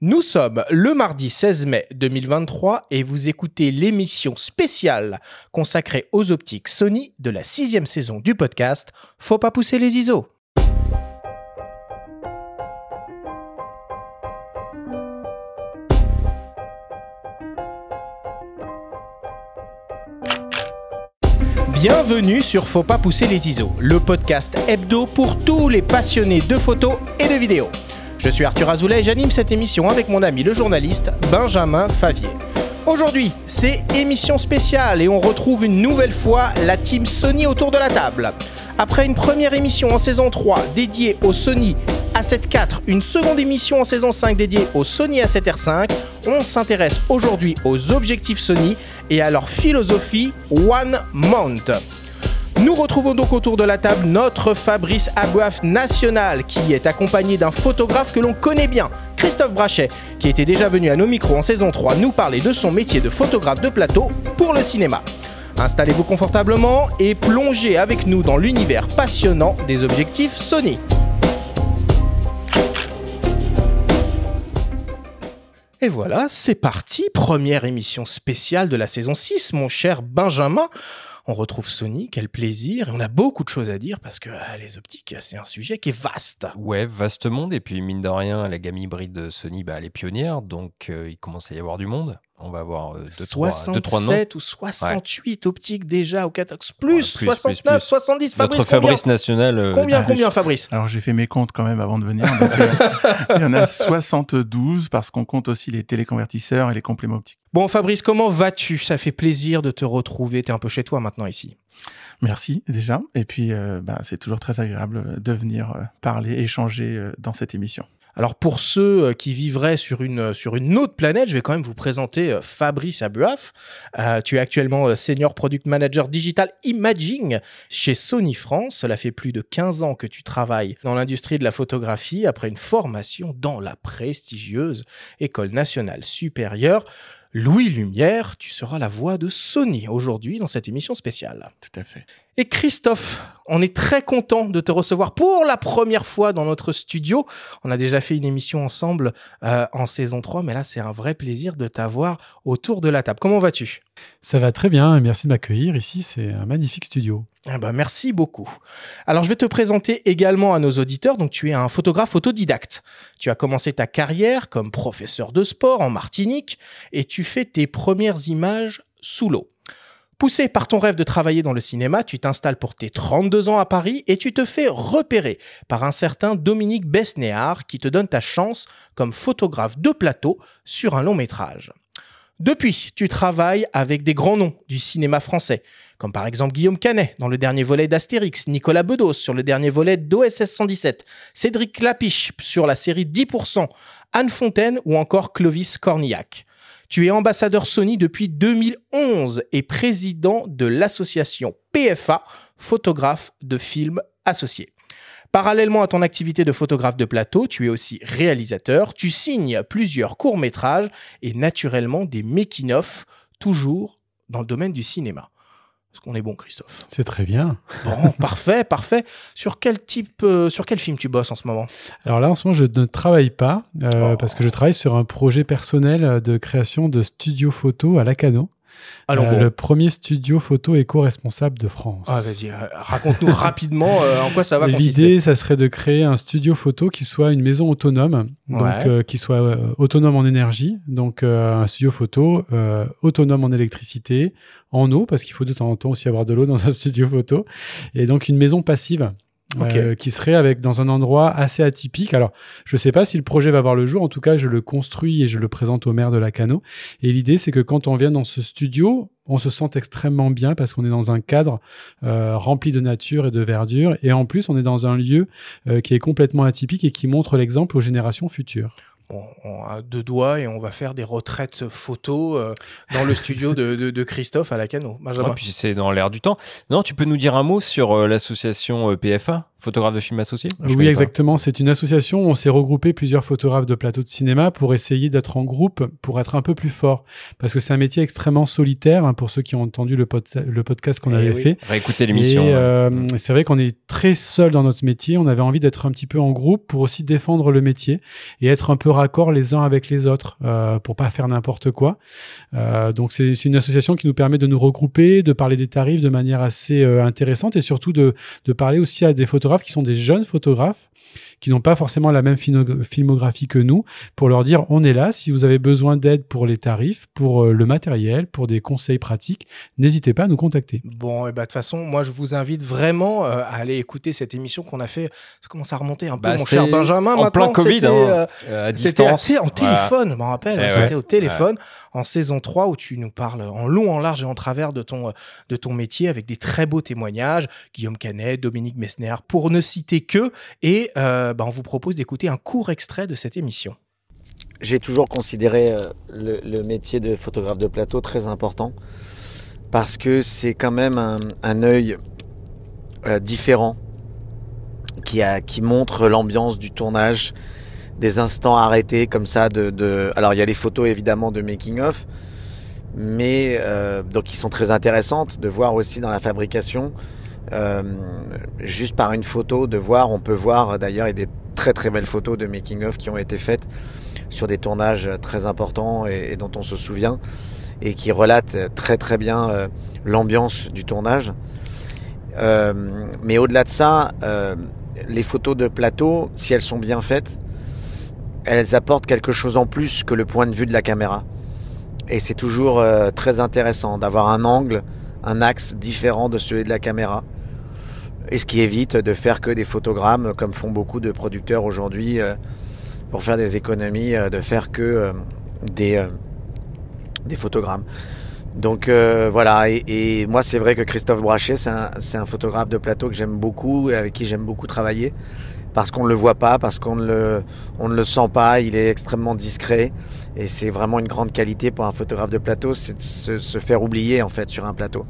Nous sommes le mardi 16 mai 2023 et vous écoutez l'émission spéciale consacrée aux optiques Sony de la sixième saison du podcast Faut pas pousser les ISO. Bienvenue sur Faut pas pousser les ISO, le podcast hebdo pour tous les passionnés de photos et de vidéos. Je suis Arthur Azoulay et j'anime cette émission avec mon ami le journaliste Benjamin Favier. Aujourd'hui, c'est émission spéciale et on retrouve une nouvelle fois la team Sony autour de la table. Après une première émission en saison 3 dédiée au Sony A7 IV, une seconde émission en saison 5 dédiée au Sony A7R5, on s'intéresse aujourd'hui aux objectifs Sony et à leur philosophie One Mount. Nous retrouvons donc autour de la table notre Fabrice Abouaf national qui est accompagné d'un photographe que l'on connaît bien, Christophe Brachet, qui était déjà venu à nos micros en saison 3 nous parler de son métier de photographe de plateau pour le cinéma. Installez-vous confortablement et plongez avec nous dans l'univers passionnant des objectifs Sony. Et voilà, c'est parti, première émission spéciale de la saison 6, mon cher Benjamin on retrouve Sony, quel plaisir, et on a beaucoup de choses à dire parce que ah, les optiques, c'est un sujet qui est vaste. Ouais, vaste monde, et puis mine de rien, la gamme hybride de Sony, bah, elle est pionnière, donc euh, il commence à y avoir du monde. On va avoir euh, 67 ou 68 optiques déjà au Catax. Plus, 69, 70. Fabrice, Notre Fabrice national. Euh, combien, combien, Fabrice Alors j'ai fait mes comptes quand même avant de venir. Euh, il y en a 72 parce qu'on compte aussi les téléconvertisseurs et les compléments optiques. Bon, Fabrice, comment vas-tu? Ça fait plaisir de te retrouver. Tu es un peu chez toi maintenant ici. Merci déjà. Et puis, bah, c'est toujours très agréable de venir parler, échanger dans cette émission. Alors pour ceux euh, qui vivraient sur une, euh, sur une autre planète, je vais quand même vous présenter euh, Fabrice Abuaf. tu es actuellement Senior Product Manager Digital Imaging chez Sony France. Cela fait plus de 15 ans que tu travailles dans l'industrie de la photographie après une formation dans la prestigieuse École nationale supérieure Louis Lumière, tu seras la voix de Sony aujourd'hui dans cette émission spéciale. Tout à fait. Et Christophe, on est très content de te recevoir pour la première fois dans notre studio. On a déjà fait une émission ensemble euh, en saison 3, mais là c'est un vrai plaisir de t'avoir autour de la table. Comment vas-tu? Ça va très bien, merci de m'accueillir ici, c'est un magnifique studio. Eh ben, merci beaucoup. Alors je vais te présenter également à nos auditeurs. Donc tu es un photographe autodidacte. Tu as commencé ta carrière comme professeur de sport en Martinique et tu fais tes premières images sous l'eau. Poussé par ton rêve de travailler dans le cinéma, tu t'installes pour tes 32 ans à Paris et tu te fais repérer par un certain Dominique Besnéard qui te donne ta chance comme photographe de plateau sur un long métrage. Depuis, tu travailles avec des grands noms du cinéma français, comme par exemple Guillaume Canet dans le dernier volet d'Astérix, Nicolas Bedos sur le dernier volet d'OSS 117, Cédric Lapiche sur la série 10%, Anne Fontaine ou encore Clovis Cornillac. Tu es ambassadeur Sony depuis 2011 et président de l'association PFA, photographe de films associés. Parallèlement à ton activité de photographe de plateau, tu es aussi réalisateur, tu signes plusieurs courts-métrages et naturellement des making-of, toujours dans le domaine du cinéma. Est-ce qu'on est bon, Christophe C'est très bien. Bon, parfait, parfait. Sur quel type, euh, sur quel film tu bosses en ce moment? Alors là, en ce moment, je ne travaille pas euh, oh. parce que je travaille sur un projet personnel de création de studio photo à Lacano. Alors, euh, Le premier studio photo éco-responsable de France. Ah, vas-y, euh, raconte-nous rapidement euh, en quoi ça va consister. L'idée, ça serait de créer un studio photo qui soit une maison autonome, donc qui soit autonome en énergie, donc un studio photo autonome en électricité, en eau, parce qu'il faut de temps en temps aussi avoir de l'eau dans un studio photo, et donc une maison passive euh, qui serait avec dans un endroit assez atypique. Alors, je ne sais pas si le projet va voir le jour. En tout cas, je le construis et je le présente au maire de la Cano. Et l'idée, c'est que quand on vient dans ce studio, on se sent extrêmement bien parce qu'on est dans un cadre euh, rempli de nature et de verdure. Et en plus, on est dans un lieu euh, qui est complètement atypique et qui montre l'exemple aux générations futures on, a deux doigts et on va faire des retraites photos euh, dans le studio de, Christophe à la Cano. puis c'est dans l'air du temps. Non, tu peux nous dire un mot sur euh, l'association euh, PFA photographes de films associés Oui, exactement. C'est une association où on s'est regroupé plusieurs photographes de plateaux de cinéma pour essayer d'être en groupe, pour être un peu plus fort. Parce que c'est un métier extrêmement solitaire, hein, pour ceux qui ont entendu le, le podcast qu'on eh avait fait. Réécoutez l'émission. Euh, c'est vrai qu'on est très seul dans notre métier. On avait envie d'être un petit peu en groupe pour aussi défendre le métier et être un peu raccord les uns avec les autres, euh, pour pas faire n'importe quoi. Euh, donc c'est une association qui nous permet de nous regrouper, de parler des tarifs de manière assez euh, intéressante et surtout de, de parler aussi à des photographes qui sont des jeunes photographes qui n'ont pas forcément la même filmographie que nous, pour leur dire on est là, si vous avez besoin d'aide pour les tarifs, pour euh, le matériel, pour des conseils pratiques, n'hésitez pas à nous contacter. Bon, et bah, de toute façon, moi je vous invite vraiment euh, à aller écouter cette émission qu'on a fait, ça commence à remonter un peu, bah, mon cher Benjamin. En plein Covid, hein, euh, à distance. C'était en téléphone, je m'en rappelle, eh c'était au téléphone, en saison 3, où tu nous parles en long, en large et en travers de ton, de ton métier, avec des très beaux témoignages, Guillaume Canet, Dominique Messner, pour ne citer que, et bah, on vous propose d'écouter un court extrait de cette émission. J'ai toujours considéré euh, le, métier de photographe de plateau très important parce que c'est quand même un, œil euh, différent qui, montre l'ambiance du tournage, des instants arrêtés comme ça. Alors il y a les photos évidemment de making of, mais euh, donc qui sont très intéressantes de voir aussi dans la fabrication euh, juste par une photo, de voir, on peut voir d'ailleurs, il y a des très très belles photos de making-of qui ont été faites sur des tournages très importants et, dont on se souvient et qui relatent très très bien euh, l'ambiance du tournage. Euh, mais au-delà de ça, les photos de plateau, si elles sont bien faites, elles apportent quelque chose en plus que le point de vue de la caméra. Et c'est toujours très intéressant d'avoir un angle, un axe différent de celui de la caméra et ce qui évite de faire que des photogrammes, comme font beaucoup de producteurs aujourd'hui, euh, pour faire des économies, euh, de faire que euh, des, des photogrammes. Donc voilà, et, moi c'est vrai que Christophe Brachet, c'est un, photographe de plateau que j'aime beaucoup et avec qui j'aime beaucoup travailler, parce qu'on ne le voit pas, parce qu'on ne le, ne le sent pas, il est extrêmement discret, et c'est vraiment une grande qualité pour un photographe de plateau, c'est de se faire oublier en fait sur un plateau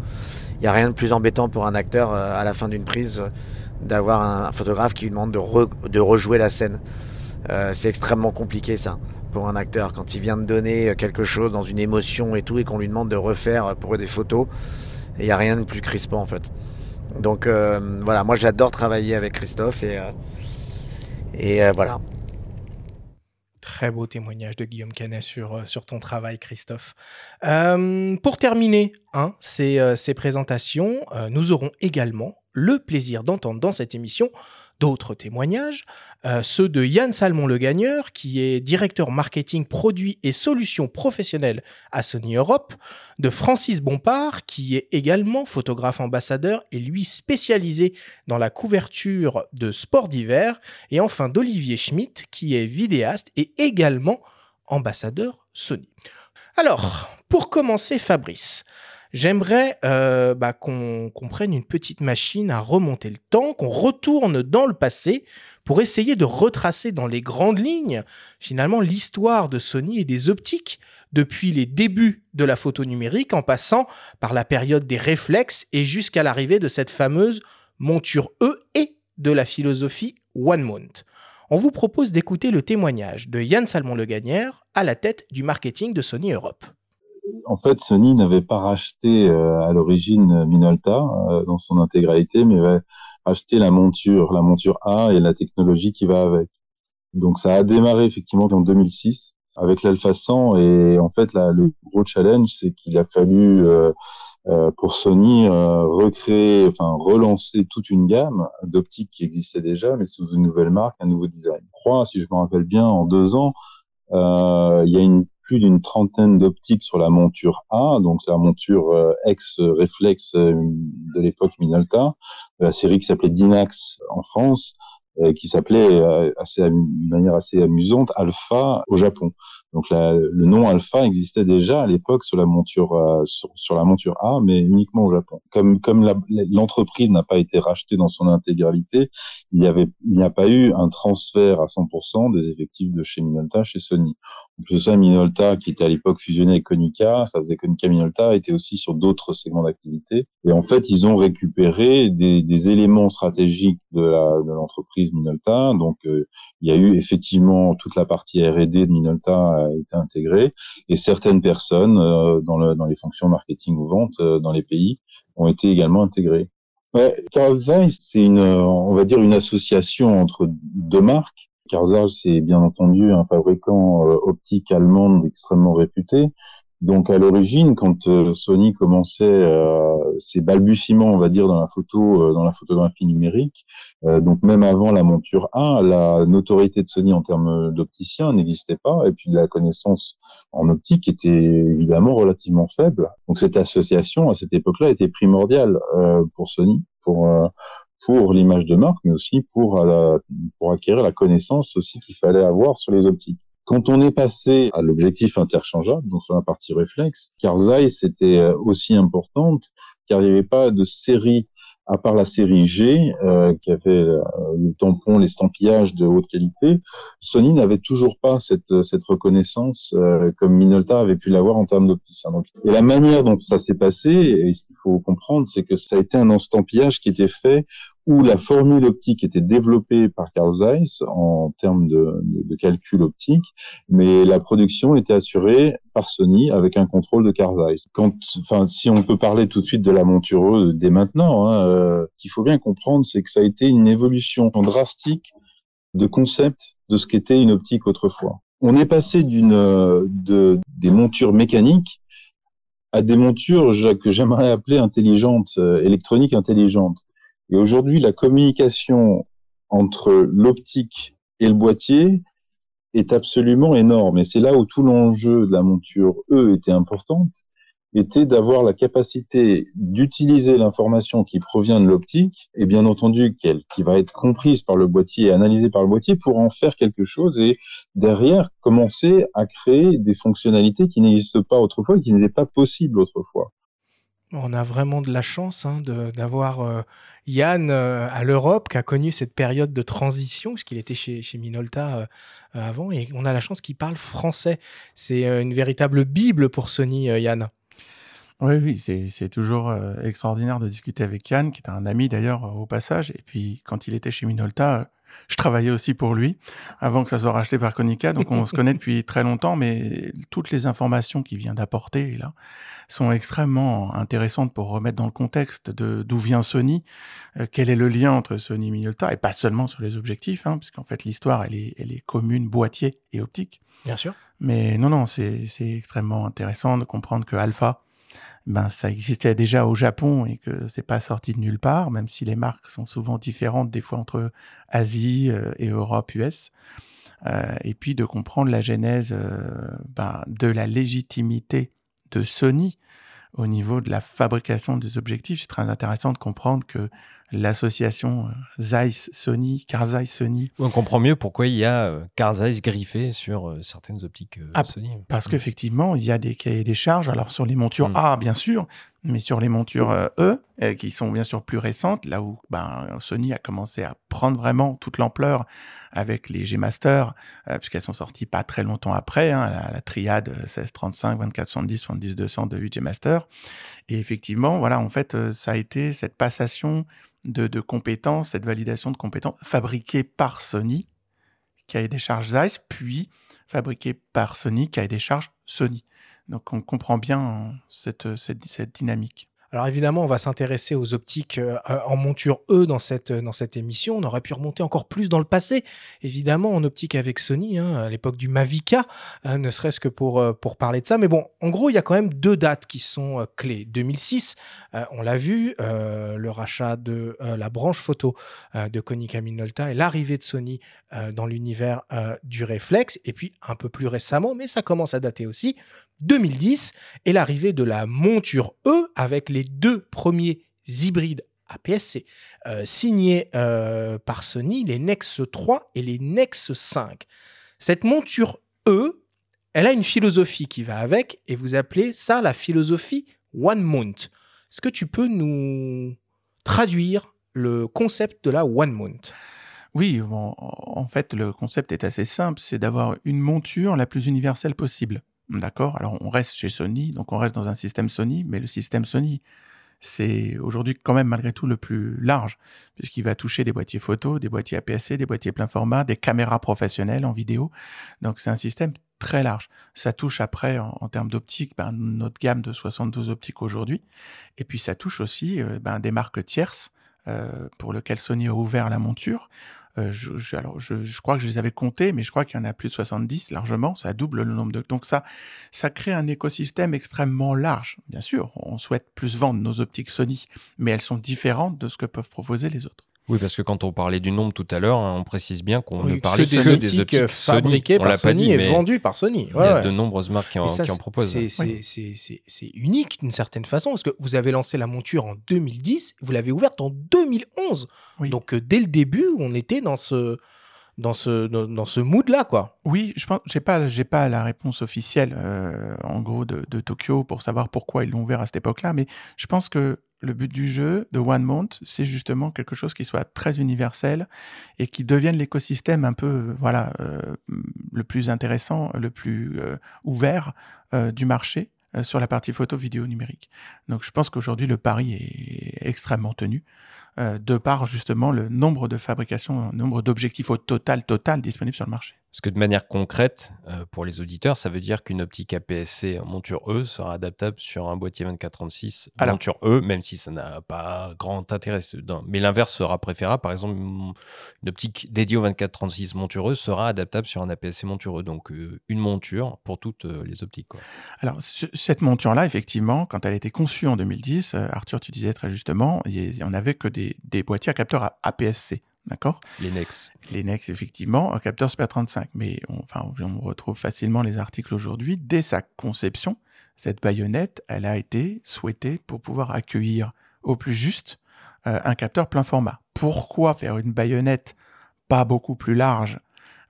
il n'y a rien de plus embêtant pour un acteur euh, à la fin d'une prise euh, d'avoir un photographe qui lui demande de, rejouer la scène. Euh, c'est extrêmement compliqué ça pour un acteur quand il vient de donner quelque chose dans une émotion et tout et qu'on lui demande de refaire pour des photos. Il n'y a rien de plus crispant en fait. Donc voilà, moi j'adore travailler avec Christophe et voilà. Très beau témoignage de Guillaume Canet sur, euh, sur ton travail, Christophe. Euh, pour terminer hein, ces, euh, ces, présentations, nous aurons également le plaisir d'entendre dans cette émission d'autres témoignages, euh, ceux de Yann Salmon le Gagneur, qui est directeur marketing produits et solutions professionnelles à Sony Europe, de Francis Bompard, qui est également photographe ambassadeur et lui spécialisé dans la couverture de sports d'hiver, et enfin d'Olivier Schmitt, qui est vidéaste et également ambassadeur Sony. Alors, pour commencer, Fabrice, J'aimerais euh, bah, qu'on prenne une petite machine à remonter le temps, qu'on retourne dans le passé pour essayer de retracer dans les grandes lignes finalement l'histoire de Sony et des optiques depuis les débuts de la photo numérique en passant par la période des réflexes et jusqu'à l'arrivée de cette fameuse monture E et de la philosophie One Mount. On vous propose d'écouter le témoignage de Yann Salmon Le Gagnère à la tête du marketing de Sony Europe en fait, Sony n'avait pas racheté euh, à l'origine Minolta euh, dans son intégralité, mais avait acheté la monture, la monture A et la technologie qui va avec. Donc ça a démarré effectivement en 2006 avec l'Alpha 100 et en fait le gros challenge c'est qu'il a fallu euh, pour Sony recréer, enfin relancer toute une gamme d'optiques qui existait déjà, mais sous une nouvelle marque, un nouveau design. Je crois, si je me rappelle bien, en deux ans, il y a une plus d'une trentaine d'optiques sur la monture A, donc c'est la monture euh, ex-réflexe euh, de l'époque Minolta, de la série qui s'appelait Dynax en France, euh, qui s'appelait assez de manière assez amusante Alpha au Japon. Donc le nom Alpha existait déjà à l'époque sur la monture sur, la monture A, mais uniquement au Japon. Comme comme l'entreprise n'a pas été rachetée dans son intégralité, il y avait il n'y a pas eu un transfert à 100% des effectifs de chez Minolta chez Sony. En plus de ça, Minolta, qui était à l'époque fusionné avec Konica, ça faisait Konica Minolta, était aussi sur d'autres segments d'activité. Et en fait, ils ont récupéré des, des éléments stratégiques de l'entreprise Minolta. Donc, euh, il y a eu effectivement toute la partie R&D de Minolta a été intégrée et certaines personnes euh, dans, le, dans les fonctions marketing ou vente euh, dans les pays ont été également intégrées. Ouais, Carl Zeiss, c'est une, on va dire une association entre deux marques Carl Zeiss, c'est bien entendu un fabricant optique allemand extrêmement réputé. Donc à l'origine, quand euh, Sony commençait euh, ses balbutiements, on va dire, dans la photo, dans la photographie numérique, donc même avant la monture A, la notoriété de Sony en termes d'opticien n'existait pas, et puis la connaissance en optique était évidemment relativement faible. Donc cette association à cette époque-là était primordiale pour Sony, pour pour l'image de marque, mais aussi pour, euh, pour acquérir la connaissance aussi qu'il fallait avoir sur les optiques. Quand on est passé à l'objectif interchangeable, donc sur la partie réflexe, Carl Zeiss était euh, aussi importante car il n'y avait pas de série à part la série G, euh, qui avait euh, le tampon, l'estampillage de haute qualité, Sony n'avait toujours pas cette, cette reconnaissance euh, comme Minolta avait pu l'avoir en termes d'opticien. Et la manière dont ça s'est passé, et ce qu'il faut comprendre, c'est que ça a été un estampillage qui était fait où la formule optique était développée par Carl Zeiss en termes de, de, calcul optique, mais la production était assurée par Sony avec un contrôle de Carl Zeiss. Quand, enfin, si on peut parler tout de suite de la montureuse dès maintenant, hein, euh, qu'il faut bien comprendre, c'est que ça a été une évolution drastique de concept de ce qu'était une optique autrefois. On est passé d'une de, des montures mécaniques à des montures que j'aimerais appeler intelligentes, euh, électroniques intelligentes. Et aujourd'hui, la communication entre l'optique et le boîtier est absolument énorme. Et c'est là où tout l'enjeu de la monture E était importante, était d'avoir la capacité d'utiliser l'information qui provient de l'optique, et bien entendu qui va être comprise par le boîtier et analysée par le boîtier pour en faire quelque chose et derrière commencer à créer des fonctionnalités qui n'existent pas autrefois et qui n'étaient pas possibles autrefois. On a vraiment de la chance hein, d'avoir euh, Yann euh, à l'Europe qui a connu cette période de transition, puisqu'il était chez, chez Minolta euh, avant, et on a la chance qu'il parle français. C'est une véritable Bible pour Sony, Yann. Oui, oui, c'est toujours extraordinaire de discuter avec Yann, qui est un ami d'ailleurs au passage. Et puis, quand il était chez Minolta, je travaillais aussi pour lui avant que ça soit racheté par Konica, donc on se connaît depuis très longtemps, mais toutes les informations qu'il vient d'apporter là sont extrêmement intéressantes pour remettre dans le contexte de d'où vient Sony, euh, quel est le lien entre Sony et Minolta, et pas seulement sur les objectifs, hein, puisqu'en fait l'histoire elle est, elle est commune boîtier et optique. Bien sûr. Mais non, non, c'est extrêmement intéressant de comprendre que Alpha ben ça existait déjà au Japon et que c'est pas sorti de nulle part, même si les marques sont souvent différentes des fois entre Asie euh, et Europe, US. Euh, et puis de comprendre la genèse euh, ben, de la légitimité de Sony au niveau de la fabrication des objectifs. C'est très intéressant de comprendre que l'association euh, Zeiss Sony, Carl Zeiss Sony. On comprend mieux pourquoi il y a euh, Carl Zeiss griffé sur euh, certaines optiques ah, Sony. Parce mm. qu'effectivement, il y a des cahiers des charges. Alors sur les montures mm. A, bien sûr, mais sur les montures E, qui sont bien sûr plus récentes, là où ben, Sony a commencé à prendre vraiment toute l'ampleur avec les G-Master, puisqu'elles sont sorties pas très longtemps après, hein, la, triade 1635, 2470, 70, 200 de 8 G-Master. Et effectivement, voilà, en fait, ça a été cette passation de, compétences, cette validation de compétences fabriquée par Sony, qui a des charges Zeiss, puis fabriquée par Sony, qui a des charges Sony. Donc on comprend bien cette, cette dynamique. Alors évidemment, on va s'intéresser aux optiques euh, en monture E dans cette, émission. On aurait pu remonter encore plus dans le passé, évidemment, en optique avec Sony, hein, à l'époque du Mavica, ne serait-ce que pour, euh, parler de ça. Mais bon, en gros, il y a quand même deux dates qui sont euh, clés. 2006, on l'a vu, le rachat de la branche photo de Konica Minolta et l'arrivée de Sony dans l'univers du réflexe. Et puis un peu plus récemment, mais ça commence à dater aussi, 2010 et l'arrivée de la monture E avec les deux premiers hybrides APS-C euh, signés euh, par Sony, les Nex 3 et les Nex 5. Cette monture E, elle a une philosophie qui va avec et vous appelez ça la philosophie One Mount. Est-ce que tu peux nous traduire le concept de la One Mount? Oui, en fait, le concept est assez simple, c'est d'avoir une monture la plus universelle possible. D'accord? Alors, on reste chez Sony, donc on reste dans un système Sony, mais le système Sony, c'est aujourd'hui quand même malgré tout le plus large, puisqu'il va toucher des boîtiers photo, des boîtiers APS-C, des boîtiers plein format, des caméras professionnelles en vidéo. Donc, c'est un système très large. Ça touche après, en, termes d'optique, ben, notre gamme de 72 optiques aujourd'hui. Et puis, ça touche aussi euh, ben, des marques tierces euh, pour lesquelles Sony a ouvert la monture. Euh, je, alors, je, crois que je les avais comptés, mais je crois qu'il y en a plus de 70 largement. Ça double le nombre de. Donc ça, ça crée un écosystème extrêmement large. Bien sûr, on souhaite plus vendre nos optiques Sony, mais elles sont différentes de ce que peuvent proposer les autres. Oui, parce que quand on parlait du nombre tout à l'heure, hein, on précise bien qu'on ne parlait que, des, optiques, fabriquées par Sony et vendues par Sony. il y a de nombreuses marques qui, en, proposent. C'est unique d'une certaine façon, parce que vous avez lancé la monture en 2010, vous l'avez ouverte en 2011. Donc euh, dès le début, on était dans ce dans ce dans, ce mood là quoi. Oui, je pense j'ai pas j'ai pas la réponse officielle euh, en gros de, de, Tokyo pour savoir pourquoi ils l'ont ouvert à cette époque-là, mais je pense que le but du jeu de One Month, c'est justement quelque chose qui soit très universel et qui devienne l'écosystème un peu, euh, voilà, euh, le plus intéressant, le plus euh, ouvert du marché sur la partie photo vidéo numérique. Donc je pense qu'aujourd'hui le pari est extrêmement tenu de par justement le nombre de fabrications, le nombre d'objectifs au total total disponibles sur le marché. Parce que de manière concrète, euh, pour les auditeurs, ça veut dire qu'une optique APS-C monture E sera adaptable sur un boîtier 2436 monture E, même si ça n'a pas grand intérêt. Mais l'inverse sera préférable. Par exemple, une optique dédiée au 2436 monture E sera adaptable sur un APS-C monture E. Donc, euh, une monture pour toutes euh, les optiques. Alors, cette monture-là, effectivement, quand elle a été conçue en 2010, Arthur, tu disais très justement, il n'y en avait que des, des boîtiers à capteur APS-C. D'accord? Les NEX. Les NEX, effectivement, un capteur Super 35. Mais on, enfin, on retrouve facilement les articles aujourd'hui. Dès sa conception, cette baïonnette, elle a été souhaitée pour pouvoir accueillir au plus juste euh, un capteur plein format. Pourquoi faire une baïonnette pas beaucoup plus large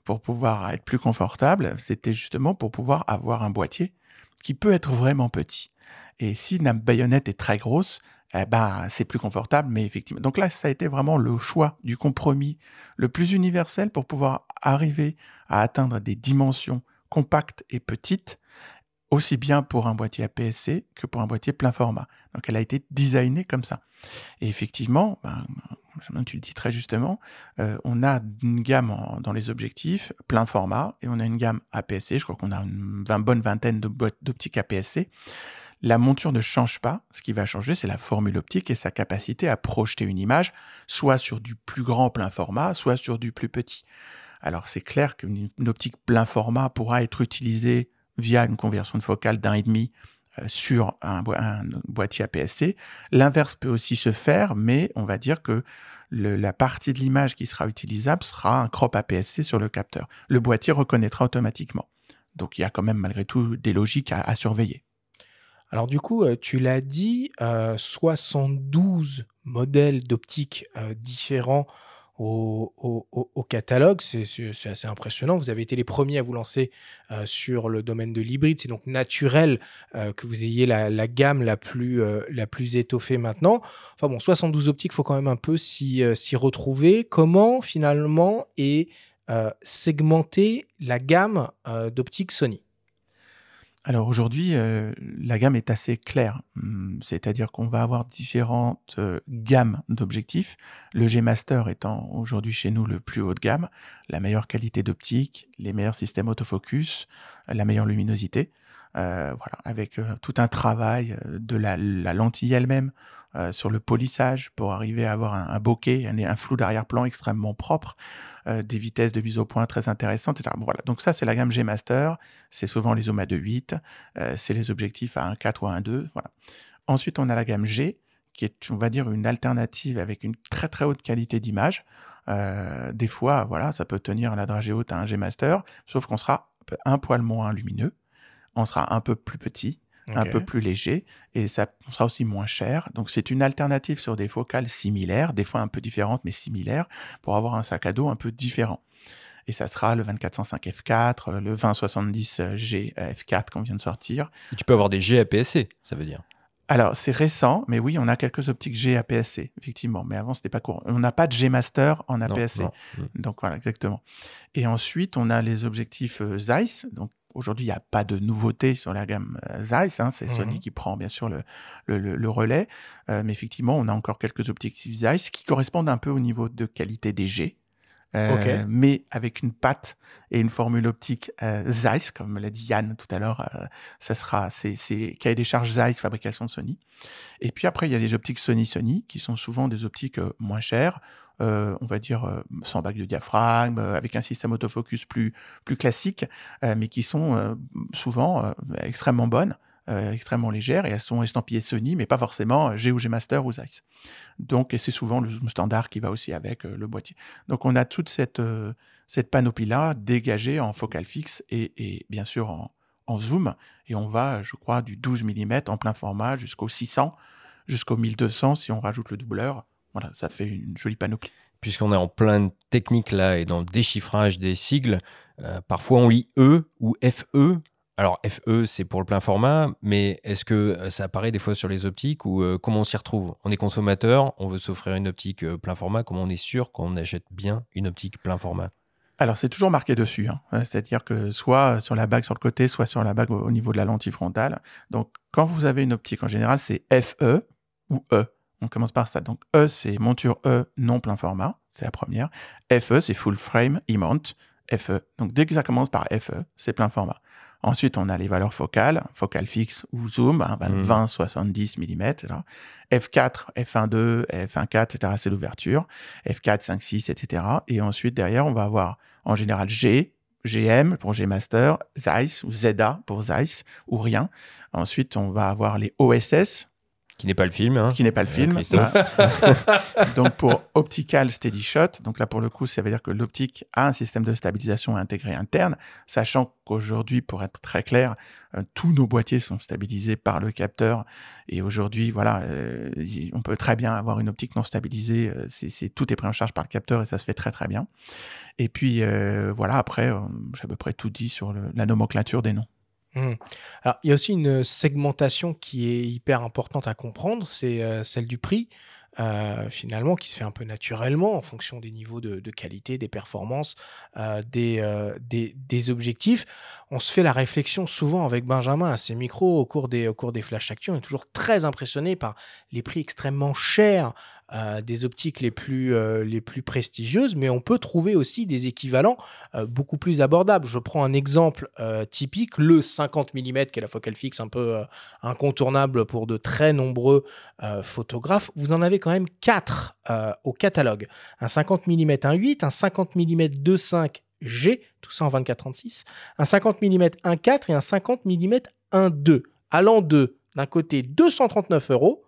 pour pouvoir être plus confortable? C'était justement pour pouvoir avoir un boîtier qui peut être vraiment petit. Et si la baïonnette est très grosse, eh ben, c'est plus confortable, mais effectivement. Donc là, ça a été vraiment le choix du compromis le plus universel pour pouvoir arriver à atteindre des dimensions compactes et petites, aussi bien pour un boîtier APS-C que pour un boîtier plein format. Donc elle a été designée comme ça. Et effectivement, ben, tu le dis très justement, euh, on a une gamme dans les objectifs plein format et on a une gamme APS-C. Je crois qu'on a une bonne vingtaine d'optiques APS-C. La monture ne change pas. Ce qui va changer, c'est la formule optique et sa capacité à projeter une image, soit sur du plus grand plein format, soit sur du plus petit. Alors c'est clair qu'une optique plein format pourra être utilisée via une conversion de focale d'un et demi euh, sur un, boîtier APS-C. L'inverse peut aussi se faire, mais on va dire que la partie de l'image qui sera utilisable sera un crop APS-C sur le capteur. Le boîtier reconnaîtra automatiquement. Donc il y a quand même malgré tout des logiques à surveiller. Alors du coup, euh, tu l'as dit, 72 euh, modèles d'optique euh, différents au, catalogue. C'est assez impressionnant. Vous avez été les premiers à vous lancer sur le domaine de l'hybride. C'est donc naturel que vous ayez la, gamme la plus, étoffée maintenant. Enfin bon, 72 optiques, il faut quand même un peu s'y retrouver. Comment finalement est segmentée la gamme d'optiques Sony? Alors aujourd'hui, euh, la gamme est assez claire, hum, c'est-à-dire qu'on va avoir différentes euh, gammes d'objectifs. Le G Master étant aujourd'hui chez nous le plus haut de gamme, la meilleure qualité d'optique, les meilleurs systèmes autofocus, la meilleure luminosité. Euh, voilà, avec tout un travail de la lentille elle-même euh, sur le polissage pour arriver à avoir un, bokeh, un, un flou d'arrière-plan extrêmement propre, euh, des vitesses de mise au point très intéressantes, etc. voilà. Donc ça, c'est la gamme G Master. C'est souvent les zooms à 2.8. Euh, c'est les objectifs à 1.4 ou à 1.2. Voilà. Ensuite, on a la gamme G, qui est, on va dire, une alternative avec une très très haute qualité d'image. des fois, voilà, ça peut tenir la dragée haute à un G Master, sauf qu'on sera un poil moins lumineux, on sera un peu plus petit, un peu plus léger et ça sera aussi moins cher. Donc c'est une alternative sur des focales similaires, des fois un peu différentes mais similaires, pour avoir un sac à dos un peu différent. Et ça sera le 2405 F4, le 2070 G F4 qu'on vient de sortir. tu peux avoir des G APS-C, ça veut dire alors, c'est récent, mais oui, on a quelques optiques G APS-C, effectivement. Mais avant, c'était pas courant. On n'a pas de G Master en APS-C. Donc, voilà, exactement. Et ensuite, on a les objectifs euh, Zeiss. Donc, aujourd'hui, il n'y a pas de nouveauté sur la gamme euh, Zeiss. Hein. C'est Sony mhm. qui prend, bien sûr, le, le, relais. Euh, mais effectivement, on a encore quelques objectifs Zeiss qui correspondent un peu au niveau de qualité des G. Euh, mais avec une patte et une formule optique euh, Zeiss, comme l'a dit Yann tout à l'heure, euh, ça sera c'est cahier des charges Zeiss fabrication de Sony. Et puis après il y a les optiques Sony Sony qui sont souvent des optiques moins chères, on va dire sans bague de diaphragme, avec un système autofocus plus classique, mais qui sont souvent extrêmement bonnes. Euh, extrêmement légères et elles sont estampillées Sony, mais pas forcément G ou G Master ou Zeiss. Donc, c'est souvent le zoom standard qui va aussi avec euh, le boîtier. Donc, on a toute cette, euh, cette panoplie-là dégagée en focal fixe et, bien sûr en, zoom. Et on va, je crois, du 12 mm en plein format jusqu'au 600, jusqu'au 1200 si on rajoute le doubleur. Voilà, ça fait une jolie panoplie. Puisqu'on est en plein technique là et dans le déchiffrage des sigles, parfois on lit E ou FE alors FE, c'est pour le plein format, mais est-ce que euh, ça apparaît des fois sur les optiques ou euh, comment on s'y retrouve? On est consommateur, on veut s'offrir une optique euh, plein format, comment on est sûr qu'on achète bien une optique plein format? Alors, c'est toujours marqué dessus. Hein. C'est-à-dire que soit sur la bague sur le côté, soit sur la bague au niveau de la lentille frontale. Donc, quand vous avez une optique, en général, c'est FE ou E. On commence par ça. Donc, E, c'est monture E non plein format. C'est la première. FE, c'est full frame e-mount. FE. Donc, dès que ça commence par FE, c'est plein format. Ensuite, on a les valeurs focales, focale fixe ou zoom, 20, 70 mm. F4, F1.2, F1.4, etc. C'est l'ouverture. F4, 5, 6, etc. Et ensuite, derrière, on va avoir en général G, GM pour G Master, Zeiss ou ZA pour Zeiss ou rien. Ensuite, on va avoir les OSS, qui n'est pas le film. Hein. Qui n'est pas le film. donc pour Optical Steady Shot, donc là pour le coup, ça veut dire que l'optique a un système de stabilisation intégré interne, sachant qu'aujourd'hui, pour être très clair, euh, tous nos boîtiers sont stabilisés par le capteur. Et aujourd'hui, voilà, euh, on peut très bien avoir une optique non stabilisée. Euh, c'est tout est pris en charge par le capteur et ça se fait très très bien. Et puis voilà, après, j'ai à peu près tout dit sur la nomenclature des noms. Mmh. Alors, il y a aussi une segmentation qui est hyper importante à comprendre, c'est euh, celle du prix, euh, finalement, qui se fait un peu naturellement en fonction des niveaux de, qualité, des performances, euh, des, des, objectifs. On se fait la réflexion souvent avec Benjamin à ces micros au cours des, au cours des flash actu. On est toujours très impressionné par les prix extrêmement chers euh, des optiques les plus, euh, les plus prestigieuses, mais on peut trouver aussi des équivalents euh, beaucoup plus abordables. Je prends un exemple typique, le 50 mm, qui est la focale fixe un peu incontournable pour de très nombreux photographes. Vous en avez quand même 4 au catalogue. Un 50 mm 1.8, un 50 mm 2.5 G, tout ça en 24-36, un 50 mm 1.4 et un 50 mm 1.2, allant de, d'un côté, 239 euros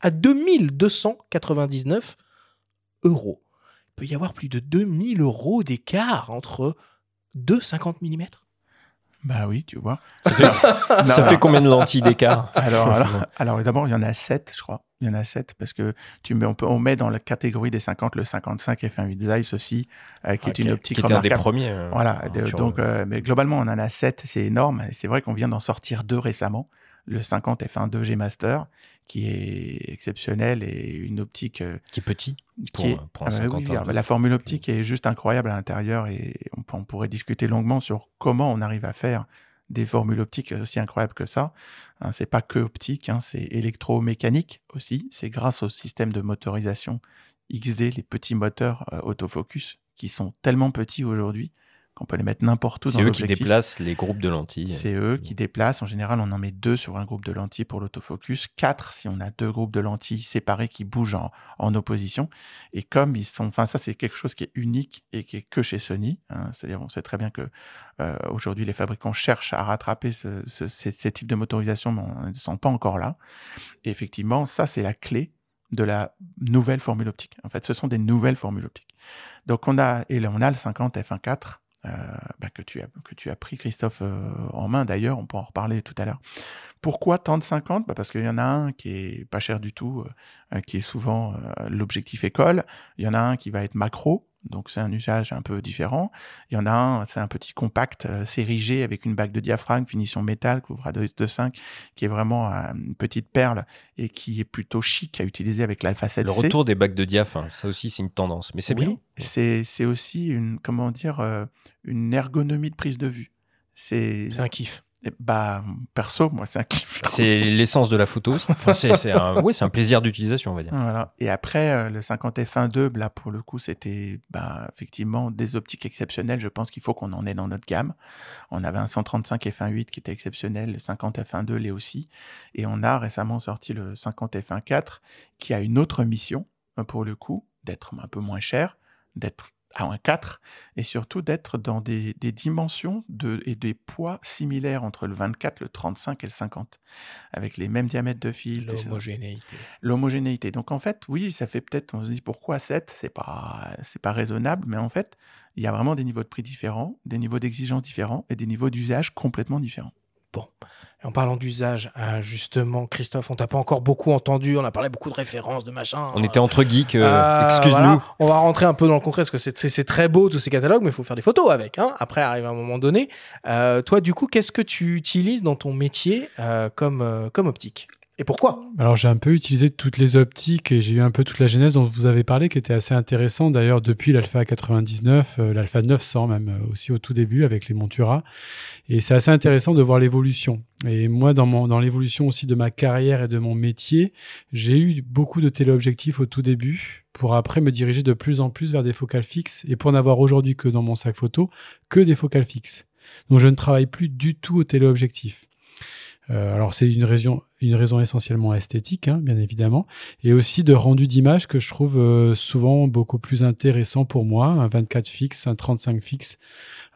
à 2299 euros. Il peut y avoir plus de 2000 euros d'écart entre deux 50 mm. Bah oui, tu vois. Ça fait, combien de lentilles d'écart? Alors, alors, d'abord, il y en a 7, je crois. Il y en a 7 parce que tu mets, on, peut, on met dans la catégorie des 50 le 55 f1.8 Zeiss aussi, euh, qui est une optique qui était un des premiers. Euh, voilà. donc, euh, mais globalement, on en a 7, c'est énorme. C'est vrai qu'on vient d'en sortir deux récemment. Le 50 f1.2 G Master qui est exceptionnel et une optique euh, qui est petit pour, qui ah bah la formule optique est juste incroyable à l'intérieur et on, pourrait discuter longuement sur comment on arrive à faire des formules optiques aussi incroyables que ça. Hein, c'est pas que optique, hein, c'est électromécanique aussi. C'est grâce au système de motorisation XD, les petits moteurs euh, autofocus qui sont tellement petits aujourd'hui on peut les mettre n'importe où dans l'objectif. C'est eux qui déplacent les groupes de lentilles. C'est eux qui déplacent. En général, on en met deux sur un groupe de lentilles pour l'autofocus, quatre si on a deux groupes de lentilles séparés qui bougent en, opposition. Et comme ils sont, enfin ça c'est quelque chose qui est unique et qui est que chez Sony. Hein. C'est-à-dire, on sait très bien que euh, aujourd'hui les fabricants cherchent à rattraper ces, types de motorisation, mais on ne sont pas encore là. Et effectivement, ça c'est la clé de la nouvelle formule optique. En fait, ce sont des nouvelles formules optiques. Donc on a et là, on a le 50 f1.4 euh, bah, que, tu as, que tu as pris, Christophe, euh, en main d'ailleurs, on pourra en reparler tout à l'heure. Pourquoi tant de 50 bah Parce qu'il y en a un qui est pas cher du tout, euh, qui est souvent l'objectif école. Il y en a un qui va être macro, donc c'est un usage un peu différent. Il y en a un, c'est un petit compact euh, sérigé avec une bague de diaphragme, finition métal, couvre à 2.5, qui est vraiment euh, une petite perle et qui est plutôt chic à utiliser avec l'Alpha 7C. Le retour des bagues de diaph, hein, ça aussi c'est une tendance, mais c'est oui, bien. C'est, aussi une, comment dire, euh, une ergonomie de prise de vue. C'est, C'est un kiff. Bah, perso, moi, c'est un kiff. C'est l'essence de la photo. Enfin, c'est c'est un, oui, c'est un plaisir d'utilisation, on va dire. Voilà. Et après, euh, le 50 f1.2, là, pour le coup, c'était bah, effectivement des optiques exceptionnelles. Je pense qu'il faut qu'on en ait dans notre gamme. On avait un 135 f1.8 qui était exceptionnel, le 50 f1.2 l'est aussi. Et on a récemment sorti le 50 f1.4 qui a une autre mission, euh, pour le coup, d'être un peu moins cher, d'être à un 4 et surtout d'être dans des, des dimensions de, et des poids similaires entre le 24, le 35 et le 50, avec les mêmes diamètres de fil. L'homogénéité. l'homogénéité. Donc en fait, oui, ça fait peut-être, on se dit pourquoi 7, c'est pas, c'est pas raisonnable, mais en fait, il y a vraiment des niveaux de prix différents, des niveaux d'exigence différents et des niveaux d'usage complètement différents. Et en parlant d'usage, euh, justement, Christophe, on t'a pas encore beaucoup entendu. On a parlé beaucoup de références, de machin. On était entre geeks, euh, Euh, excuse-nous. voilà. On va rentrer un peu dans le concret parce que c'est très beau tous ces catalogues, mais il faut faire des photos avec. Hein. Après, arrive un moment donné. Euh, toi, du coup, qu'est-ce que tu utilises dans ton métier comme, euh, comme optique? Et pourquoi? Alors j'ai un peu utilisé toutes les optiques et j'ai eu un peu toute la genèse dont vous avez parlé qui était assez intéressant d'ailleurs depuis l'Alpha 99, euh, l'Alpha 900 même euh, aussi au tout début avec les Montura. Et c'est assez intéressant de voir l'évolution. Et moi dans, mon, dans l'évolution aussi de ma carrière et de mon métier, j'ai eu beaucoup de téléobjectifs au tout début pour après me diriger de plus en plus vers des focales fixes et pour n'avoir aujourd'hui que dans mon sac photo que des focales fixes. Donc je ne travaille plus du tout au téléobjectif. Euh, alors c'est une raison, une raison essentiellement esthétique, hein, bien évidemment, et aussi de rendu d'image que je trouve euh, souvent beaucoup plus intéressant pour moi, un 24 fixe, un 35 fixe,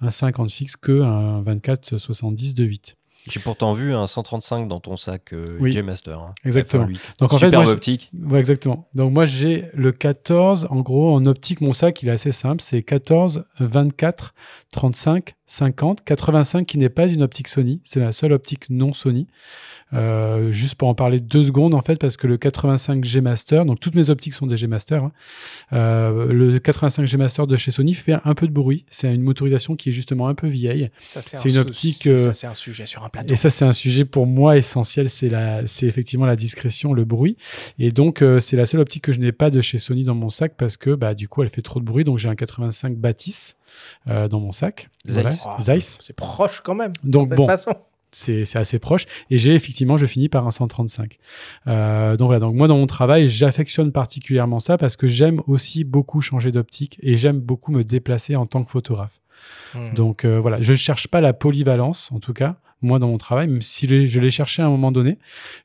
un 50 fixe que un 24 70 de 8. J'ai pourtant vu un 135 dans ton sac euh, Oui. J-Master. hein. Exactement. F1.8. Donc en fait, moi, optique. Ouais, exactement. Donc moi j'ai le 14, en gros en optique mon sac il est assez simple, c'est 14, 24, 35, 50, 85 qui n'est pas une optique Sony, c'est la seule optique non Sony. Euh, juste pour en parler deux secondes en fait parce que le 85 G Master, donc toutes mes optiques sont des G Master, hein, euh, le 85 G Master de chez Sony fait un peu de bruit. C'est une motorisation qui est justement un peu vieille. Ça, C'est un une optique, Ça, euh, c'est un sujet sur un plateau. Et ça, c'est un sujet pour moi essentiel. C'est la, c'est effectivement la discrétion, le bruit. Et donc, c'est la seule optique que je n'ai pas de chez Sony dans mon sac parce que, bah, du coup, elle fait trop de bruit. Donc, j'ai un 85 Baptiste euh, dans mon sac. Zeiss. Ah, Zeiss. C'est proche quand même. Donc, bon. façon. C'est, c'est assez proche. Et j'ai effectivement, je finis par un 135. Euh, donc voilà. Donc moi, dans mon travail, j'affectionne particulièrement ça parce que j'aime aussi beaucoup changer d'optique et j'aime beaucoup me déplacer en tant que photographe. Hmm. Donc euh, voilà, je ne cherche pas la polyvalence, en tout cas, moi dans mon travail, même si je l'ai- cherché à un moment donné.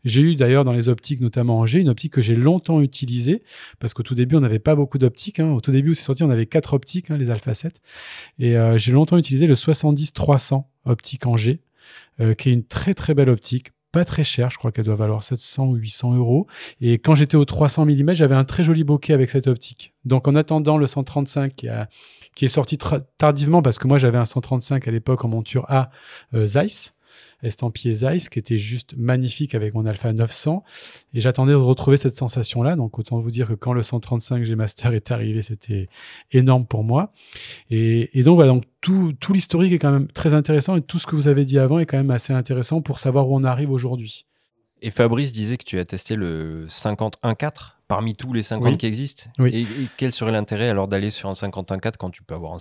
J'ai eu d'ailleurs dans les optiques, notamment en G, une optique que j'ai longtemps utilisée, parce qu'au tout début, on n'avait pas beaucoup d'optiques. hein. Au tout début où c'est sorti, on avait quatre optiques, hein, les Alpha 7. Et euh, j'ai longtemps utilisé le 70-300 optique G, euh, qui est une très très belle optique. Pas très chère, je crois qu'elle doit valoir 700 ou 800 euros. Et quand j'étais au 300 mm, j'avais un très joli bokeh avec cette optique. Donc en attendant le 135 qui, est sorti tardivement, parce que moi j'avais un 135 à l'époque en monture A euh, Zeiss, estampillé Zeiss, qui était juste magnifique avec mon Alpha 900. Et j'attendais de retrouver cette sensation-là. Donc autant vous dire que quand le 135 G Master est arrivé, c'était énorme pour moi. Et, et donc voilà, donc tout, tout l'historique est quand même très intéressant et tout ce que vous avez dit avant est quand même assez intéressant pour savoir où on arrive aujourd'hui. Et Fabrice disait que tu as testé le 50-1.4 parmi tous les 50 Oui. qui existent. Oui. Et, et quel serait l'intérêt alors d'aller sur un 50-1.4 quand tu peux avoir un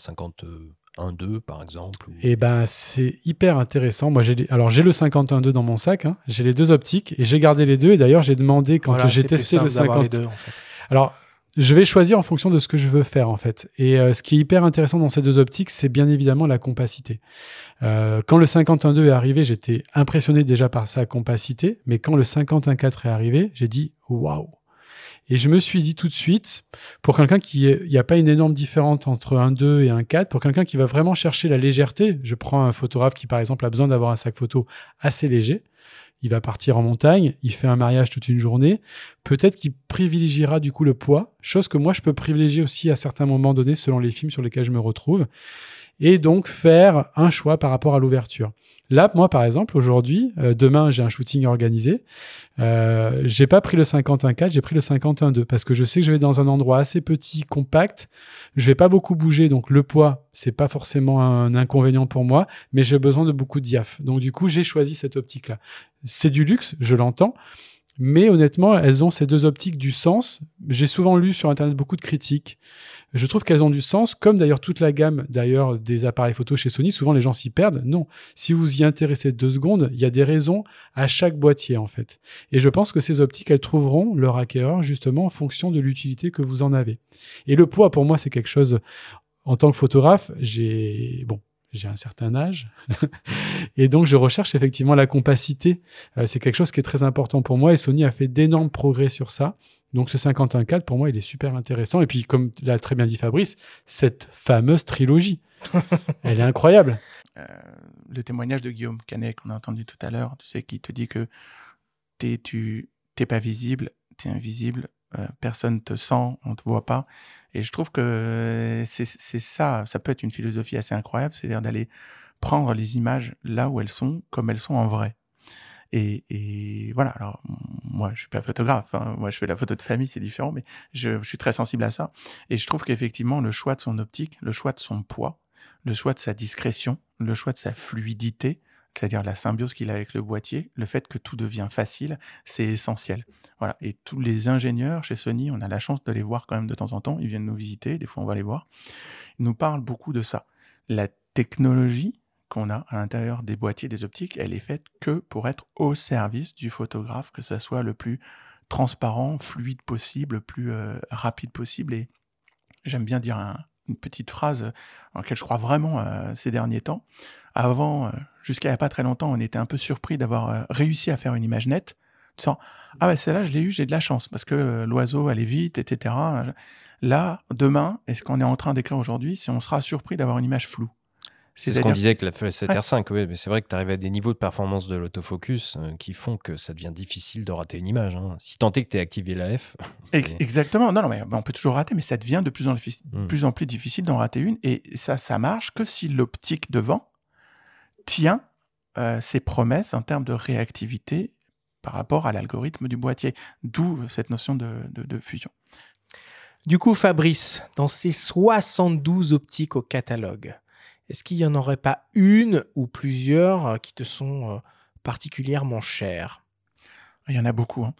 51.2 par exemple ou- Et ben c'est hyper intéressant. Moi j'ai les- alors j'ai le 51.2 dans mon sac, hein. j'ai les deux optiques et j'ai gardé les deux. Et d'ailleurs j'ai demandé quand Voilà, j'ai testé le simple d'avoir 50. les deux, en fait. Alors, je vais choisir en fonction de ce que je veux faire, en fait. Et euh, ce qui est hyper intéressant dans ces deux optiques, c'est bien évidemment la compacité. Euh, quand le 51.2 est arrivé, j'étais impressionné déjà par sa compacité, mais quand le 51.4 est arrivé, j'ai dit waouh. Et je me suis dit tout de suite, pour quelqu'un qui, il n'y a pas une énorme différence entre un 2 et un 4, pour quelqu'un qui va vraiment chercher la légèreté, je prends un photographe qui par exemple a besoin d'avoir un sac photo assez léger, il va partir en montagne, il fait un mariage toute une journée, peut-être qu'il privilégiera du coup le poids, chose que moi je peux privilégier aussi à certains moments donnés selon les films sur lesquels je me retrouve. Et donc faire un choix par rapport à l'ouverture. Là, moi, par exemple, aujourd'hui, euh, demain, j'ai un shooting organisé. Euh, j'ai pas pris le 51.4, j'ai pris le 51.2 parce que je sais que je vais dans un endroit assez petit, compact. Je vais pas beaucoup bouger, donc le poids, c'est pas forcément un inconvénient pour moi, mais j'ai besoin de beaucoup de diaph. Donc du coup, j'ai choisi cette optique-là. C'est du luxe, je l'entends. Mais honnêtement, elles ont ces deux optiques du sens. J'ai souvent lu sur Internet beaucoup de critiques. Je trouve qu'elles ont du sens, comme d'ailleurs toute la gamme d'ailleurs des appareils photo chez Sony. Souvent, les gens s'y perdent. Non, si vous y intéressez deux secondes, il y a des raisons à chaque boîtier en fait. Et je pense que ces optiques, elles trouveront leur acquéreur justement en fonction de l'utilité que vous en avez. Et le poids, pour moi, c'est quelque chose. En tant que photographe, j'ai bon, j'ai un certain âge. et donc, je recherche effectivement la compacité. Euh, c'est quelque chose qui est très important pour moi et Sony a fait d'énormes progrès sur ça. Donc, ce 51.4, pour moi, il est super intéressant. Et puis, comme l'a très bien dit Fabrice, cette fameuse trilogie, elle est incroyable. Euh, le témoignage de Guillaume Canet qu'on a entendu tout à l'heure, tu sais, qui te dit que t'es, tu t'es pas visible, t'es invisible, euh, personne te sent, on te voit pas. Et je trouve que c'est ça, ça peut être une philosophie assez incroyable, c'est-à-dire d'aller prendre les images là où elles sont, comme elles sont en vrai. Et, voilà, alors moi je suis pas photographe, hein. moi je fais la photo de famille, c'est différent, mais je, suis très sensible à ça. Et je trouve qu'effectivement le choix de son optique, le choix de son poids, le choix de sa discrétion, le choix de sa fluidité, c'est-à-dire la symbiose qu'il a avec le boîtier, le fait que tout devient facile, c'est essentiel. Voilà. Et tous les ingénieurs chez Sony, on a la chance de les voir quand même de temps en temps. Ils viennent nous visiter, des fois on va les voir. Ils nous parlent beaucoup de ça. La technologie qu'on a à l'intérieur des boîtiers, des optiques, elle est faite que pour être au service du photographe, que ça soit le plus transparent, fluide possible, le plus euh, rapide possible. Et j'aime bien dire un, une petite phrase en laquelle je crois vraiment euh, ces derniers temps. Avant, euh, jusqu'à il n'y a pas très longtemps, on était un peu surpris d'avoir euh, réussi à faire une image nette. Disant, ah ben celle-là, je l'ai eu, j'ai de la chance, parce que l'oiseau allait vite, etc. Là, demain, est ce qu'on est en train d'écrire aujourd'hui, si on sera surpris d'avoir une image floue? C'est ce qu'on disait avec la FSR 5 oui, mais c'est vrai que tu arrives à des niveaux de performance de l'autofocus euh, qui font que ça devient difficile de rater une image. Hein. Si tant est que tu es activé l'AF. Exactement, non, non, mais on peut toujours rater, mais ça devient de plus en, hmm. plus, en plus difficile d'en rater une. Et ça, ça marche que si l'optique devant tient euh, ses promesses en termes de réactivité par rapport à l'algorithme du boîtier. D'où cette notion de, de fusion. Du coup, Fabrice, dans ces 72 optiques au catalogue, est-ce qu'il n'y en aurait pas une ou plusieurs euh, qui te sont euh, particulièrement chères? Il y en a beaucoup. Hein.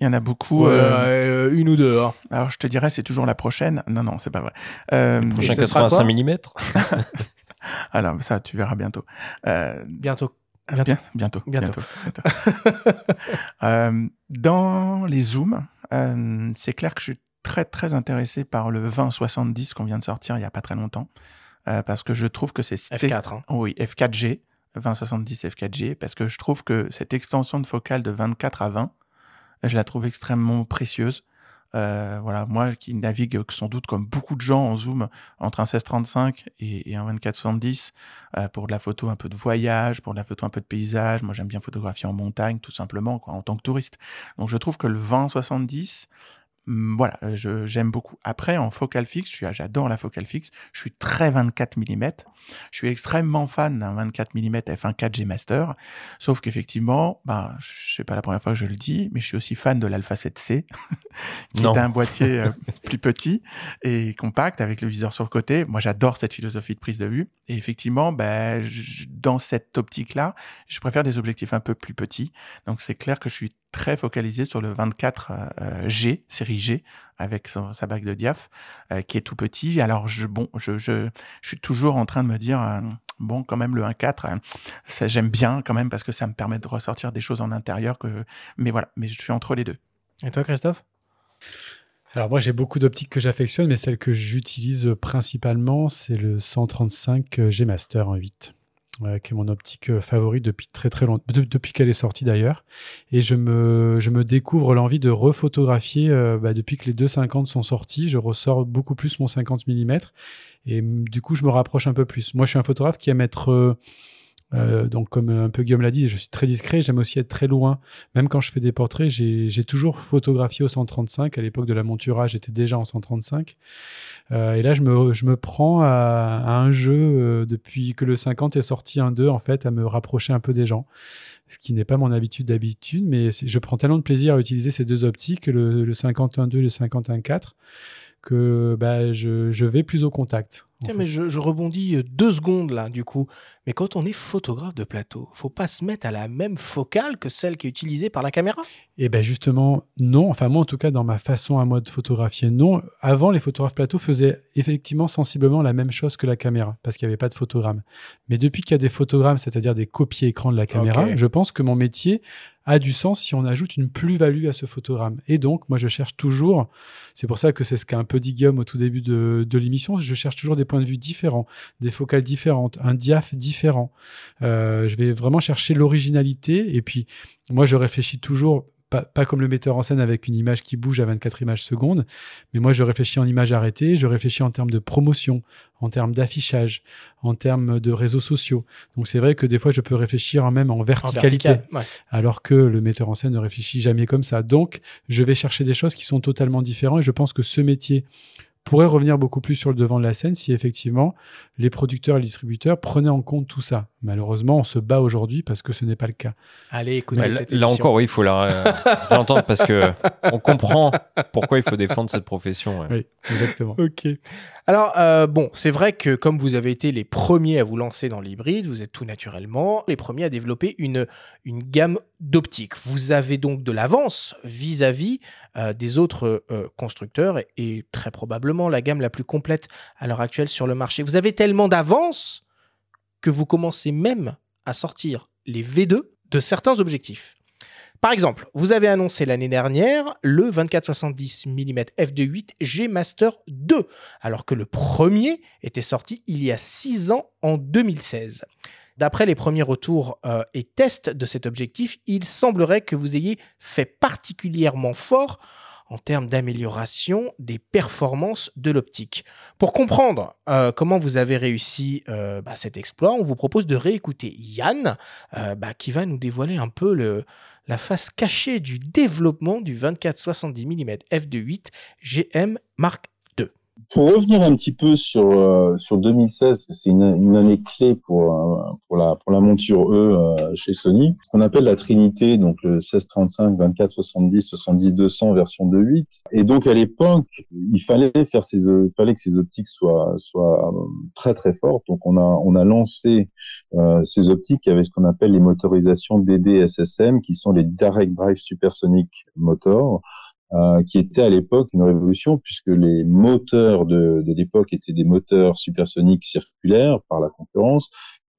Il y en a beaucoup. Euh, une ou deux. Hein. Alors, je te dirais, c'est toujours la prochaine. Non, non, c'est pas vrai. le prochain 85 mm Alors, ça, tu verras bientôt. bientôt. Bientôt. bientôt. Bientôt. dans les zooms, c'est clair que je suis très, très intéressé par le 2070 qu'on vient de sortir il n'y a pas très longtemps. Euh, parce que je trouve que c'est... F4. Hein. Oui, F4G, 2070 F4G, parce que je trouve que cette extension de focale de 24 à 20, je la trouve extrêmement précieuse. Euh, voilà, moi qui navigue sans doute comme beaucoup de gens en zoom entre un 1635 et, et un 2470 euh, pour de la photo un peu de voyage, pour de la photo un peu de paysage. Moi j'aime bien photographier en montagne tout simplement quoi, en tant que touriste. Donc je trouve que le 2070 Mmh, voilà, euh, j'aime beaucoup. Après, en focal fixe, j'adore la focal fixe. Je suis très 24 mm. Je suis extrêmement fan d'un 24 mm f1 4G Master. Sauf qu'effectivement, ben, je sais pas la première fois que je le dis, mais je suis aussi fan de l'Alpha 7C, qui est un boîtier plus petit et compact avec le viseur sur le côté. Moi, j'adore cette philosophie de prise de vue. Et effectivement, ben, dans cette optique-là, je préfère des objectifs un peu plus petits. Donc, c'est clair que je suis très focalisé sur le 24G, série G, avec sa, bague de diaph, euh, qui est tout petit. Alors, je, bon, je, je, je suis toujours en train de me dire, euh, bon, quand même, le 1.4, euh, ça j'aime bien quand même parce que ça me permet de ressortir des choses en intérieur. Que... Mais voilà, mais je suis entre les deux. Et toi, Christophe? Alors moi j'ai beaucoup d'optiques que j'affectionne, mais celle que j'utilise principalement c'est le 135 G Master en 8 qui est mon optique euh, favorite depuis très très longtemps, depuis qu'elle est sortie d'ailleurs. Et je me, je me découvre l'envie de refotographier euh, bah, depuis que les 2,50 sont sortis. Je ressors beaucoup plus mon 50 mm et du coup je me rapproche un peu plus. Moi je suis un photographe qui aime être Euh, donc, comme un peu Guillaume l'a dit, je suis très discret. J'aime aussi être très loin. Même quand je fais des portraits, j'ai toujours photographié au 135. À l'époque de la montura, j'étais déjà en 135. Euh, et là, je me, je me prends à, à un jeu euh, depuis que le 50 est sorti, un 2, en fait, à me rapprocher un peu des gens. Ce qui n'est pas mon habitude d'habitude, mais je prends tellement de plaisir à utiliser ces deux optiques, le, le 51.2 et le 51.4, que bah, je, je vais plus au contact. Tiens, mais je, je, rebondis euh, deux secondes là, du coup. Mais quand on est photographe de plateau, faut pas se mettre à la même focale que celle qui est utilisée par la caméra? Eh bien, justement, non. Enfin, moi, en tout cas, dans ma façon à moi de photographier, non. Avant, les photographes plateau faisaient effectivement sensiblement la même chose que la caméra, parce qu'il n'y avait pas de photogramme. Mais depuis qu'il y a des photogrammes, c'est-à-dire des copies écran de la caméra, okay. je pense que mon métier a du sens si on ajoute une plus-value à ce photogramme. Et donc, moi, je cherche toujours, c'est pour ça que c'est ce qu'a un peu dit Guillaume au tout début de, de l'émission, je cherche toujours des points de vue différents, des focales différentes, un diaph différent. Euh, je vais vraiment chercher l'originalité. Et puis, moi, je réfléchis toujours pas, pas, comme le metteur en scène avec une image qui bouge à 24 images secondes, mais moi je réfléchis en image arrêtée, je réfléchis en termes de promotion, en termes d'affichage, en termes de réseaux sociaux. Donc c'est vrai que des fois je peux réfléchir même en verticalité, en vertical, ouais. alors que le metteur en scène ne réfléchit jamais comme ça. Donc je vais chercher des choses qui sont totalement différentes et je pense que ce métier pourrait revenir beaucoup plus sur le devant de la scène si effectivement les producteurs et les distributeurs prenaient en compte tout ça. Malheureusement, on se bat aujourd'hui parce que ce n'est pas le cas. Allez, écoutez là, là encore, oui, il faut la l'entendre parce que on comprend pourquoi il faut défendre cette profession. Ouais. Oui, exactement. ok. Alors, euh, bon, c'est vrai que comme vous avez été les premiers à vous lancer dans l'hybride, vous êtes tout naturellement les premiers à développer une, une gamme d'optiques. Vous avez donc de l'avance vis-à-vis euh, des autres euh, constructeurs et, et très probablement la gamme la plus complète à l'heure actuelle sur le marché. Vous avez tellement d'avance que vous commencez même à sortir les V2 de certains objectifs. Par exemple, vous avez annoncé l'année dernière le 24-70 mm f2.8 G Master 2, alors que le premier était sorti il y a 6 ans en 2016. D'après les premiers retours euh, et tests de cet objectif, il semblerait que vous ayez fait particulièrement fort en termes d'amélioration des performances de l'optique. Pour comprendre euh, comment vous avez réussi euh, bah, cet exploit, on vous propose de réécouter Yann, bah, qui va nous dévoiler un peu la face cachée du développement du 24-70 mm f2.8 GM Mark pour revenir un petit peu sur euh, sur 2016, c'est une, une, année clé pour euh, pour la pour la monture E euh, chez Sony. Ce qu'on appelle la Trinité, donc le 1635, 24, 70, 70, 200 version 2.8. Et donc à l'époque, il fallait faire ces il fallait que ces optiques soient soient très très fortes. Donc on a on a lancé ces optiques avec ce qu'on appelle les motorisations DD-SSM, qui sont les Direct Drive Supersonic Motors. Euh, qui était à l'époque une révolution puisque les moteurs de, de l'époque étaient des moteurs supersoniques circulaires par la concurrence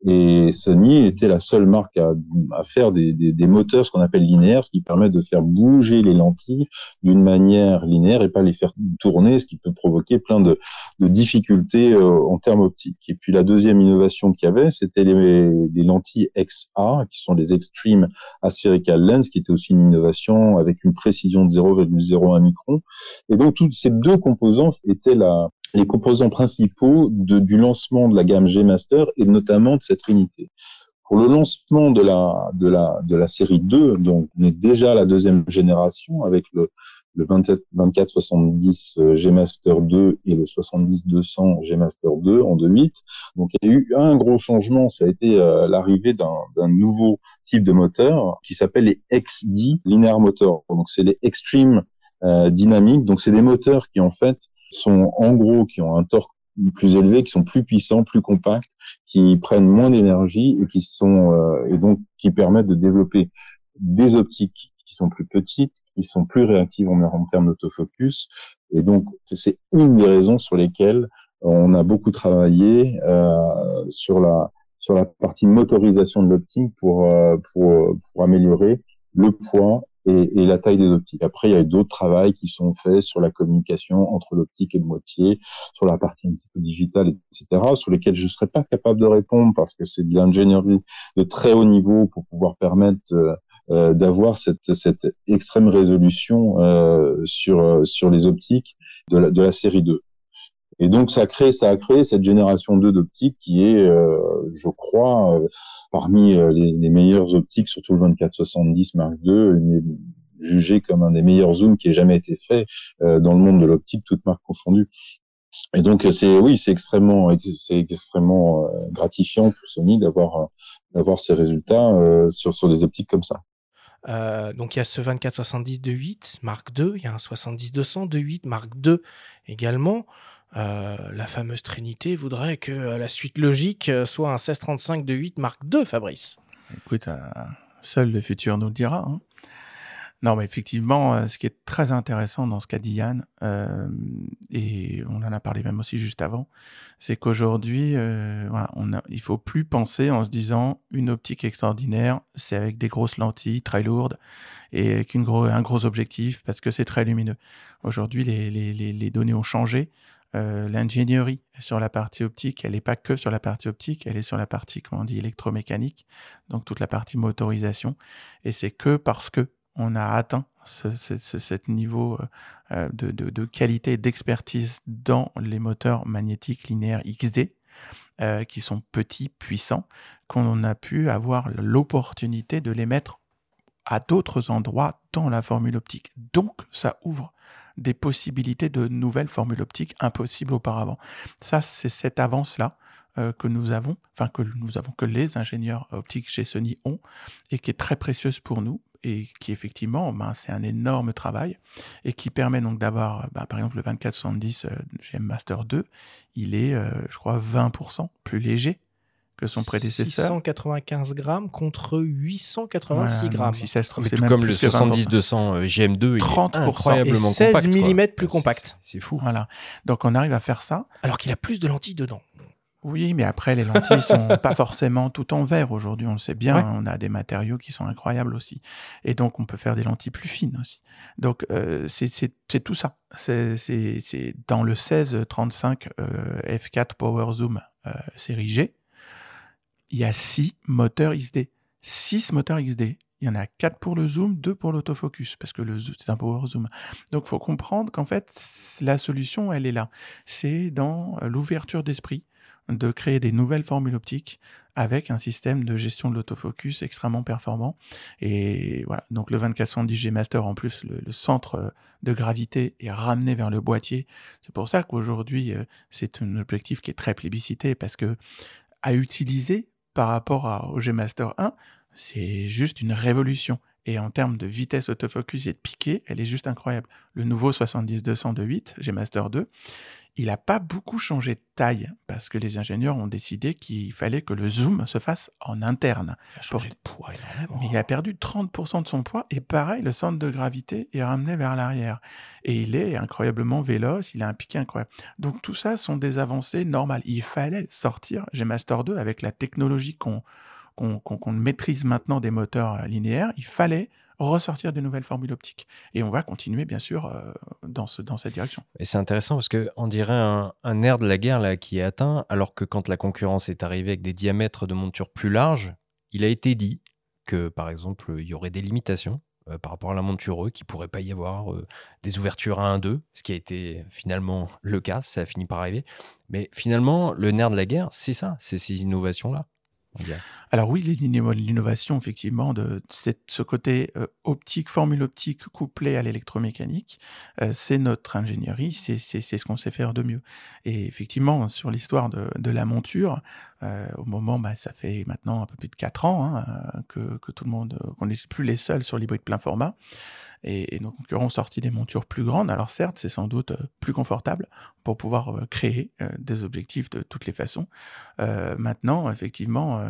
et Sony était la seule marque à, à faire des, des, des, moteurs, ce qu'on appelle linéaires, ce qui permet de faire bouger les lentilles d'une manière linéaire et pas les faire tourner, ce qui peut provoquer plein de, de difficultés euh, en termes optiques. Et puis la deuxième innovation qu'il y avait, c'était les, les, lentilles XA, qui sont les Extreme Aspherical Lens, qui était aussi une innovation avec une précision de 0,01 micron. Et donc, toutes ces deux composants étaient la, les composants principaux de, du lancement de la gamme G Master et notamment de cette Trinité. Pour le lancement de la, de la, de la série 2, donc on est déjà à la deuxième génération avec le, le 2470 G Master 2 et le 70-200 G Master 2 en 2.8. Donc il y a eu un gros changement, ça a été euh, l'arrivée d'un nouveau type de moteur qui s'appelle les XD Linear Motor. Donc c'est les Extreme euh, Dynamic. Donc c'est des moteurs qui en fait sont en gros qui ont un torque plus élevé, qui sont plus puissants, plus compacts, qui prennent moins d'énergie et qui sont euh, et donc qui permettent de développer des optiques qui sont plus petites, qui sont plus réactives en, en termes d'autofocus. Et donc c'est une des raisons sur lesquelles on a beaucoup travaillé euh, sur la sur la partie motorisation de l'optique pour, euh, pour pour améliorer le poids et, et, la taille des optiques. Après, il y a d'autres travaux qui sont faits sur la communication entre l'optique et le moitié, sur la partie un petit peu digitale, etc., sur lesquels je ne serais pas capable de répondre parce que c'est de l'ingénierie de très haut niveau pour pouvoir permettre euh, euh d'avoir cette, cette, extrême résolution euh, sur, sur les optiques de la, de la série 2. Et donc ça a créé, ça a créé cette génération 2 d'optique qui est, euh, je crois, euh, parmi euh, les, meilleures optiques, surtout le 2470 Mark II, jugé comme un des meilleurs zooms qui ait jamais été fait dans le monde de l'optique, toute marque confondue. Et donc c'est oui, c'est extrêmement, c'est extrêmement gratifiant pour Sony d'avoir d'avoir ces résultats sur sur des optiques comme ça. Donc il y a ce 2470 de 8 Mark II, il y a un 70-200 de 8 Mark II également. Euh, la fameuse Trinité voudrait que euh, la suite logique soit un 1635 de 8 Mark II, Fabrice. Écoute, seul le futur nous le dira. Hein. Non, mais effectivement, euh, ce qui est très intéressant dans ce qu'a dit Yann, euh, et on en a parlé même aussi juste avant, c'est qu'aujourd'hui, euh, voilà, on il faut plus penser en se disant une optique extraordinaire, c'est avec des grosses lentilles très lourdes et avec un gros objectif parce que c'est très lumineux. Aujourd'hui, les, données ont changé. Euh, l'ingénierie sur la partie optique, elle n'est pas que sur la partie optique, elle est sur la partie, comment on dit, électromécanique, donc toute la partie motorisation. Et c'est que parce que on a atteint ce, niveau euh, de, de, qualité d'expertise dans les moteurs magnétiques linéaires XD, euh, qui sont petits, puissants, qu'on a pu avoir l'opportunité de les mettre à d'autres endroits dans la formule optique. Donc, ça ouvre des possibilités de nouvelles formules optiques impossibles auparavant. Ça, c'est cette avance-là euh, que nous avons, enfin que nous avons, que les ingénieurs optiques chez Sony ont, et qui est très précieuse pour nous, et qui effectivement, ben, c'est un énorme travail et qui permet donc d'avoir, ben, par exemple, le 2470 euh, GM Master 2, il est, euh, je crois, 20% plus léger que son prédécesseur. 695 grammes contre 886 grammes. Si ça se trouve, c'est tout comme le 70-200 GM2, 30 il est incroyablement et 16 mm plus compact. C'est fou. Voilà. Donc on arrive à faire ça. Alors qu'il a plus de lentilles dedans. Oui, mais après, les lentilles sont pas forcément tout en verre aujourd'hui, on le sait bien. On a des matériaux qui sont incroyables aussi. Et donc, on peut faire des lentilles plus fines aussi. Donc, euh, c'est tout ça. C'est dans le 1635 euh, F4 Power Zoom euh, série G, il y a six moteurs XD. Six moteurs XD. Il y en a quatre pour le zoom, deux pour l'autofocus, parce que le c'est un power zoom. Donc, il faut comprendre qu'en fait, la solution, elle est là. C'est dans l'ouverture d'esprit de créer des nouvelles formules optiques avec un système de gestion de l'autofocus extrêmement performant. Et voilà, donc le 2410G Master, en plus, le, centre de gravité est ramené vers le boîtier. C'est pour ça qu'aujourd'hui, euh, c'est un objectif qui est très plébiscité parce que à utiliser par rapport au G Master 1, c'est juste une révolution. Et en termes de vitesse autofocus et de piqué, elle est juste incroyable. Le nouveau 70-200 de 8, G Master 2, il n'a pas beaucoup changé de taille parce que les ingénieurs ont décidé qu'il fallait que le zoom se fasse en interne. Il a changé de poids énormément. Mais il a perdu 30% de son poids et pareil, le centre de gravité est ramené vers l'arrière. Et il est incroyablement véloce, il a un piqué incroyable. Donc tout ça sont des avancées normales. Il fallait sortir G Master 2 avec la technologie qu'on qu'on maîtrise maintenant des moteurs linéaires. Il fallait ressortir de nouvelles formules optiques. Et on va continuer, bien sûr, euh, dans, ce, dans cette direction. Et c'est intéressant parce qu'on dirait un, un, air de la guerre là, qui est atteint, alors que quand la concurrence est arrivée avec des diamètres de monture plus larges, il a été dit que, par exemple, il y aurait des limitations euh, par rapport à la monture E, qu'il ne pourrait pas y avoir euh, des ouvertures à 1-2, ce qui a été finalement le cas, ça a fini par arriver. Mais finalement, le nerf de la guerre, c'est ça, c'est ces innovations-là. Alors oui, l'innovation, effectivement, de ce côté euh, optique, formule optique couplée à l'électromécanique, euh, c'est notre ingénierie, c'est ce qu'on sait faire de mieux. Et effectivement, sur l'histoire de, la monture, euh, au moment, bah, ça fait maintenant un peu plus de 4 ans hein, que, que, tout le monde, qu'on n'est plus les seuls sur l'hybride plein format. Et, nos concurrents ont sorti des montures plus grandes. Alors certes, c'est sans doute euh, plus confortable pour pouvoir euh, créer euh, des objectifs de toutes les façons. maintenant, effectivement,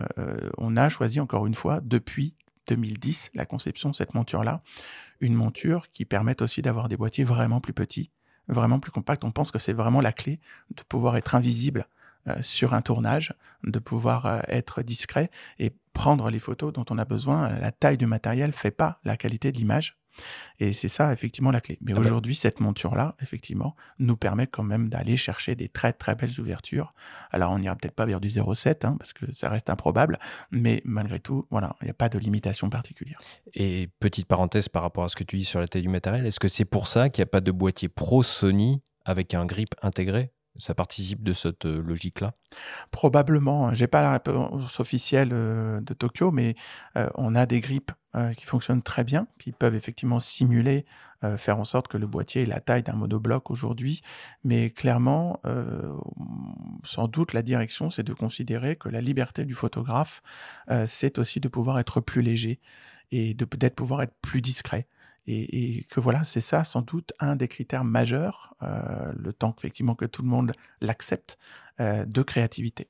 on a choisi encore une fois, depuis 2010, la conception de cette monture-là, une monture qui permette aussi d'avoir des boîtiers vraiment plus petits, vraiment plus compacts. On pense que c'est vraiment la clé de pouvoir être invisible sur un tournage, de pouvoir être discret et prendre les photos dont on a besoin. La taille du matériel fait pas la qualité de l'image. Et c'est ça, effectivement, la clé. Mais ah bah. aujourd'hui, cette monture-là, effectivement, nous permet quand même d'aller chercher des très, très belles ouvertures. Alors, on n'ira peut-être pas vers du 0,7, hein, parce que ça reste improbable, mais malgré tout, voilà, il n'y a pas de limitation particulière. Et petite parenthèse par rapport à ce que tu dis sur la taille du matériel, est-ce que c'est pour ça qu'il n'y a pas de boîtier Pro Sony avec un grip intégré? Ça participe de cette euh, logique-là? Probablement. Hein. J'ai pas la réponse officielle euh, de Tokyo, mais euh, on a des grippes qui fonctionnent très bien, qui peuvent effectivement simuler, faire en sorte que le boîtier ait la taille d'un monobloc aujourd'hui. Mais clairement, sans doute, la direction, c'est de considérer que la liberté du photographe, c'est aussi de pouvoir être plus léger et de pouvoir être plus discret. Et, que voilà, c'est ça sans doute un des critères majeurs, euh, le temps effectivement que tout le monde l'accepte, euh, de créativité.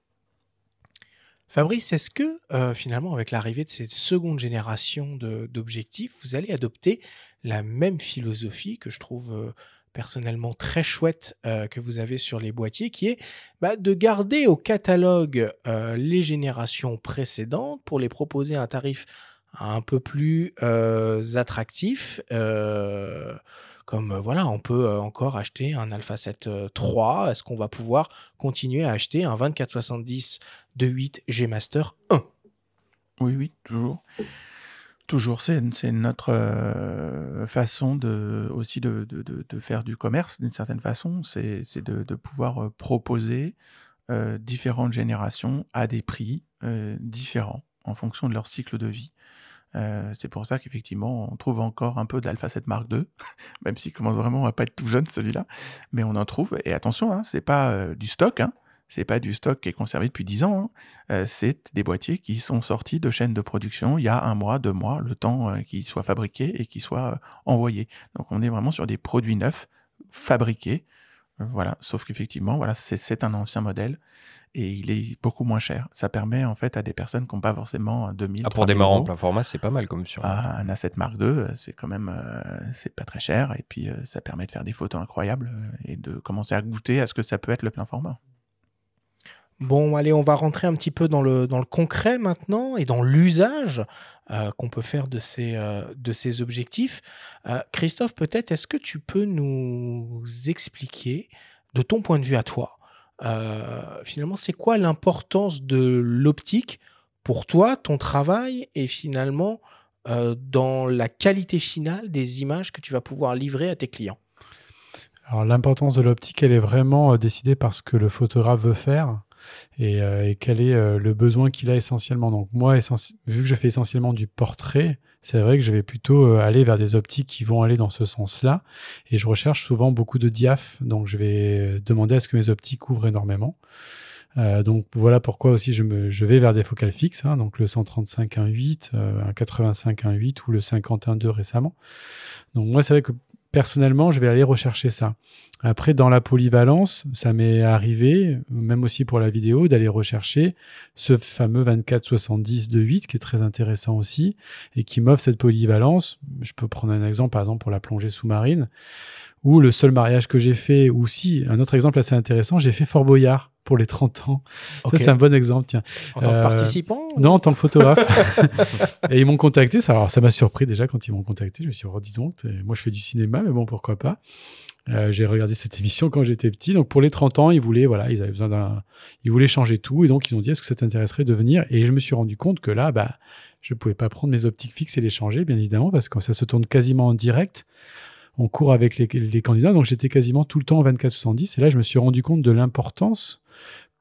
Fabrice, est-ce que euh, finalement, avec l'arrivée de cette seconde génération d'objectifs, vous allez adopter la même philosophie que je trouve personnellement très chouette que vous avez sur les boîtiers, qui est bah, de garder au catalogue les générations précédentes pour les proposer à un tarif un peu plus euh, attractif. Euh, comme euh, voilà, on peut encore acheter un Alpha 7 3. Est-ce qu'on va pouvoir continuer à acheter un 2470 de 8 G Master 1 Oui, oui, toujours. Toujours, c'est notre façon de, aussi de, faire du commerce d'une certaine façon. C'est de, pouvoir proposer différentes générations à des prix différents en fonction de leur cycle de vie. Euh, c'est pour ça qu'effectivement, on trouve encore un peu d'Alpha 7 Mark II, même s'il commence vraiment à pas être tout jeune celui-là. Mais on en trouve. Et attention, hein, c'est pas euh, du stock. Hein, c'est pas du stock qui est conservé depuis 10 ans. Hein. Euh, c'est des boîtiers qui sont sortis de chaînes de production il y a un mois, deux mois, le temps qu'ils soient fabriqués et qu'ils soient envoyés. Donc on est vraiment sur des produits neufs, fabriqués. Voilà. Sauf qu'effectivement, voilà, c'est un ancien modèle et il est beaucoup moins cher. Ça permet en fait à des personnes qui n'ont pas forcément 2000 ah, Pour démarrer en plein format, c'est pas mal comme. Ah, un A7 Mark II, euh, c'est quand même euh, c'est pas très cher et puis euh, ça permet de faire des photos incroyables et de commencer à goûter à ce que ça peut être le plein format. Bon, allez, on va rentrer un petit peu dans le, dans le concret maintenant et dans l'usage qu'on peut faire de ces, de ces objectifs. Christophe, peut-être, est-ce que tu peux nous expliquer, de ton point de vue à toi, euh, finalement, c'est quoi l'importance de l'optique pour toi, ton travail et finalement euh, dans la qualité finale des images que tu vas pouvoir livrer à tes clients? Alors l'importance de l'optique, elle est vraiment euh, décidée par ce que le photographe veut faire et, quel est le besoin qu'il a essentiellement? Donc moi, vu que je fais essentiellement du portrait, c'est vrai que je vais plutôt euh, aller vers des optiques qui vont aller dans ce sens-là. Et je recherche souvent beaucoup de diaph, donc je vais demander à ce que mes optiques couvrent énormément. Euh, donc voilà pourquoi aussi je, vais vers des focales fixes, hein, donc le 135 1.8, euh, un 85 1.8 ou le 50 1.2 récemment. Donc moi c'est vrai que personnellement, je vais aller rechercher ça. Après, dans la polyvalence, ça m'est arrivé, même aussi pour la vidéo, d'aller rechercher ce fameux 24-70 de 8, qui est très intéressant aussi, et qui m'offre cette polyvalence. Je peux prendre un exemple, par exemple, pour la plongée sous-marine, où le seul mariage que j'ai fait, ou si, un autre exemple assez intéressant, j'ai fait Fort Boyard pour les 30 ans. Ça, c'est un bon exemple. Tiens. En tant que euh, participant Non, en tant que photographe. et ils m'ont contacté. Ça, alors, ça m'a surpris déjà quand ils m'ont contacté. Je me suis dit, oh, dis donc, moi, je fais du cinéma, mais bon, pourquoi pas. Euh, j'ai regardé cette émission quand j'étais petit. Donc, pour les 30 ans, ils voulaient, voilà, ils avaient besoin d'un. Ils voulaient changer tout. Et donc, ils ont dit, est-ce que ça t'intéresserait de venir? Et je me suis rendu compte que là, bah, je ne pouvais pas prendre mes optiques fixes et les changer, bien évidemment, parce que ça se tourne quasiment en direct on court avec les, les candidats. Donc j'étais quasiment tout le temps en 24-70. Et là, je me suis rendu compte de l'importance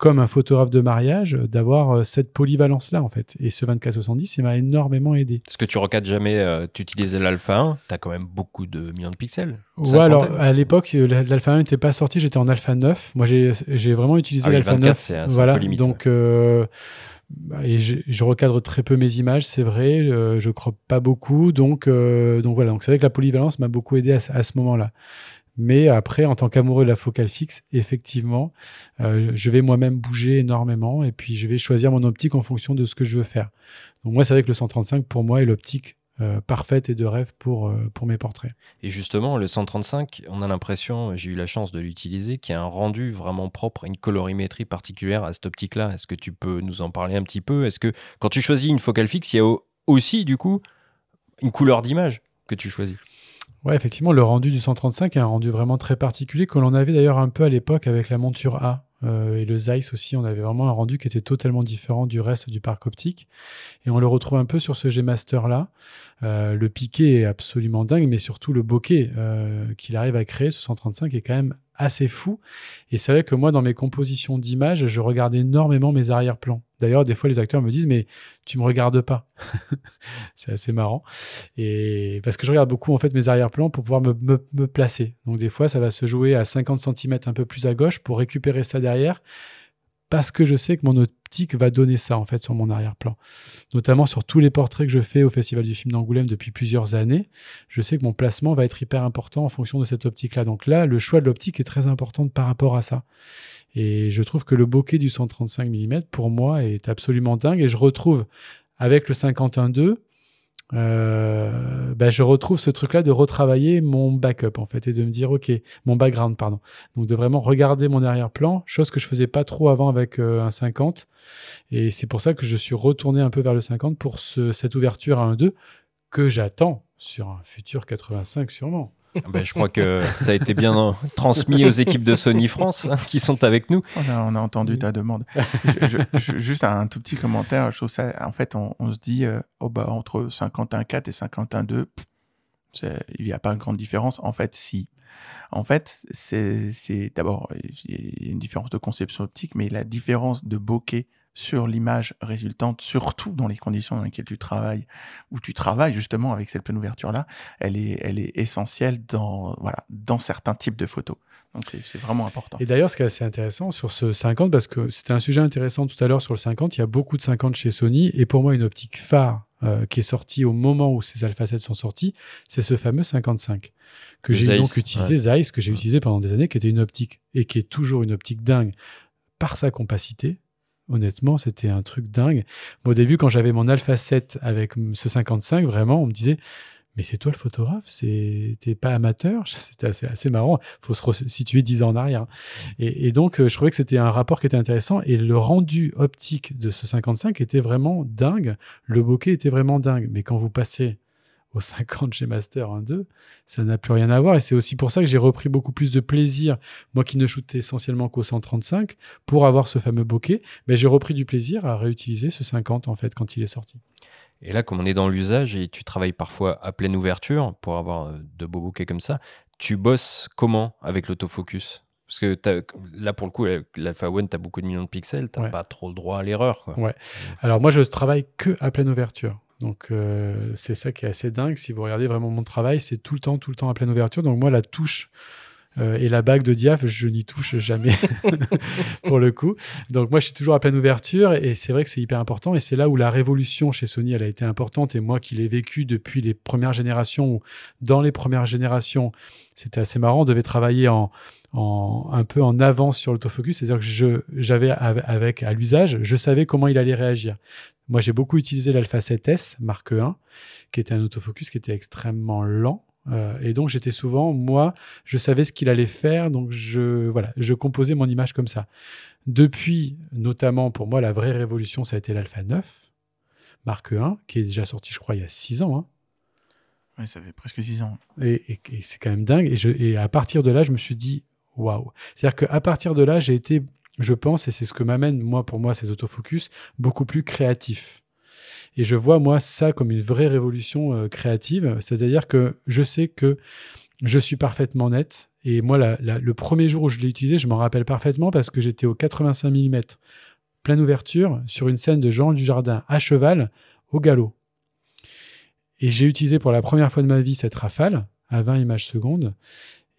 comme un photographe de mariage, d'avoir euh, cette polyvalence-là, en fait. Et ce 24-70, il m'a énormément aidé. Est-ce que tu recadres jamais, euh, tu utilisais l'Alpha 1, tu as quand même beaucoup de millions de pixels. Ouais, alors à l'époque, euh, l'Alpha 1 n'était pas sorti, j'étais en Alpha 9. Moi, j'ai vraiment utilisé ah l'Alpha 9. C'est voilà, et je, recadre très peu mes images, c'est vrai, je croppe pas beaucoup, donc, donc voilà. Donc c'est vrai que la polyvalence m'a beaucoup aidé à ce moment-là. Mais après, en tant qu'amoureux de la focale fixe, effectivement, euh, je vais moi-même bouger énormément et puis je vais choisir mon optique en fonction de ce que je veux faire. Donc moi, c'est vrai que le 135, pour moi, est l'optique euh, parfaite et de rêve pour, euh, pour mes portraits. Et justement, le 135, on a l'impression, j'ai eu la chance de l'utiliser, qu'il y a un rendu vraiment propre, une colorimétrie particulière à cette optique-là. Est-ce que tu peux nous en parler un petit peu? Est-ce que quand tu choisis une focale fixe, il y a aussi, du coup, une couleur d'image que tu choisis? Ouais, effectivement, le rendu du 135 est un rendu vraiment très particulier, que l'on avait d'ailleurs un peu à l'époque avec la monture A. Euh, et le Zeiss aussi, on avait vraiment un rendu qui était totalement différent du reste du parc optique. Et on le retrouve un peu sur ce G-Master là. Euh, le piqué est absolument dingue, mais surtout le bokeh euh, qu'il arrive à créer, ce 135, est quand même assez fou. Et c'est vrai que moi, dans mes compositions d'images, je regarde énormément mes arrière-plans. D'ailleurs, des fois, les acteurs me disent, mais tu me regardes pas. c'est assez marrant. Et parce que je regarde beaucoup, en fait, mes arrière-plans pour pouvoir me, placer. Donc, des fois, ça va se jouer à 50 cm un peu plus à gauche pour récupérer ça derrière parce que je sais que mon optique va donner ça en fait sur mon arrière-plan. Notamment sur tous les portraits que je fais au Festival du film d'Angoulême depuis plusieurs années, je sais que mon placement va être hyper important en fonction de cette optique-là. Donc là, le choix de l'optique est très important par rapport à ça. Et je trouve que le bokeh du 135 mm pour moi est absolument dingue. Et je retrouve avec le 51.2 euh, bah, je retrouve ce truc-là de retravailler mon backup en fait et de me dire ok mon background pardon. Donc de vraiment regarder mon arrière-plan chose que je faisais pas trop avant avec euh, un 50 et c'est pour ça que je suis retourné un peu vers le 50 pour cette ouverture à 1.2 que j'attends sur un futur 85 sûrement ben, je crois que ça a été bien transmis aux équipes de Sony France hein, qui sont avec nous. On a, entendu ta demande. juste un tout petit commentaire. Je ça, en fait, on, se dit euh, oh bah, entre 51.4 et 51.2, il n'y a pas une grande différence. En fait, si. En fait, c'est d'abord une différence de conception optique, mais la différence de bokeh sur l'image résultante, surtout dans les conditions dans lesquelles tu travailles, où tu travailles justement avec cette pleine ouverture-là, elle est, elle est essentielle dans, voilà, dans certains types de photos. Donc c'est vraiment important. Et d'ailleurs, ce qui est assez intéressant sur ce 50, parce que c'était un sujet intéressant tout à l'heure sur le 50, il y a beaucoup de 50 chez Sony, et pour moi, une optique phare euh, qui est sortie au moment où ces Alpha 7 sont sortis, c'est ce fameux 55 que j'ai donc utilisé, Zeiss, que j'ai utilisé pendant des années, qui était une optique et qui est toujours une optique dingue par sa compacité, Honnêtement, c'était un truc dingue. au début, quand j'avais mon Alpha 7 avec ce 55, vraiment, on me disait mais c'est toi le photographe, t'es pas amateur, c'était assez, marrant. Faut se situer dix ans en arrière. Et, donc, euh, je trouvais que c'était un rapport qui était intéressant et le rendu optique de ce 55 était vraiment dingue. Le bokeh était vraiment dingue. Mais quand vous passez au 50 chez Master 1.2, ça n'a plus rien à voir. Et c'est aussi pour ça que j'ai repris beaucoup plus de plaisir, moi qui ne shootais essentiellement qu'au 135, pour avoir ce fameux bokeh. Mais j'ai repris du plaisir à réutiliser ce 50 en fait quand il est sorti. Et là, comme on est dans l'usage et tu travailles parfois à pleine ouverture pour avoir euh, de beaux bokehs comme ça, tu bosses comment avec l'autofocus? Parce que là, pour le coup, l'Alpha One, tu as beaucoup de millions de pixels, tu n'as pas trop le droit à l'erreur. Ouais. Alors, moi, je travaille que à pleine ouverture. Donc euh, c'est ça qui est assez dingue. Si vous regardez vraiment mon travail, c'est tout le temps, tout le temps à pleine ouverture. Donc moi, la touche euh, et la bague de diaph, je n'y touche jamais pour le coup. Donc moi, je suis toujours à pleine ouverture et c'est vrai que c'est hyper important. Et c'est là où la révolution chez Sony, elle a été importante. Et moi qui l'ai vécu depuis les premières générations, dans les premières générations, c'était assez marrant. On devait travailler en, un peu en avance sur l'autofocus, c'est-à-dire que j'avais avec à l'usage, je savais comment il allait réagir. Moi, j'ai beaucoup utilisé l'Alpha 7S Mark 1, qui était un autofocus qui était extrêmement lent. Euh, et donc, j'étais souvent, moi, je savais ce qu'il allait faire, donc je, voilà, je composais mon image comme ça. Depuis, notamment pour moi, la vraie révolution, ça a été l'Alpha 9, Mark 1, qui est déjà sorti, je crois, il y a 6 ans. Hein. Oui, ça fait presque 6 ans. Et, c'est quand même dingue. Et, je, et à partir de là, je me suis dit, waouh. C'est-à-dire qu'à partir de là, j'ai été je pense, et c'est ce que m'amène, moi, pour moi, ces autofocus, beaucoup plus créatifs. Et je vois, moi, ça comme une vraie révolution euh, créative. C'est-à-dire que je sais que je suis parfaitement net. Et moi, le premier jour où je l'ai utilisé, je m'en rappelle parfaitement parce que j'étais au 85 mm, pleine ouverture, sur une scène de Jean du Jardin à cheval, au galop. Et j'ai utilisé pour la première fois de ma vie cette rafale à 20 images secondes.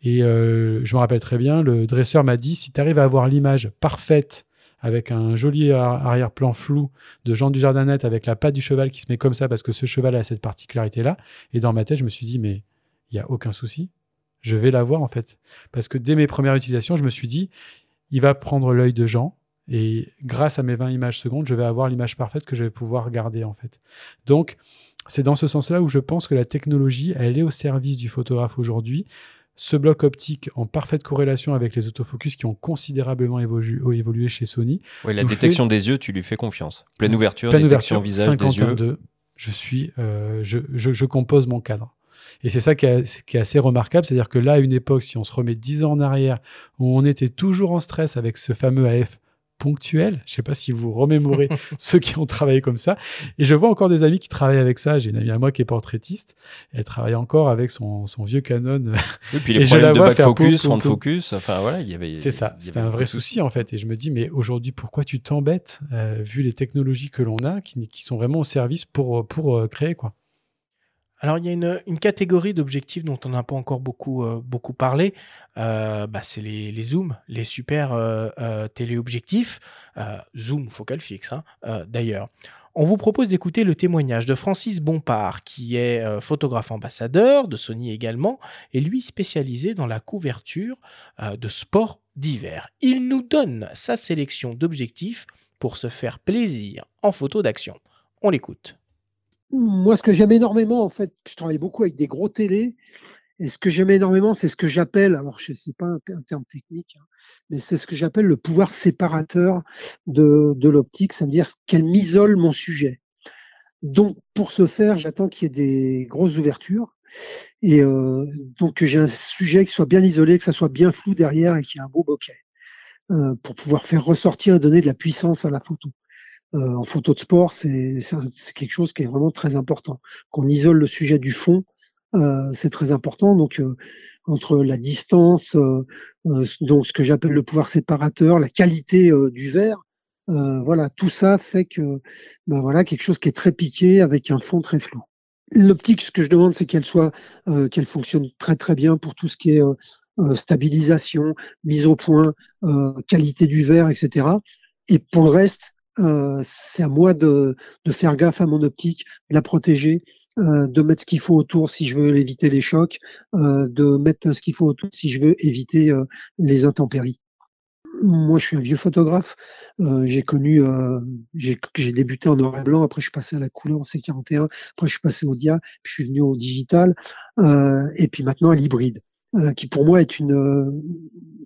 Et euh, je me rappelle très bien, le dresseur m'a dit, si tu arrives à avoir l'image parfaite avec un joli arrière-plan flou de Jean Dujardinette avec la patte du cheval qui se met comme ça parce que ce cheval a cette particularité-là. Et dans ma tête, je me suis dit, mais il n'y a aucun souci. Je vais l'avoir en fait. Parce que dès mes premières utilisations, je me suis dit, il va prendre l'œil de Jean. Et grâce à mes 20 images secondes, je vais avoir l'image parfaite que je vais pouvoir garder en fait. Donc, c'est dans ce sens-là où je pense que la technologie, elle est au service du photographe aujourd'hui ce bloc optique en parfaite corrélation avec les autofocus qui ont considérablement évolué, chez Sony. Oui, la détection des yeux, tu lui fais confiance. Pleine ouverture, pleine détection ouverture, visage des yeux. Je suis, euh, je, je, compose mon cadre. Et c'est ça qui est, qui est, assez remarquable, c'est-à-dire que là, à une époque, si on se remet dix ans en arrière, où on était toujours en stress avec ce fameux AF ponctuel. Je sais pas si vous remémorez ceux qui ont travaillé comme ça. Et je vois encore des amis qui travaillent avec ça. J'ai une amie à moi qui est portraitiste. Elle travaille encore avec son, son vieux Canon. Oui, puis les problèmes de back focus, front focus, enfin voilà, il y avait. C'est ça. C'était un vrai souci en fait. Et je me dis, mais aujourd'hui, pourquoi tu t'embêtes euh, vu les technologies que l'on a, qui, qui, sont vraiment au service pour pour euh, créer quoi? Alors, il y a une, catégorie d'objectifs dont on n'a pas encore beaucoup, euh, parlé. Euh, bah, c'est les, zooms, les super euh, téléobjectifs. zoom focal fixe, hein, d'ailleurs. On vous propose d'écouter le témoignage de Francis Bompard, qui est photographe ambassadeur de Sony également, et lui spécialisé dans la couverture de sports d'hiver. Il nous donne sa sélection d'objectifs pour se faire plaisir en photo d'action. On l'écoute. Moi, ce que j'aime énormément, en fait, je travaille beaucoup avec des gros télés. Et ce que j'aime énormément, c'est ce que j'appelle, alors je sais pas un, terme technique, hein, mais c'est ce que j'appelle le pouvoir séparateur de, de l'optique. Ça veut dire qu'elle m'isole mon sujet. Donc, pour ce faire, j'attends qu'il y ait des grosses ouvertures. Et euh, donc, j'ai un sujet qui soit bien isolé, que ça soit bien flou derrière et qu'il y ait un beau bokeh. Euh, pour pouvoir faire ressortir et donner de la puissance à la photo. Euh, en photo de sport, c'est quelque chose qui est vraiment très important. Qu'on isole le sujet du fond, euh, c'est très important. Donc, euh, entre la distance, donc ce que j'appelle le pouvoir séparateur, la qualité du verre, voilà, tout ça fait que, ben voilà, quelque chose qui est très piqué avec un fond très flou. L'optique, ce que je demande, c'est qu'elle soit, qu'elle fonctionne très très bien pour tout ce qui est stabilisation, mise au point, qualité du verre, etc. Et pour le reste, euh, c'est à moi de, de, faire gaffe à mon optique, de la protéger, euh, de mettre ce qu'il faut autour si je veux éviter les chocs, euh, de mettre ce qu'il faut autour si je veux éviter euh, les intempéries. Moi, je suis un vieux photographe. Euh, j'ai connu, j'ai débuté en noir et blanc. Après, je suis passé à la couleur en C41. Après, je suis passé au dia. Puis je suis venu au digital. et puis maintenant à l'hybride. Qui pour moi est une,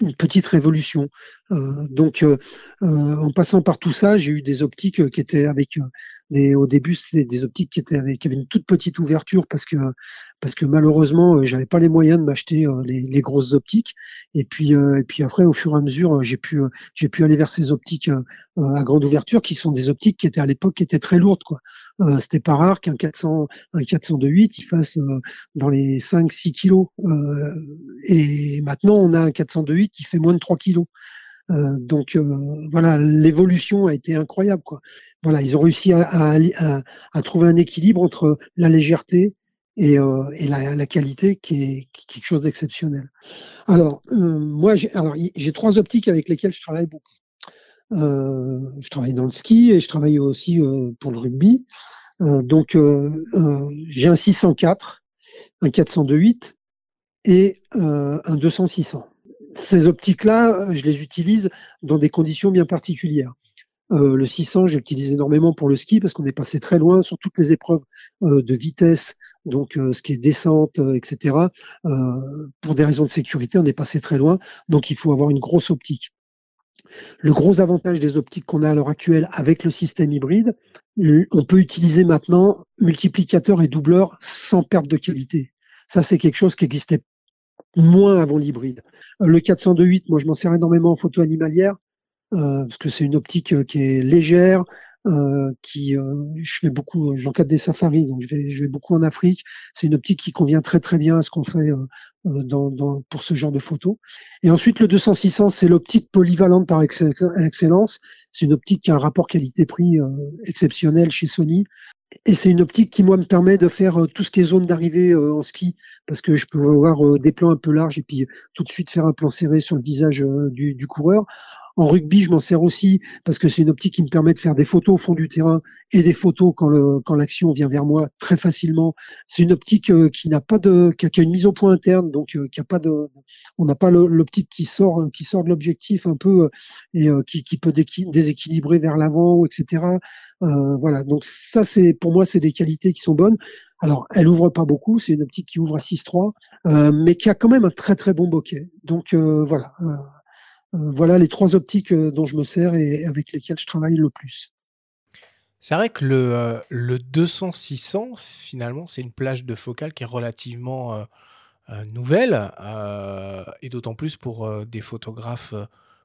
une petite révolution. Euh, donc, euh, euh, en passant par tout ça, j'ai eu des optiques qui étaient avec au début, c'était des optiques qui étaient qui avaient une toute petite ouverture parce que, parce que malheureusement, j'avais pas les moyens de m'acheter les, les, grosses optiques. Et puis, et puis après, au fur et à mesure, j'ai pu, j'ai pu aller vers ces optiques à grande ouverture qui sont des optiques qui étaient à l'époque qui étaient très lourdes, quoi. c'était pas rare qu'un 400, un 402.8 il fasse dans les 5-6 kilos. et maintenant, on a un 402.8 qui fait moins de 3 kilos. Euh, donc euh, voilà, l'évolution a été incroyable. Quoi. Voilà, ils ont réussi à, à, à, trouver un équilibre entre la légèreté et, euh, et la, la, qualité qui est, quelque chose d'exceptionnel. Alors euh, moi, j'ai, trois optiques avec lesquelles je travaille beaucoup. Euh, je travaille dans le ski et je travaille aussi pour le rugby. donc j'ai un 604, un 402.8 et un 200-600 ces optiques-là, je les utilise dans des conditions bien particulières. Euh, le 600, j'utilise énormément pour le ski parce qu'on est passé très loin sur toutes les épreuves euh, de vitesse, donc euh, ce qui est descente, etc. pour des raisons de sécurité, on est passé très loin, donc il faut avoir une grosse optique. Le gros avantage des optiques qu'on a à l'heure actuelle avec le système hybride, on peut utiliser maintenant multiplicateur et doubleur sans perte de qualité. Ça, c'est quelque chose qui n'existait moins avant l'hybride. Le 402.8, moi je m'en sers énormément en photo animalière, euh, parce que c'est une optique euh, qui est légère, euh, qui euh, je fais beaucoup, j'encadre des safaris, donc je vais, beaucoup en Afrique. C'est une optique qui convient très très bien à ce qu'on fait euh, pour ce genre de photos. Et ensuite le 200-600, c'est l'optique polyvalente par excellence. C'est une optique qui a un rapport qualité-prix exceptionnel chez Sony. Et c'est une optique qui, moi, me permet de faire tout ce qui est zone d'arrivée en ski, parce que je peux avoir des plans un peu larges et puis tout de suite faire un plan serré sur le visage du, du coureur. En rugby, je m'en sers aussi parce que c'est une optique qui me permet de faire des photos au fond du terrain et des photos quand le quand l'action vient vers moi très facilement. C'est une optique euh, qui n'a pas de qui a, une mise au point interne, donc euh, qui a pas de on n'a pas l'optique qui sort qui sort de l'objectif un peu euh, et qui, peut déséquilibrer vers l'avant, etc. voilà. Donc ça c'est pour moi c'est des qualités qui sont bonnes. Alors, elle ouvre pas beaucoup, c'est une optique qui ouvre à 6.3, euh, mais qui a quand même un très très bon bokeh. Donc euh, voilà les trois optiques euh, dont je me sers et avec lesquelles je travaille le plus. C'est vrai que le, euh, le 200-600, finalement, c'est une plage de focale qui est relativement nouvelle, et d'autant plus pour des photographes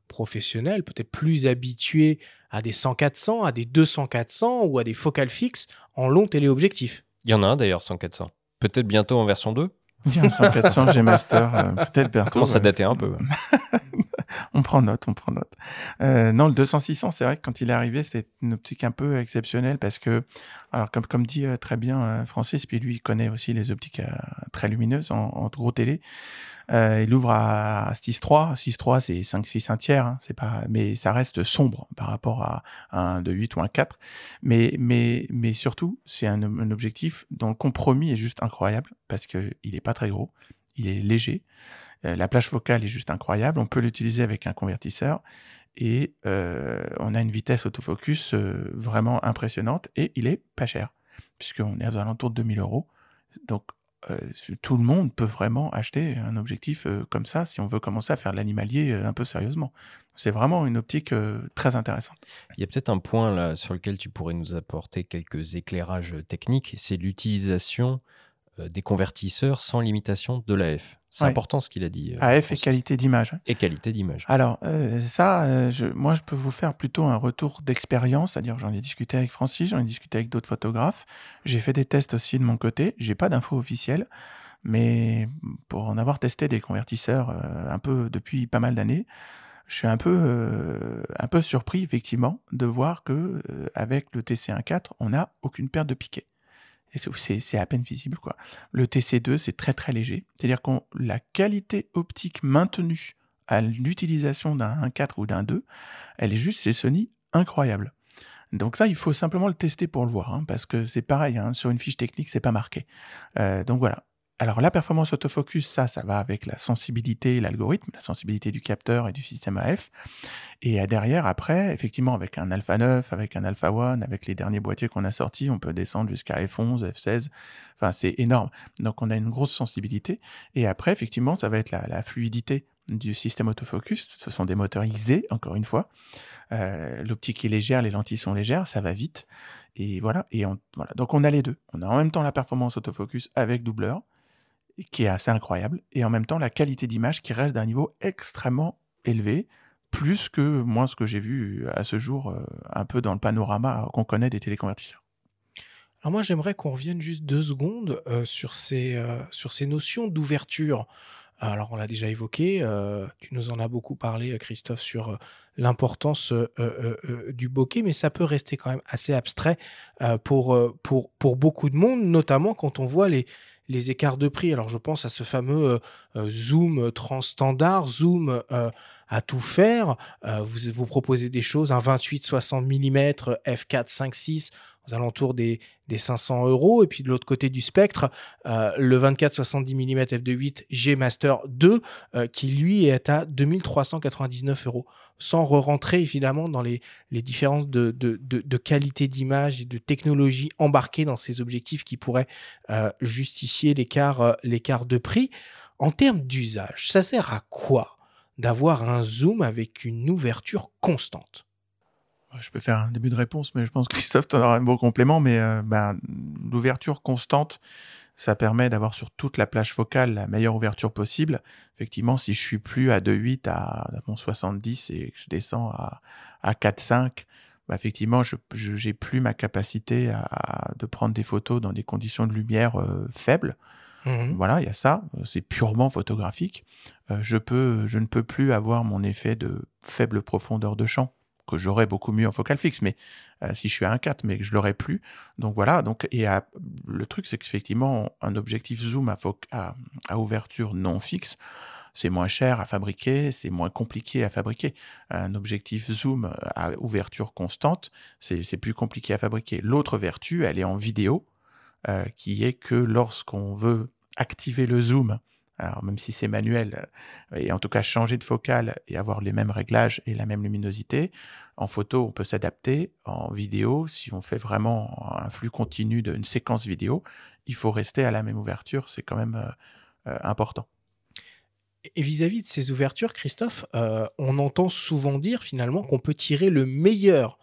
professionnels, peut-être plus habitués à des 100-400, à des 200-400 ou à des focales fixes en long téléobjectif. Il y en a un d'ailleurs 100-400. Peut-être bientôt en version 2 Il y a un 100-400 G Master, euh, peut-être bientôt. Commence à dater un peu. on prend note, on prend note. Euh, non, le 200-600, c'est vrai que quand il est arrivé, c'était une optique un peu exceptionnelle parce que, alors comme, comme dit euh, très bien euh, Francis, puis lui, il connaît aussi les optiques très lumineuses en, gros télé. il ouvre à 6.3. 6.3, c'est 5-6 un tiers, hein, c'est pas, mais ça reste sombre par rapport à, un 2.8 ou un 4. Mais, mais, mais surtout, c'est un, un objectif dont le compromis est juste incroyable parce qu'il n'est pas très gros, il est léger. Euh, la plage focale est juste incroyable. On peut l'utiliser avec un convertisseur et euh, on a une vitesse autofocus euh, vraiment impressionnante et il est pas cher puisqu'on est aux alentours de 2000 euros. Donc tout le monde peut vraiment acheter un objectif comme ça si on veut commencer à faire l'animalier un peu sérieusement. C'est vraiment une optique très intéressante. Il y a peut-être un point sur lequel tu pourrais nous apporter quelques éclairages techniques, c'est l'utilisation des convertisseurs sans limitation de l'AF. C'est important ce qu'il a dit. Euh, AF et qualité d'image. Et qualité d'image. Alors, euh, ça, euh, je, moi, je peux vous faire plutôt un retour d'expérience, c'est-à-dire j'en ai discuté avec Francis, j'en ai discuté avec d'autres photographes. J'ai fait des tests aussi de mon côté. J'ai pas d'infos officielles, mais pour en avoir testé des convertisseurs un peu depuis pas mal d'années, je suis un peu, un peu surpris, effectivement, de voir que avec le TC14, on n'a aucune perte de c'est à peine visible quoi. Le TC2 c'est très très léger, c'est-à-dire que la qualité optique maintenue à l'utilisation d'un 1.4 ou d'un 2, elle est juste c'est Sony incroyable. Donc ça, il faut simplement le tester pour le voir, hein, parce que c'est pareil, hein, sur une fiche technique, c'est pas marqué. Euh, donc voilà, alors la performance autofocus, ça, ça va avec la sensibilité, l'algorithme, la sensibilité du capteur et du système AF. Et derrière, après, effectivement, avec un Alpha 9, avec un Alpha 1, avec les derniers boîtiers qu'on a sortis, on peut descendre jusqu'à F11, F16. Enfin, c'est énorme. Donc on a une grosse sensibilité. Et après, effectivement, ça va être la, fluidité du système autofocus. Ce sont des moteurs XZ, encore une fois. Euh, l'optique est légère, les lentilles sont légères, ça va vite. Et voilà. Et voilà. Donc on a les deux. On a en même temps la performance autofocus avec doubleur qui est assez incroyable, et en même temps la qualité d'image qui reste d'un niveau extrêmement élevé, plus que moi ce que j'ai vu à ce jour euh, un peu dans le panorama qu'on connaît des téléconvertisseurs. Alors moi j'aimerais qu'on revienne juste deux secondes euh, sur, ces, euh, sur ces notions d'ouverture. Alors on l'a déjà évoqué, tu nous en as beaucoup parlé Christophe sur l'importance du bokeh, mais ça peut rester quand même assez abstrait pour, pour, pour beaucoup de monde, notamment quand on voit les, les écarts de prix. Alors je pense à ce fameux euh, euh, zoom transstandard, zoom euh, à tout faire. vous vous proposez des choses, un 28-60 mm f4 5.6 aux alentours des, des 500 euros. Et puis de l'autre côté du spectre, le 24-70 mm f2.8 G Master 2 qui lui est à 2399 euros sans re-rentrer évidemment dans les, les différences de, de, qualité d'image et de technologie embarquées dans ces objectifs qui pourraient euh, justifier l'écart, euh, l'écart de prix. En termes d'usage, ça sert à quoi d'avoir un zoom avec une ouverture constante? Je peux faire un début de réponse, mais je pense que Christophe t'en aura un bon complément. Mais euh, ben, l'ouverture constante, ça permet d'avoir sur toute la plage focale la meilleure ouverture possible. Effectivement, si je suis plus à 2,8 à, mon 70 et que je descends à, à 4,5, bah effectivement, je n'ai plus ma capacité à, de prendre des photos dans des conditions de lumière euh, faibles. Mmh voilà, il y a ça, c'est purement photographique. Euh, je, peux, je ne peux plus avoir mon effet de faible profondeur de champ que j'aurais beaucoup mieux en focal fixe, mais euh, si je suis à 1.4, mais que je l'aurais plus. Donc voilà, donc, et le truc, c'est qu'effectivement, un objectif zoom à, à, à ouverture non fixe, c'est moins cher à fabriquer, c'est moins compliqué à fabriquer. Un objectif zoom à ouverture constante, c'est plus compliqué à fabriquer. L'autre vertu, elle est en vidéo, euh, qui est que lorsqu'on veut activer le zoom alors même si c'est manuel, euh, et en tout cas changer de focale et avoir les mêmes réglages et la même luminosité. En photo, on peut s'adapter. En vidéo, si on fait vraiment un flux continu d'une séquence vidéo, il faut rester à la même ouverture. C'est quand même euh, euh, important. Et vis-à-vis de ces ouvertures, Christophe, on entend souvent dire finalement qu'on peut tirer le meilleur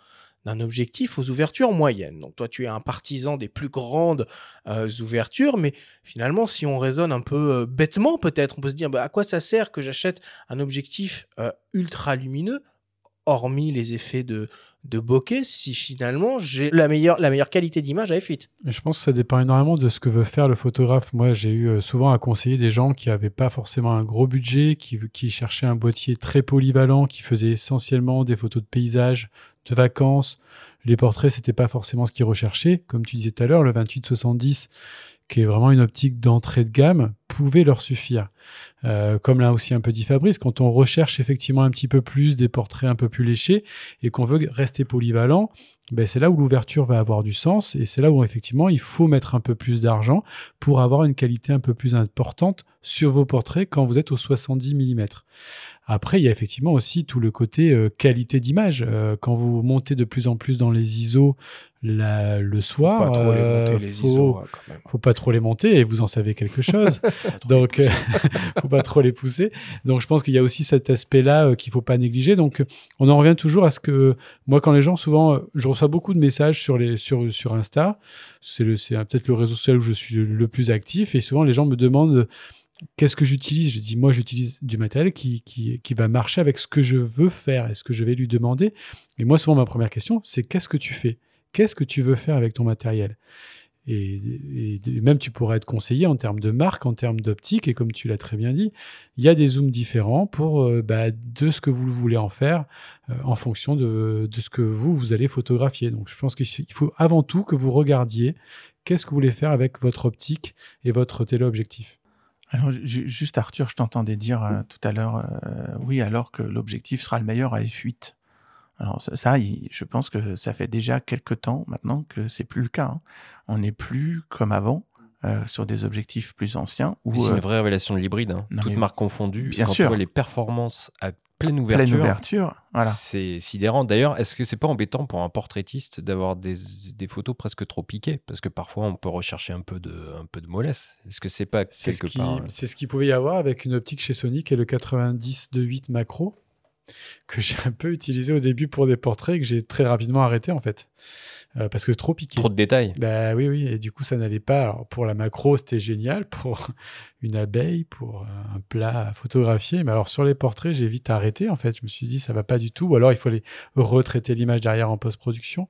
d'un objectif aux ouvertures moyennes. Donc toi, tu es un partisan des plus grandes euh, ouvertures, mais finalement, si on raisonne un peu euh, bêtement, peut-être, on peut se dire bah, à quoi ça sert que j'achète un objectif euh, ultra lumineux, hormis les effets de, bokeh si finalement j'ai la meilleure, qualité d'image à f8. Je pense que ça dépend énormément de ce que veut faire le photographe. Moi, j'ai eu euh, souvent à conseiller des gens qui n'avaient pas forcément un gros budget, qui, qui cherchaient un boîtier très polyvalent, qui faisait essentiellement des photos de paysages, de vacances. Les portraits, c'était pas forcément ce qu'ils recherchaient. Comme tu disais tout à l'heure, le 28-70, qui est vraiment une optique d'entrée de gamme, pouvait leur suffire. Euh, comme l'a aussi un peu dit Fabrice, quand on recherche effectivement un petit peu plus des portraits un peu plus léchés et qu'on veut rester polyvalent, ben c'est là où l'ouverture va avoir du sens et c'est là où effectivement il faut mettre un peu plus d'argent pour avoir une qualité un peu plus importante sur vos portraits quand vous êtes au 70 mm. Après, il y a effectivement aussi tout le côté euh, qualité d'image. Euh, quand vous montez de plus en plus dans les ISO le soir, faut pas trop les monter, euh, les faut, ISO, hein, quand même. faut pas trop les monter et vous en savez quelque chose. Donc, euh, faut pas trop les pousser. Donc, je pense qu'il y a aussi cet aspect-là euh, qu'il faut pas négliger. Donc, on en revient toujours à ce que moi, quand les gens, souvent, euh, je reçois beaucoup de messages sur les sur sur Insta. C'est le c'est peut-être le réseau social où je suis le, le plus actif et souvent les gens me demandent qu'est-ce que j'utilise? Je dis, moi, j'utilise du matériel qui, qui, qui va marcher avec ce que je veux faire et ce que je vais lui demander. Et moi, souvent, ma première question, c'est qu'est-ce que tu fais? Qu'est-ce que tu veux faire avec ton matériel? Et, et même tu pourrais être conseillé en termes de marque, en termes d'optique, et comme tu l'as très bien dit, il y a des zooms différents pour euh, bah, de ce que vous voulez en faire euh, en fonction de, de ce que vous, vous allez photographier. Donc je pense qu'il faut avant tout que vous regardiez qu'est-ce que vous voulez faire avec votre optique et votre téléobjectif. Alors, ju- juste Arthur, je t'entendais dire euh, tout à l'heure, oui, alors que l'objectif sera le meilleur à f8. Alors ça, ça, il- je pense que ça fait déjà quelques temps maintenant que c'est plus le cas. hein. On n'est plus comme avant euh, sur des objectifs plus anciens c'est euh, une vraie révélation de l'hybride. Hein. Toutes mais marques confondues. bien quand sûr. tu vois les performances à pleine ouverture, pleine ouverture, voilà. c'est sidérant. D'ailleurs, est-ce que c'est pas embêtant pour un portraitiste d'avoir des, des photos presque trop piquées? Parce que parfois, on peut rechercher un peu de, un peu de mollesse. Est-ce que c'est pas ce quelque qui- part euh, c'est ce qu'il pouvait y avoir avec une optique chez Sony qui est le 90 de 8 macro? Que j'ai un peu utilisé au début pour des portraits et que j'ai très rapidement arrêté en fait Euh, parce que trop piqué. trop de détails Bah oui, oui, et du coup, ça n'allait pas. Alors, pour la macro, c'était génial. Pour une abeille, pour un plat photographié. Mais alors, sur les portraits, j'ai vite arrêté. En fait, je me suis dit, ça va pas du tout. Ou alors, il faut aller retraiter l'image derrière en post-production.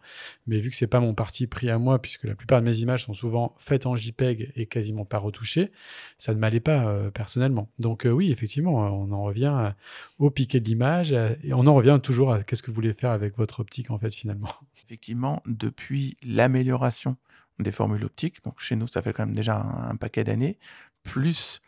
Mais vu que c'est pas mon parti pris à moi, puisque la plupart de mes images sont souvent faites en JPEG et quasiment pas retouchées, ça ne m'allait pas euh, personnellement. Donc, euh, oui, effectivement, on en revient à- au piqué de l'image. à- Et on en revient toujours à qu'est-ce que vous voulez faire avec votre optique, en fait, finalement. Effectivement, depuis l'amélioration des formules optiques, donc chez nous, ça fait quand même déjà un, paquet d'années, plus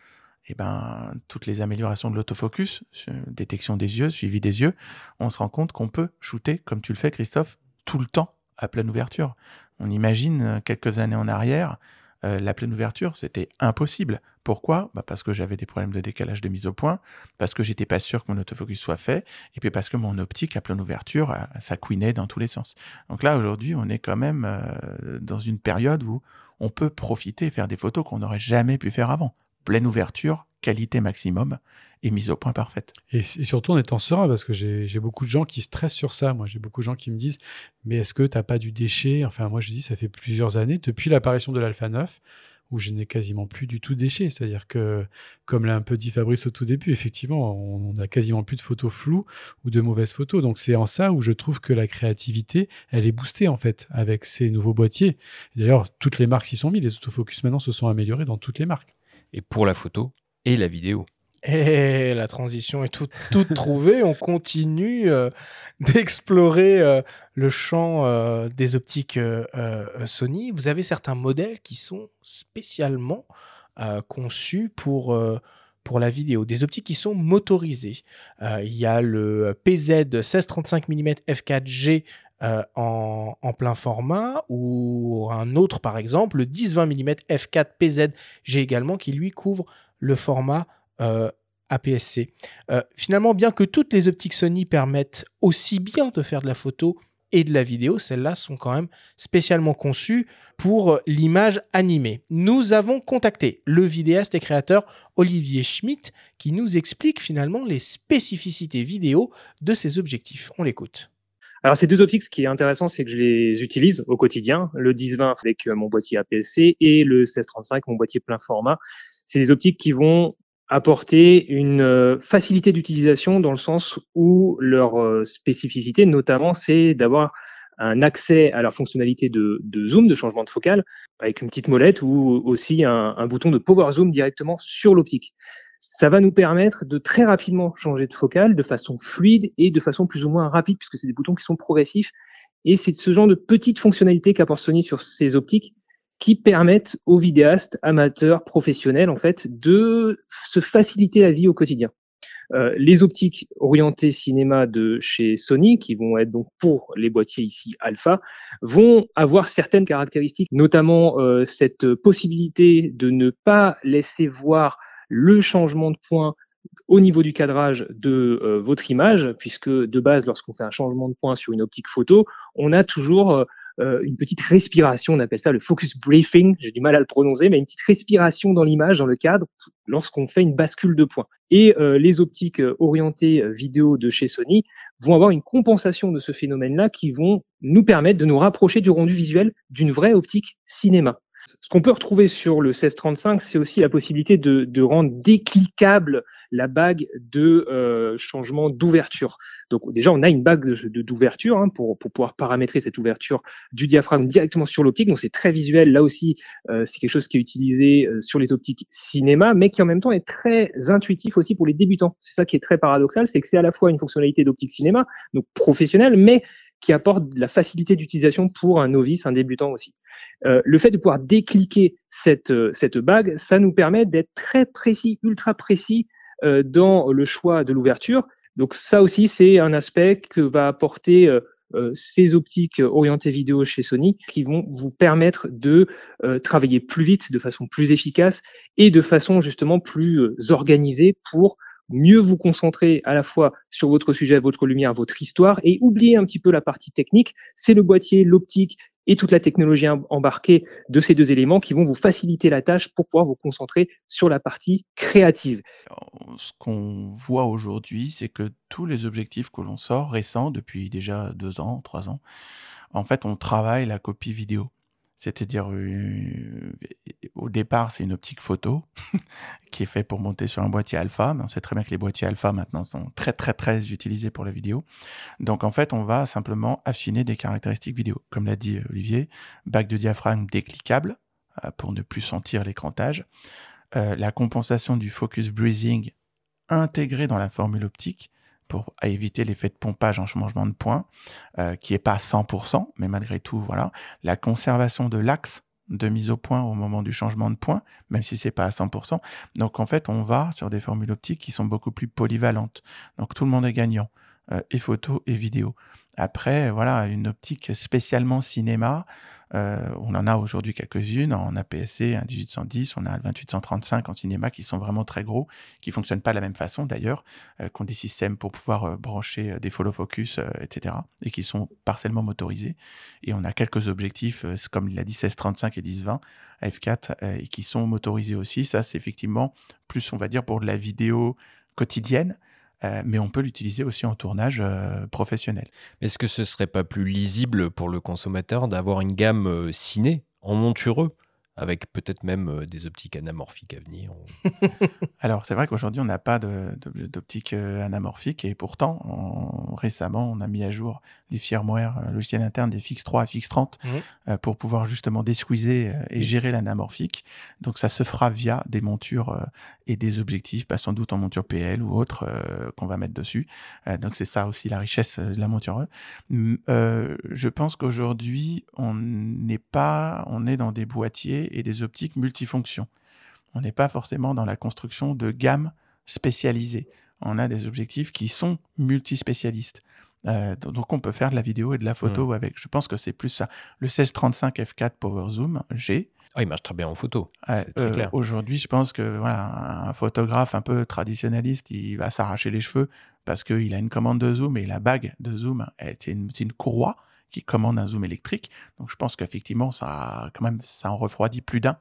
eh ben, toutes les améliorations de l'autofocus, détection des yeux, suivi des yeux, on se rend compte qu'on peut shooter, comme tu le fais, Christophe, tout le temps à pleine ouverture. On imagine euh, quelques années en arrière, euh, la pleine ouverture, c'était impossible. Pourquoi? Bah Parce que j'avais des problèmes de décalage de mise au point, parce que j'étais pas sûr que mon autofocus soit fait, et puis parce que mon optique à pleine ouverture, euh, ça couinait dans tous les sens. Donc là, aujourd'hui, on est quand même euh, dans une période où on peut profiter et faire des photos qu'on n'aurait jamais pu faire avant. Pleine ouverture, qualité maximum et mise au point parfaite. Et, et surtout en étant serein, parce que j'ai beaucoup de gens qui stressent sur ça. Moi, j'ai beaucoup de gens qui me disent Mais est-ce que tu n'as pas du déchet? Enfin, moi, je dis Ça fait plusieurs années, depuis l'apparition de l'Alpha 9, où je n'ai quasiment plus du tout de déchets. C'est-à-dire que, comme l'a un peu dit Fabrice au tout début, effectivement, on n'a quasiment plus de photos floues ou de mauvaises photos. Donc, c'est en ça où je trouve que la créativité, elle est boostée, en fait, avec ces nouveaux boîtiers. D'ailleurs, toutes les marques s'y sont mis. Les autofocus maintenant se sont améliorés dans toutes les marques. Et pour la photo et la vidéo. Et la transition est toute, trouvée. On continue euh, d'explorer euh, le champ euh, des optiques Sony. Vous avez certains modèles qui sont spécialement conçus pour, pour la vidéo. Des optiques qui sont motorisées. Il y a le PZ 16-35 mm f4G euh, en, plein format ou un autre par exemple, le 10-20 mm f4 PZ-G également qui lui couvre le format euh, APS-C. Euh, finalement, bien que toutes les optiques Sony permettent aussi bien de faire de la photo et de la vidéo, celles-là sont quand même spécialement conçues pour l'image animée. Nous avons contacté le vidéaste et créateur Olivier Schmitt qui nous explique finalement les spécificités vidéo de ces objectifs. On l'écoute. Alors ces deux optiques, ce qui est intéressant, c'est que je les utilise au quotidien, le 10-20 avec mon boîtier APS-C et le 16-35, mon boîtier plein format. C'est des optiques qui vont apporter une facilité d'utilisation dans le sens où leur spécificité, notamment, c'est d'avoir un accès à leur fonctionnalité de, zoom, de changement de focale, avec une petite molette ou aussi un, bouton de power zoom directement sur l'optique. Ça va nous permettre de très rapidement changer de focale de façon fluide et de façon plus ou moins rapide, puisque c'est des boutons qui sont progressifs. Et c'est ce genre de petites fonctionnalités qu'apporte Sony sur ces optiques qui permettent aux vidéastes, amateurs, professionnels, en fait, de se faciliter la vie au quotidien. Euh, les optiques orientées cinéma de chez Sony, qui vont être donc pour les boîtiers ici alpha, vont avoir certaines caractéristiques, notamment euh, cette possibilité de ne pas laisser voir le changement de point au niveau du cadrage de euh, votre image, puisque de base, lorsqu'on fait un changement de point sur une optique photo, on a toujours euh, une petite respiration, on appelle ça le focus briefing, j'ai du mal à le prononcer, mais une petite respiration dans l'image, dans le cadre, lorsqu'on fait une bascule de points. Et euh, les optiques euh, orientées vidéo de chez Sony vont avoir une compensation de ce phénomène-là qui vont nous permettre de nous rapprocher du rendu visuel d'une vraie optique cinéma. Ce qu'on peut retrouver sur le 1635, c'est aussi la possibilité de, de, rendre décliquable la bague de euh, changement d'ouverture. Donc déjà, on a une bague d'ouverture hein, pour, pour, pouvoir paramétrer cette ouverture du diaphragme directement sur l'optique. Donc c'est très visuel. Là aussi, euh, c'est quelque chose qui est utilisé euh, sur les optiques cinéma, mais qui en même temps est très intuitif aussi pour les débutants. C'est ça qui est très paradoxal, c'est que c'est à la fois une fonctionnalité d'optique cinéma, donc professionnelle, mais qui apporte de la facilité d'utilisation pour un novice, un débutant aussi. Euh, le fait de pouvoir décliquer cette, euh, cette bague, ça nous permet d'être très précis, ultra précis euh, dans le choix de l'ouverture. Donc ça aussi, c'est un aspect que va apporter ces optiques orientées vidéo chez Sony qui vont vous permettre de travailler plus vite, de façon plus efficace et de façon justement plus organisée pour mieux vous concentrer à la fois sur votre sujet, votre lumière, votre histoire et oublier un petit peu la partie technique. C'est le boîtier, l'optique et toute la technologie embarquée de ces deux éléments qui vont vous faciliter la tâche pour pouvoir vous concentrer sur la partie créative. Ce qu'on voit aujourd'hui, c'est que tous les objectifs que l'on sort récents depuis déjà deux ans, trois ans, en fait, on travaille la copie vidéo. C'est-à-dire, euh, au départ, c'est une optique photo qui est faite pour monter sur un boîtier alpha, mais on sait très bien que les boîtiers alpha maintenant sont très très très utilisés pour la vidéo. Donc en fait, on va simplement affiner des caractéristiques vidéo. Comme l'a dit euh, Olivier, bac de diaphragme décliquable euh, pour ne plus sentir l'écrantage, la compensation du focus breathing intégré dans la formule optique, pour éviter l'effet de pompage en changement de point, euh, qui est pas à 100%, mais malgré tout, voilà. La conservation de l'axe de mise au point au moment du changement de point, même si c'est pas à 100%. Donc en fait, on va sur des formules optiques qui sont beaucoup plus polyvalentes. Donc tout le monde est gagnant, euh, et photo et vidéo. Après, voilà, une optique spécialement cinéma, euh, on en a aujourd'hui quelques-unes en APS-C, un 1810, on a le 2835 en cinéma qui sont vraiment très gros, qui fonctionnent pas de la même façon d'ailleurs, euh, qui ont des systèmes pour pouvoir euh, brancher des follow focus, etc. et qui sont partiellement motorisés. Et on a quelques objectifs, comme il a dit 1635 et 1020 f4, et qui sont motorisés aussi. Ça, c'est effectivement plus, on va dire, pour de la vidéo quotidienne. Euh, mais on peut l'utiliser aussi en tournage euh, professionnel. Est-ce que ce serait pas plus lisible pour le consommateur d'avoir une gamme euh, ciné en montureux avec peut-être même des optiques anamorphiques à venir. Alors, c'est vrai qu'aujourd'hui, on n'a pas d'optique euh, anamorphique et pourtant, récemment, on a mis à jour les firmware euh, logiciels internes des Fix3 et Fix30 mmh. pour pouvoir justement desqueezer et gérer l'anamorphique. Donc, ça se fera via des montures et des objectifs, pas sans doute en monture PL ou autre qu'on va mettre dessus. donc, c'est ça aussi la richesse de la monture E. je pense qu'aujourd'hui, on n'est pas, on est dans des boîtiers et des optiques multifonctions. On n'est pas forcément dans la construction de gammes spécialisées. On a des objectifs qui sont multispécialistes. Euh, donc on peut faire de la vidéo et de la photo mmh. avec. Je pense que c'est plus ça. Le 1635 f4 Power Zoom, j'ai. Ah, il marche très bien en photo. Euh, aujourd'hui, je pense que voilà, un photographe un peu traditionnaliste, il va s'arracher les cheveux parce qu'il a une commande de zoom et la bague de zoom, c'est une, une, courroie qui commande un zoom électrique. Donc je pense qu'effectivement, ça, quand même, ça en refroidit plus d'un.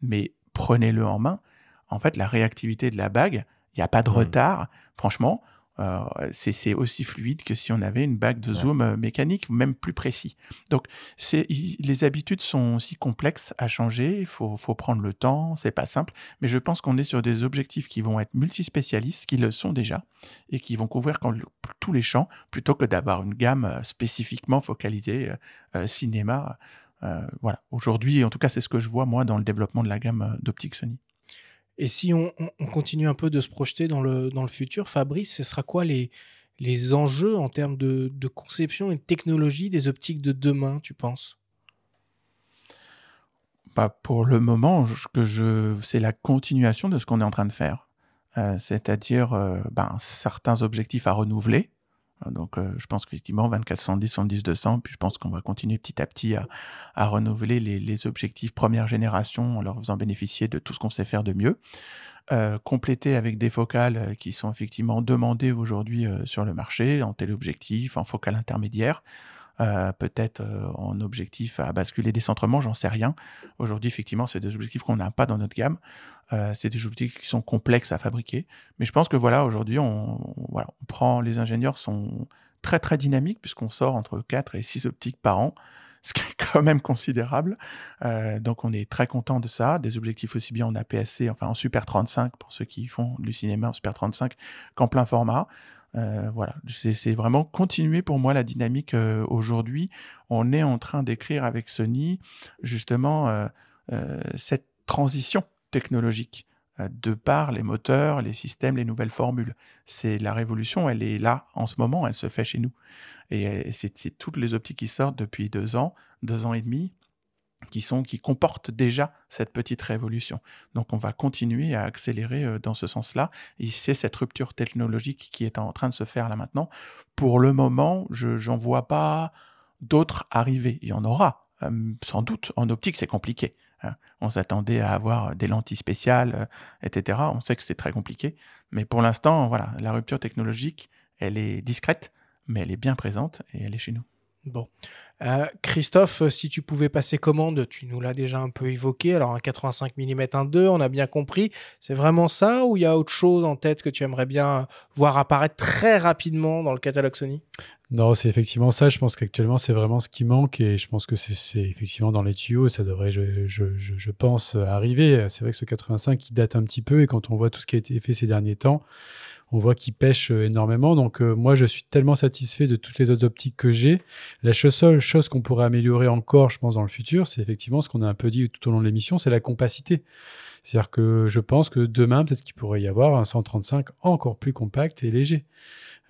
Mais prenez-le en main. En fait, la réactivité de la bague, il n'y a pas de mmh. retard. Franchement, euh, c'est aussi fluide que si on avait une bague de zoom euh, mécanique, même plus précis. Donc, les habitudes sont aussi complexes à changer. Il faut, faut, prendre le temps, c'est pas simple. Mais je pense qu'on est sur des objectifs qui vont être multispécialistes, qui le sont déjà, et qui vont couvrir tous les champs, plutôt que d'avoir une gamme euh, spécifiquement focalisée cinéma. Voilà. Aujourd'hui, en tout cas, c'est ce que je vois moi dans le développement de la gamme d'optique Sony. Et si on, continue un peu de se projeter dans le, dans le futur, Fabrice, ce sera quoi les, les enjeux en termes de, de conception et de technologie des optiques de demain, tu penses? Bah Pour le moment, que je, c'est la continuation de ce qu'on est en train de faire. Euh, c'est-à-dire euh, ben, certains objectifs à renouveler, donc, euh, je pense qu'effectivement, 24, 110, 110, 200, puis je pense qu'on va continuer petit à petit à, renouveler les, objectifs première génération en leur faisant bénéficier de tout ce qu'on sait faire de mieux. Euh, compléter avec des focales euh, qui sont effectivement demandées aujourd'hui sur le marché, en téléobjectif, en focale intermédiaire. Euh, peut-être euh, en objectif à basculer décentrement, j'en sais rien. Aujourd'hui, effectivement, c'est des objectifs qu'on n'a pas dans notre gamme. Euh, c'est des objectifs qui sont complexes à fabriquer. Mais je pense que voilà, aujourd'hui, on, voilà, on prend, les ingénieurs sont très très dynamiques puisqu'on sort entre 4 et 6 optiques par an ce qui est quand même considérable. Donc on est très content de ça. Des objectifs aussi bien en APS-C, enfin en Super 35 pour ceux qui font du cinéma en Super 35 qu'en plein format. Euh, voilà, c'est vraiment continuer pour moi la dynamique euh, aujourd'hui. On est en train d'écrire avec Sony justement euh, cette transition technologique de par les moteurs, les systèmes, les nouvelles formules. C'est la révolution, elle est là en ce moment, elle se fait chez nous. Et c'est toutes les optiques qui sortent depuis deux ans, deux ans et demi, qui, sont, qui comportent déjà cette petite révolution. Donc on va continuer à accélérer euh, dans ce sens-là. Et c'est cette rupture technologique qui est en train de se faire là maintenant. Pour le moment, je n'en vois pas d'autres arriver. Il y en aura, euh, sans doute. En optique, c'est compliqué. Hein. On s'attendait à avoir des lentilles spéciales, euh, etc. On sait que c'est très compliqué. Mais pour l'instant, voilà, la rupture technologique, elle est discrète, mais elle est bien présente et elle est chez nous. Bon. Euh, Christophe, si tu pouvais passer commande, tu nous l'as déjà un peu évoqué. Alors, un 85 mm 1.2, on a bien compris. C'est vraiment ça ou il y a autre chose en tête que tu aimerais bien voir apparaître très rapidement dans le catalogue Sony? Non, c'est effectivement ça. Je pense qu'actuellement, c'est vraiment ce qui manque et je pense que c'est effectivement dans les tuyaux. Ça devrait, je, je, je pense, arriver. C'est vrai que ce 85, il date un petit peu et quand on voit tout ce qui a été fait ces derniers temps, on voit qu'il pêche euh, énormément. Donc euh, moi, je suis tellement satisfait de toutes les autres optiques que j'ai. La seule chose qu'on pourrait améliorer encore, je pense, dans le futur, c'est effectivement ce qu'on a un peu dit tout au long de l'émission, c'est la compacité. C'est-à-dire que je pense que demain, peut-être qu'il pourrait y avoir un 135 encore plus compact et léger.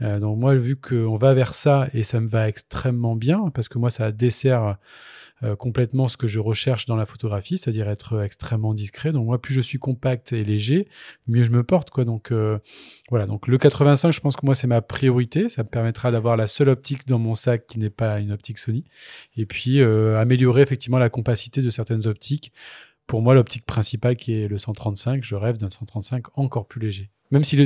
Euh, donc moi, vu qu'on va vers ça, et ça me va extrêmement bien, parce que moi, ça dessert euh, complètement ce que je recherche dans la photographie, c'est-à-dire être extrêmement discret. Donc moi, plus je suis compact et léger, mieux je me porte. Quoi. Donc euh, voilà, donc le 85, je pense que moi, c'est ma priorité. Ça me permettra d'avoir la seule optique dans mon sac qui n'est pas une optique Sony. Et puis euh, améliorer effectivement la compacité de certaines optiques. Pour moi, l'optique principale qui est le 135, je rêve d'un 135 encore plus léger. Même s'il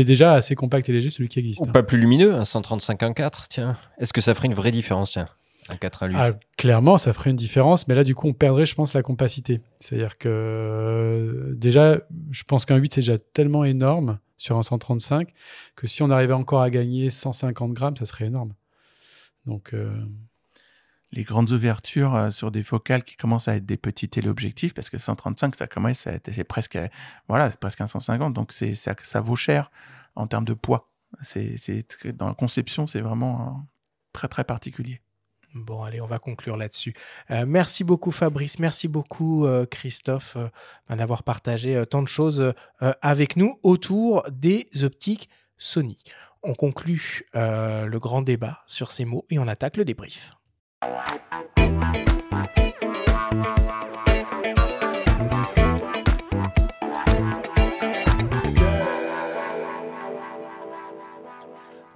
est, déjà assez compact et léger, celui qui existe. Ou hein. pas plus lumineux, un 135 1.4, tiens. Est-ce que ça ferait une vraie différence, tiens? Un 4 à 8. Ah, clairement, ça ferait une différence, mais là, du coup, on perdrait, je pense, la compacité. C'est-à-dire que euh, déjà, je pense qu'un 8, c'est déjà tellement énorme sur un 135 que si on arrivait encore à gagner 150 grammes, ça serait énorme. Donc. Euh, les grandes ouvertures euh, sur des focales qui commencent à être des petits téléobjectifs, parce que 135, ça commence à être, c'est presque, voilà, presque un 150, donc c'est, ça, ça vaut cher en termes de poids. C'est, dans la conception, c'est vraiment très, très particulier. Bon, allez, on va conclure là-dessus. Euh, merci beaucoup Fabrice, merci beaucoup euh, Christophe euh, ben, d'avoir partagé tant de choses avec nous autour des optiques Sony. On conclut le grand débat sur ces mots et on attaque le débrief.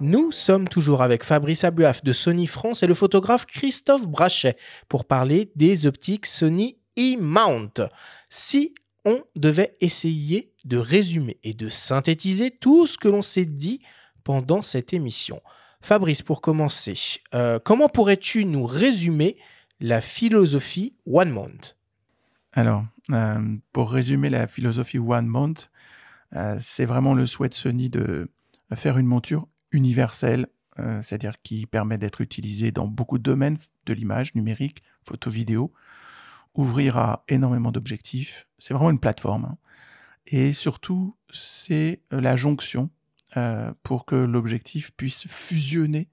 Nous sommes toujours avec Fabrice Abuaf de Sony France et le photographe Christophe Brachet pour parler des optiques Sony E-Mount. Si on devait essayer de résumer et de synthétiser tout ce que l'on s'est dit pendant cette émission. Fabrice, pour commencer, euh, comment pourrais-tu nous résumer la philosophie One Mount? Alors, euh, pour résumer la philosophie One Mount, euh, c'est vraiment le souhait de Sony de faire une monture universelle, euh, c'est-à-dire qui permet d'être utilisée dans beaucoup de domaines de l'image numérique, photo, vidéo, ouvrir à énormément d'objectifs. C'est vraiment une plateforme. Hein. Et surtout, c'est euh, la jonction euh, pour que l'objectif puisse fusionner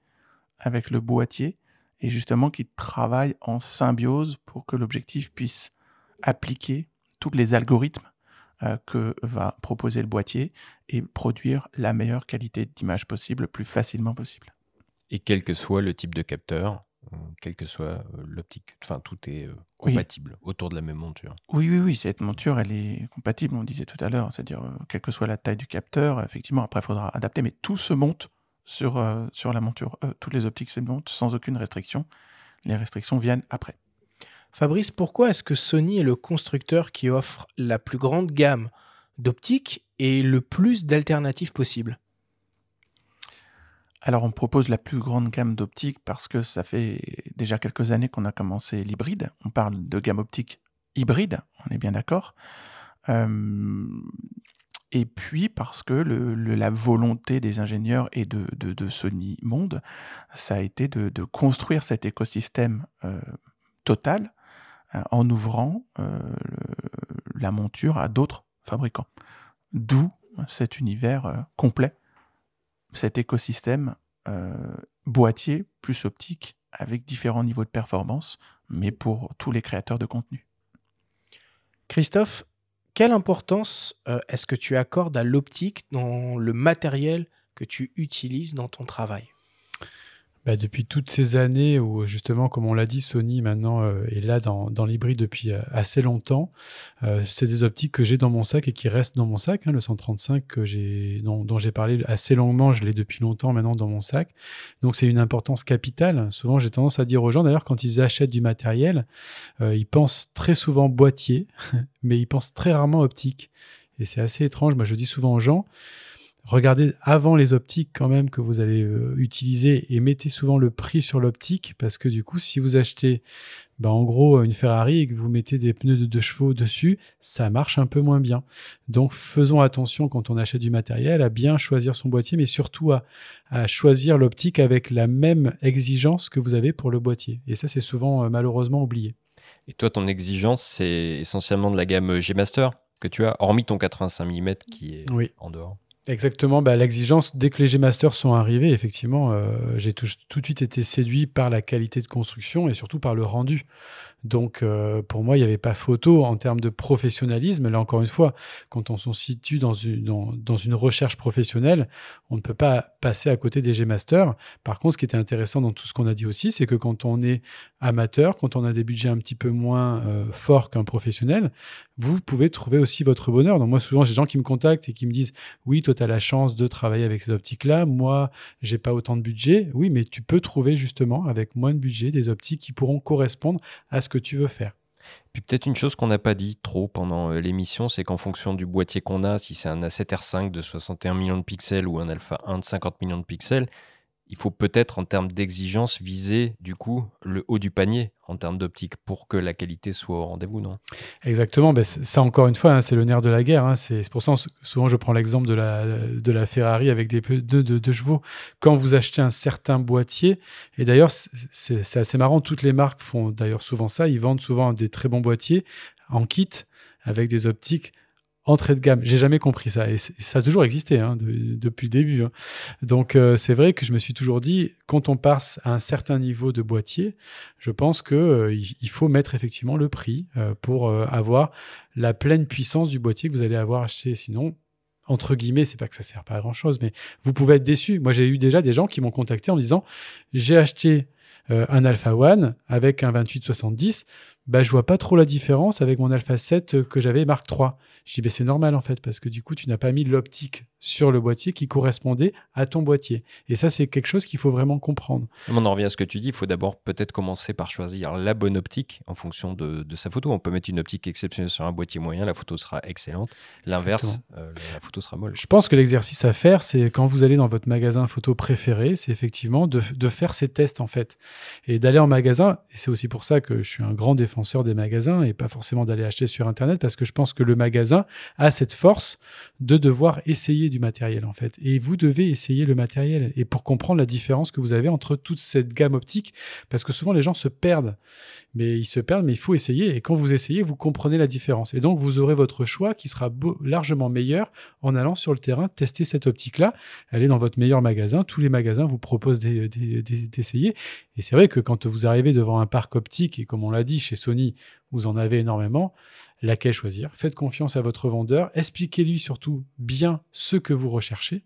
avec le boîtier et justement qu'il travaille en symbiose pour que l'objectif puisse appliquer tous les algorithmes que va proposer le boîtier et produire la meilleure qualité d'image possible le plus facilement possible. Et quel que soit le type de capteur, euh, quelle que soit euh, l'optique. Enfin, tout est euh, compatible autour de la même monture. Oui, oui, oui. Cette monture, elle est compatible, on disait tout à l'heure. C'est-à-dire, quelle que soit la taille du capteur, effectivement, après, il faudra adapter, mais tout se monte sur, sur la monture. toutes les optiques se montent sans aucune restriction. Les restrictions viennent après. Fabrice, pourquoi est-ce que Sony est le constructeur qui offre la plus grande gamme d'optiques et le plus d'alternatives possibles? Alors on propose la plus grande gamme d'optiques parce que ça fait déjà quelques années qu'on a commencé l'hybride. On parle de gamme optique hybride, on est bien d'accord. Euh, et puis parce que la volonté des ingénieurs et de, Sony Monde, ça a été de, construire cet écosystème euh, total en ouvrant la monture à d'autres fabricants. D'où cet univers complet cet écosystème euh, boîtier plus optique avec différents niveaux de performance, mais pour tous les créateurs de contenu. Christophe, quelle importance euh, est-ce que tu accordes à l'optique dans le matériel que tu utilises dans ton travail? Bah, depuis toutes ces années où justement, comme on l'a dit, Sony maintenant euh, est là dans, l'hybride depuis euh, assez longtemps. Euh, c'est des optiques que j'ai dans mon sac et qui restent dans mon sac. Hein, le 135 que j'ai, dont, dont j'ai parlé assez longuement, je l'ai depuis longtemps maintenant dans mon sac. Donc c'est une importance capitale. Souvent, j'ai tendance à dire aux gens, d'ailleurs, quand ils achètent du matériel, ils pensent très souvent boîtier, mais ils pensent très rarement optique. Et c'est assez étrange. Moi, je dis souvent aux gens, regardez avant les optiques quand même que vous allez euh, utiliser et mettez souvent le prix sur l'optique parce que du coup, si vous achetez ben, en gros une Ferrari et que vous mettez des pneus de deux chevaux dessus, ça marche un peu moins bien. Donc faisons attention quand on achète du matériel à bien choisir son boîtier, mais surtout à, à choisir l'optique avec la même exigence que vous avez pour le boîtier. Et ça, c'est souvent euh, malheureusement oublié. Et toi, ton exigence, c'est essentiellement de la gamme G-Master que tu as, hormis ton 85 mm qui est en dehors. Exactement, bah, l'exigence, dès que les G-Masters sont arrivés, effectivement, euh, j'ai tout, de suite été séduit par la qualité de construction et surtout par le rendu. Donc, euh, pour moi, il n'y avait pas photo en termes de professionnalisme. Là, encore une fois, quand on se situe dans une, dans, une recherche professionnelle, on ne peut pas passer à côté des G-Masters. Par contre, ce qui était intéressant dans tout ce qu'on a dit aussi, c'est que quand on est amateur, quand on a des budgets un petit peu moins euh, forts qu'un professionnel, vous pouvez trouver aussi votre bonheur. Donc, moi, souvent, j'ai des gens qui me contactent et qui me disent Oui, toi, tu as la chance de travailler avec ces optiques-là. Moi, j'ai pas autant de budget. Oui, mais tu peux trouver justement, avec moins de budget, des optiques qui pourront correspondre à ce que tu veux faire. Puis peut-être une chose qu'on n'a pas dit trop pendant euh, l'émission, c'est qu'en fonction du boîtier qu'on a, si c'est un A7R5 de 61 millions de pixels ou un Alpha 1 de 50 millions de pixels, il faut peut-être en termes d'exigence viser du coup le haut du panier en termes d'optique pour que la qualité soit au rendez-vous, non? Exactement, ben ça encore une fois, hein, c'est le nerf de la guerre. Hein. C'est pour ça souvent je prends l'exemple de la, de la Ferrari avec des pneus chevaux. Quand vous achetez un certain boîtier, et d'ailleurs c'est assez marrant, toutes les marques font d'ailleurs souvent ça, ils vendent souvent des très bons boîtiers en kit avec des optiques entrée de gamme. J'ai jamais compris ça. Et ça a toujours existé hein, depuis le début. Hein. Donc euh, c'est vrai que je me suis toujours dit, quand on passe à un certain niveau de boîtier, je pense qu'il euh, faut mettre effectivement le prix euh, pour avoir la pleine puissance du boîtier que vous allez avoir acheté. Sinon, entre guillemets, c'est pas que ça sert pas à grand chose, mais vous pouvez être déçu. Moi, j'ai eu déjà des gens qui m'ont contacté en me disant, j'ai acheté un Alpha One avec un 2870 bah, je vois pas trop la différence avec mon Alpha 7 que j'avais Mark III. Je dis, bah, c'est normal en fait, parce que du coup, tu n'as pas mis l'optique sur le boîtier qui correspondait à ton boîtier. Et ça, c'est quelque chose qu'il faut vraiment comprendre. On en revient à ce que tu dis, il faut d'abord peut-être commencer par choisir la bonne optique en fonction de, sa photo. On peut mettre une optique exceptionnelle sur un boîtier moyen, la photo sera excellente. L'inverse, euh, la photo sera molle. Je pense que l'exercice à faire, c'est quand vous allez dans votre magasin photo préféré, c'est effectivement de, de faire ces tests en fait. Et d'aller en magasin, et c'est aussi pour ça que je suis un grand défenseur défenseur des magasins et pas forcément d'aller acheter sur Internet parce que je pense que le magasin a cette force de devoir essayer du matériel en fait. Et vous devez essayer le matériel et pour comprendre la différence que vous avez entre toute cette gamme optique parce que souvent les gens se perdent. Mais ils se perdent, mais il faut essayer. Et quand vous essayez, vous comprenez la différence. Et donc, vous aurez votre choix qui sera largement meilleur en allant sur le terrain tester cette optique-là. Est dans votre meilleur magasin. Tous les magasins vous proposent d'essayer. Et c'est vrai que quand vous arrivez devant un parc optique, et comme on l'a dit, chez Sony, vous en avez énormément, laquelle choisir Faites confiance à votre vendeur. Expliquez-lui surtout bien ce que vous recherchez.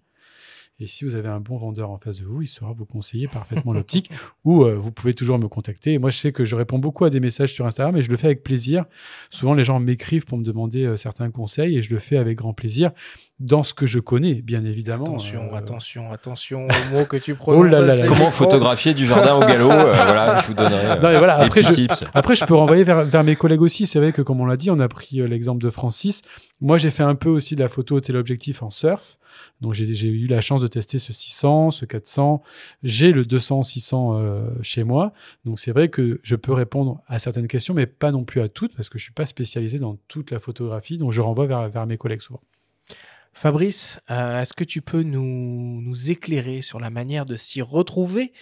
Et si vous avez un bon vendeur en face de vous, il saura vous conseiller parfaitement l'optique. Ou euh, vous pouvez toujours me contacter. moi, je sais que je réponds beaucoup à des messages sur Instagram et je le fais avec plaisir. Souvent, les gens m'écrivent pour me demander euh, certains conseils et je le fais avec grand plaisir dans ce que je connais, bien évidemment. Attention, euh, attention, attention aux mots que tu oh prononces. Comment photographier du jardin au galop euh, Voilà, je vous donnerai non, voilà, après, je, tips. Après, je peux renvoyer vers, vers mes collègues aussi. C'est vrai que, comme on l'a dit, on a pris euh, l'exemple de Francis. Moi, j'ai fait un peu aussi de la photo téléobjectif en surf. Donc, j'ai eu la chance de tester ce 600, ce 400. J'ai le 200, 600 chez moi. Donc, c'est vrai que je peux répondre à certaines questions, mais pas non plus à toutes, parce que je suis pas spécialisé dans toute la photographie. Donc, je renvoie vers, vers mes collègues souvent. Fabrice, euh, est-ce que tu peux nous, éclairer sur la manière de s'y retrouver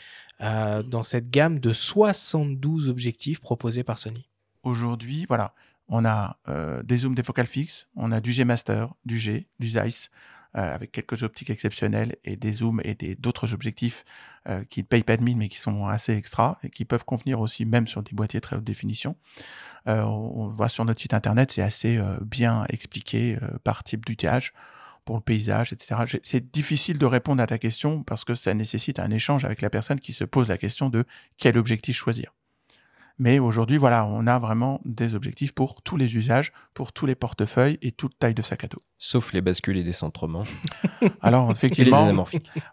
euh, dans cette gamme de 72 objectifs proposés par Sony? Aujourd'hui, voilà, on a euh, des zooms, des focales fixes, on a du G Master, du G, du Zeiss, avec quelques optiques exceptionnelles et des zooms et d'autres objectifs qui ne payent pas de mine mais qui sont assez extra et qui peuvent convenir aussi même sur des boîtiers très haute définition. on voit sur notre site internet, c'est assez bien expliqué par type d'utilisation pour le paysage, etc. C'est difficile de répondre à ta question parce que ça nécessite un échange avec la personne qui se pose la question de quel objectif choisir. Mais aujourd'hui, voilà, on a vraiment des objectifs pour tous les usages, pour tous les portefeuilles et toute taille de sac à dos. Sauf les bascules et décentrements. Alors, effectivement,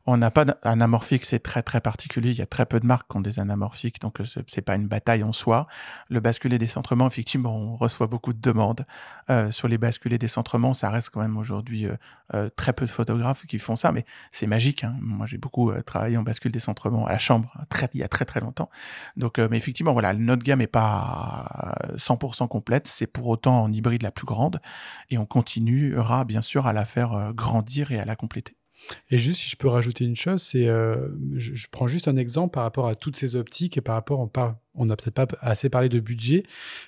on n'a pas d'anamorphique, c'est très très particulier. Il y a très peu de marques qui ont des anamorphiques, donc euh, c'est pas une bataille en soi. Le bascule et décentrement, effectivement, on reçoit beaucoup de demandes euh, sur les bascules et décentrements. Ça reste quand même aujourd'hui euh, très peu de photographes qui font ça, mais c'est magique. Hein. Moi, j'ai beaucoup travaillé en bascule décentrement à la chambre très, il y a très très longtemps. Donc, mais effectivement, voilà, notre gamme n'est pas 100% complète. C'est pour autant en hybride la plus grande. Et on continuera, bien sûr, à la faire euh, grandir et à la compléter. Et juste, si je peux rajouter une chose, c'est, euh, je, prends juste un exemple par rapport à toutes ces optiques et par rapport, on parle, on n'a peut-être pas assez parlé de budget.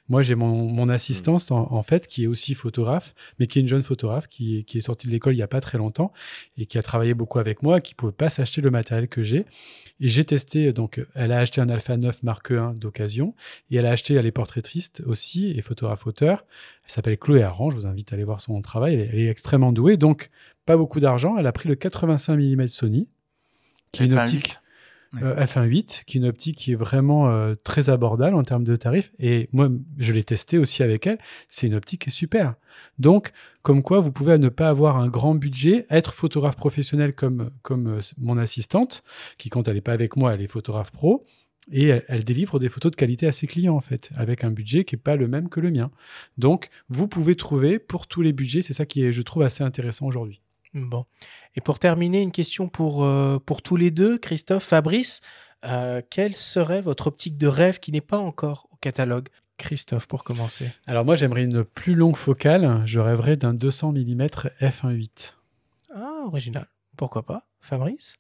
Moi, j'ai mon, mon assistante, en, fait, qui est aussi photographe, mais qui est une jeune photographe qui, qui est sortie de l'école il n'y a pas très longtemps et qui a travaillé beaucoup avec moi, qui ne pouvait pas s'acheter le matériel que j'ai. Et j'ai testé, donc, elle a acheté un Alpha 9 Mark 1 d'occasion et elle a acheté, elle est portraitiste aussi et photographe-auteur. Elle s'appelle Chloé Arran, je vous invite à aller voir son travail. Elle est, extrêmement douée, donc pas beaucoup d'argent. Elle a pris le 85 mm Sony, qui est une optique euh, F1.8, qui est une optique qui est vraiment euh, très abordable en termes de tarifs. Et moi, je l'ai testé aussi avec elle. C'est une optique qui est super. Donc, comme quoi, vous pouvez ne pas avoir un grand budget, être photographe professionnel comme, comme euh, mon assistante, qui quand elle n'est pas avec moi, elle est photographe pro. Et elle, délivre des photos de qualité à ses clients, en fait, avec un budget qui n'est pas le même que le mien. Donc, vous pouvez trouver pour tous les budgets, c'est ça qui est, je trouve, assez intéressant aujourd'hui. Bon. Et pour terminer, une question pour, euh, pour tous les deux, Christophe, Fabrice. Euh, quelle serait votre optique de rêve qui n'est pas encore au catalogue? Christophe, pour commencer. Alors moi, j'aimerais une plus longue focale. Je rêverais d'un 200 mm f1.8. Ah, original. Pourquoi pas? Fabrice?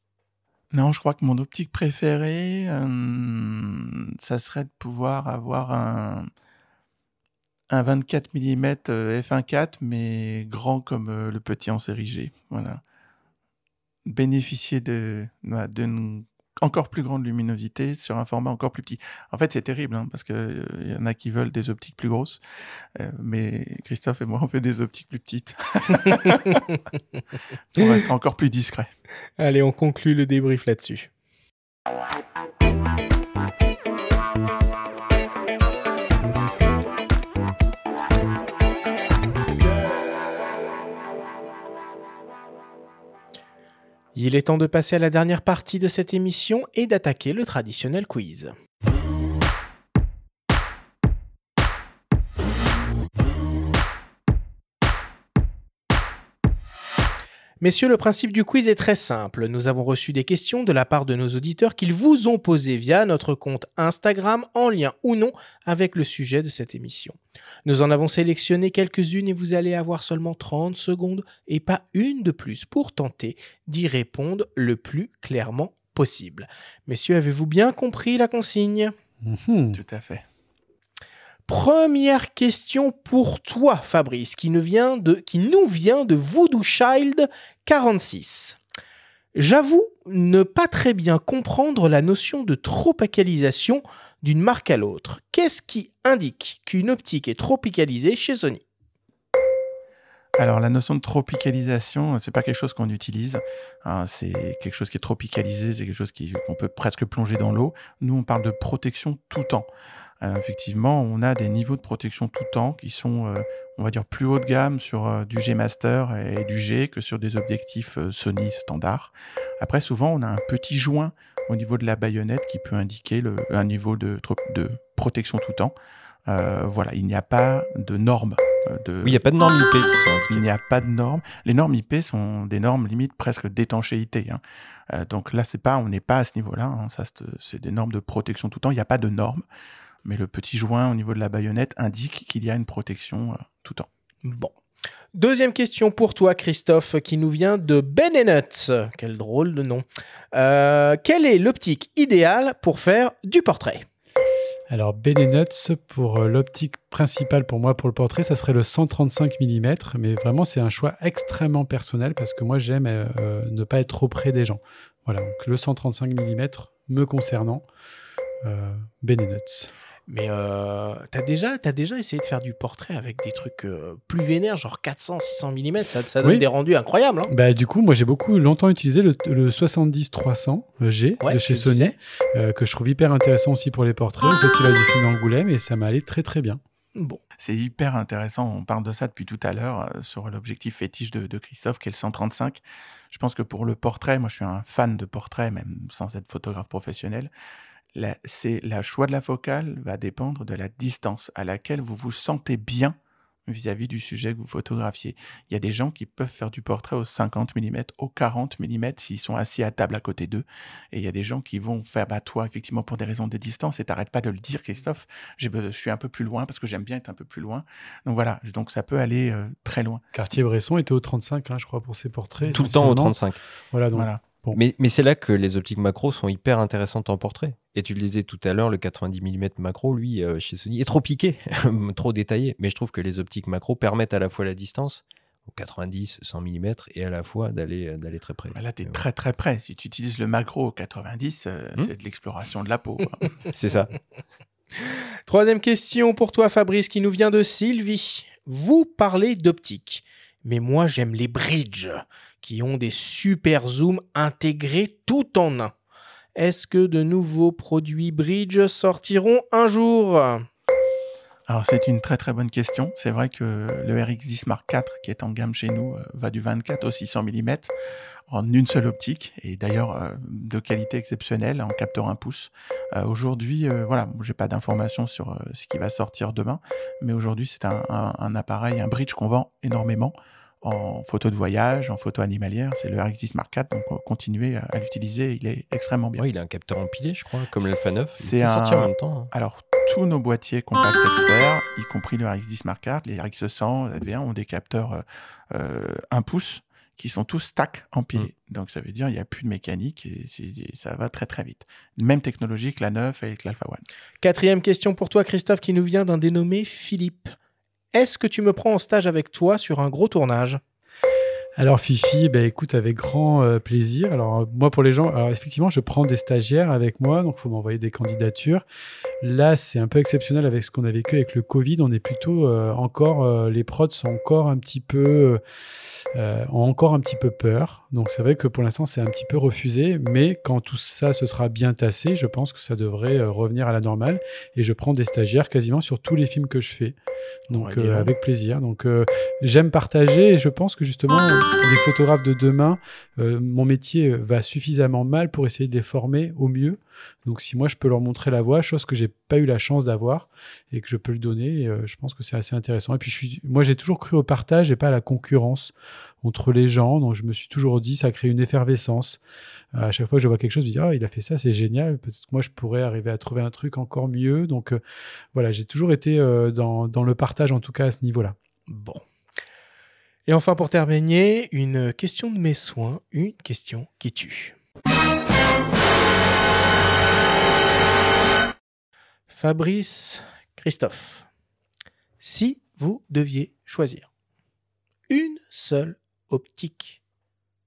Non, je crois que mon optique préférée, euh, ça serait de pouvoir avoir un, un 24 mm f1.4, mais grand comme euh, le petit en série G. Voilà. Bénéficier de, d'une encore plus grande luminosité sur un format encore plus petit. En fait, c'est terrible, hein, parce qu'il euh, y en a qui veulent des optiques plus grosses, euh, mais Christophe et moi, on fait des optiques plus petites pour être encore plus discret. Allez, on conclut le débrief là-dessus. Il est temps de passer à la dernière partie de cette émission et d'attaquer le traditionnel quiz. Messieurs, le principe du quiz est très simple. Nous avons reçu des questions de la part de nos auditeurs qu'ils vous ont posées via notre compte Instagram en lien ou non avec le sujet de cette émission. Nous en avons sélectionné quelques-unes et vous allez avoir seulement 30 secondes et pas une de plus pour tenter d'y répondre le plus clairement possible. Messieurs, avez-vous bien compris la consigne? Mhm. Tout à fait. Première question pour toi, Fabrice, qui nous vient de, Voodoo Child 46. J'avoue ne pas très bien comprendre la notion de tropicalisation d'une marque à l'autre. Qu'est-ce qui indique qu'une optique est tropicalisée chez Sony? Alors la notion de tropicalisation, c'est pas quelque chose qu'on utilise. Hein, c'est quelque chose qui est tropicalisé, c'est quelque chose qu'on peut presque plonger dans l'eau. Nous, on parle de protection tout temps. Euh, effectivement, on a des niveaux de protection tout temps qui sont, euh, on va dire, plus haut de gamme sur euh, du G Master et du G que sur des objectifs Sony standard. Après, souvent, on a un petit joint au niveau de la baïonnette qui peut indiquer le, un niveau de, de protection tout temps. voilà, il n'y a pas de normes. De, oui, il n'y a pas de normes IP Il n'y a pas de normes. Les normes IP sont des normes limite presque d'étanchéité. Hein. donc là, c'est pas, on n'est pas à ce niveau-là. Hein. Ça, c'est des normes de protection tout temps. Il n'y a pas de normes mais le petit joint au niveau de la baïonnette indique qu'il y a une protection euh, tout temps. Bon. Deuxième question pour toi, Christophe, qui nous vient de Benenuts. Quel drôle de nom. Euh, quelle est l'optique idéale pour faire du portrait? Alors Benenuts, pour euh, l'optique principale pour moi pour le portrait, ça serait le 135 mm, mais vraiment c'est un choix extrêmement personnel parce que moi j'aime ne pas être trop près des gens. Voilà, donc le 135 mm me concernant, euh, Benenuts. Mais euh, t'as déjà, as déjà essayé de faire du portrait avec des trucs euh, plus vénères, genre 400, 600 mm, ça, ça donne des rendus incroyables. Hein bah, du coup, moi j'ai beaucoup longtemps utilisé le, 70-300 G de chez Sony, euh, que je trouve hyper intéressant aussi pour les portraits au Festival du film d'Angoulême, et ça m'a allé très très bien. Bon. C'est hyper intéressant, on parle de ça depuis tout à l'heure euh, sur l'objectif fétiche de, de, Christophe qui est le 135. Je pense que pour le portrait, moi je suis un fan de portrait, même sans être photographe professionnel c'est la choix de la focale va dépendre de la distance à laquelle vous vous sentez bien vis-à-vis du sujet que vous photographiez. Il y a des gens qui peuvent faire du portrait au 50 mm, au 40 mm s'ils sont assis à table à côté d'eux. Et il y a des gens qui vont faire, bah toi, effectivement, pour des raisons de distance, et t'arrêtes pas de le dire, Christophe, je suis un peu plus loin parce que j'aime bien être un peu plus loin. Donc voilà, donc ça peut aller euh, très loin. Cartier-Bresson était au 35, hein, je crois, pour ses portraits. Tout le temps au 35. Voilà, donc voilà. Mais, c'est là que les optiques macro sont hyper intéressantes en portrait. Et tu le disais tout à l'heure, le 90 mm macro, lui, euh, chez Sony, est trop piqué, trop détaillé. Mais je trouve que les optiques macro permettent à la fois la distance, au 90, 100 mm, et à la fois d'aller, euh, d'aller très près. Bah là, tu es très très près. Si tu utilises le macro au 90, euh, hmm c'est de l'exploration de la peau. Hein. c'est ça. Troisième question pour toi, Fabrice, qui nous vient de Sylvie. Vous parlez d'optique, mais moi j'aime les bridges qui ont des super zooms intégrés tout en un. Est-ce que de nouveaux produits Bridge sortiront un jour? Alors c'est une très très bonne question. C'est vrai que le RX10 Mark IV qui est en gamme chez nous euh, va du 24 au 600 mm en une seule optique et d'ailleurs euh, de qualité exceptionnelle en capteur 1 pouce. Euh, aujourd'hui, voilà, j'ai pas d'informations sur ce qui va sortir demain, mais aujourd'hui c'est un, appareil, un bridge qu'on vend énormément en photo de voyage, en photo animalière. C'est le RX10 Mark IV, donc euh, continuez à, l'utiliser, il est extrêmement bien. Oui, il a un capteur empilé, je crois, comme l'Alpha 9. C'est un... sorti en même temps. Hein. Alors, tous nos boîtiers compact expert, y compris le RX10 Mark IV, les RX100, V1 ont des capteurs euh, 1 euh, pouce qui sont tous stack empilés. Mm. Donc ça veut dire il n'y a plus de mécanique et, ça va très très vite. Même technologie que la 9 avec l'Alpha One. Quatrième question pour toi Christophe qui nous vient d'un dénommé Philippe. Est-ce que tu me prends en stage avec toi sur un gros tournage? Alors Fifi, bah, écoute avec grand euh, plaisir. Alors moi pour les gens, alors effectivement je prends des stagiaires avec moi, donc il faut m'envoyer des candidatures. Là c'est un peu exceptionnel avec ce qu'on a vécu avec le Covid. On est plutôt euh, encore, euh, les prods sont encore un petit peu euh, ont encore un petit peu peur. Donc c'est vrai que pour l'instant c'est un petit peu refusé, mais quand tout ça se sera bien tassé, je pense que ça devrait euh, revenir à la normale. Et je prends des stagiaires quasiment sur tous les films que je fais. Donc euh, avec plaisir. Donc j'aime partager et je pense que justement les photographes de demain, mon métier va suffisamment mal pour essayer de les former au mieux. Donc si moi je peux leur montrer la voie, chose que j'ai pas eu la chance d'avoir et que je peux le donner, je pense que c'est assez intéressant. Et puis moi j'ai toujours cru au partage et pas à la concurrence. entre les gens. Donc je me suis toujours dit, ça crée une effervescence. à chaque fois que je vois quelque chose, je me dis, ah, il a fait ça, c'est génial. Peut-être que moi, je pourrais arriver à trouver un truc encore mieux. Donc voilà, j'ai toujours été dans, dans le partage, en tout cas à ce niveau-là. Bon. Et enfin, pour terminer, une question de mes soins, une question qui tue. Fabrice Christophe, si vous deviez choisir une seule optique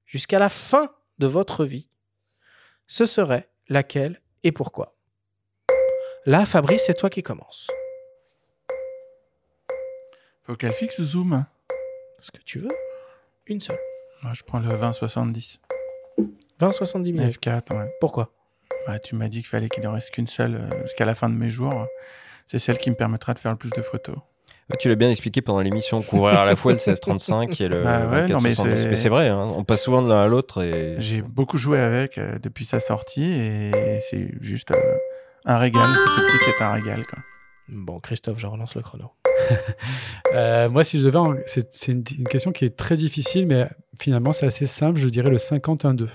jusqu'à la fin de votre vie, ce serait laquelle et pourquoi? Là, Fabrice, c'est toi qui commence. Faut fixe zoom. Ce que tu veux. Une seule. Moi, je prends le 20-70. 20-70 mm. F4, ouais. Pourquoi? Bah, Tu m'as dit qu'il fallait qu'il en reste qu'une seule euh, jusqu'à la fin de mes jours. C'est celle qui me permettra de faire le plus de photos. tu l'as bien expliqué pendant l'émission, couvrir à la fois le 1635 et le bah mais c'est vrai, hein. on passe souvent de l'un à l'autre. Et... J'ai beaucoup joué avec euh, depuis sa sortie et c'est juste euh, un régal. Cette optique est un régal. Quoi. Bon, Christophe, je relance le chrono. Euh, moi, si je devais, c'est une, question qui est très difficile, mais finalement, c'est assez simple. Je dirais le 51-2.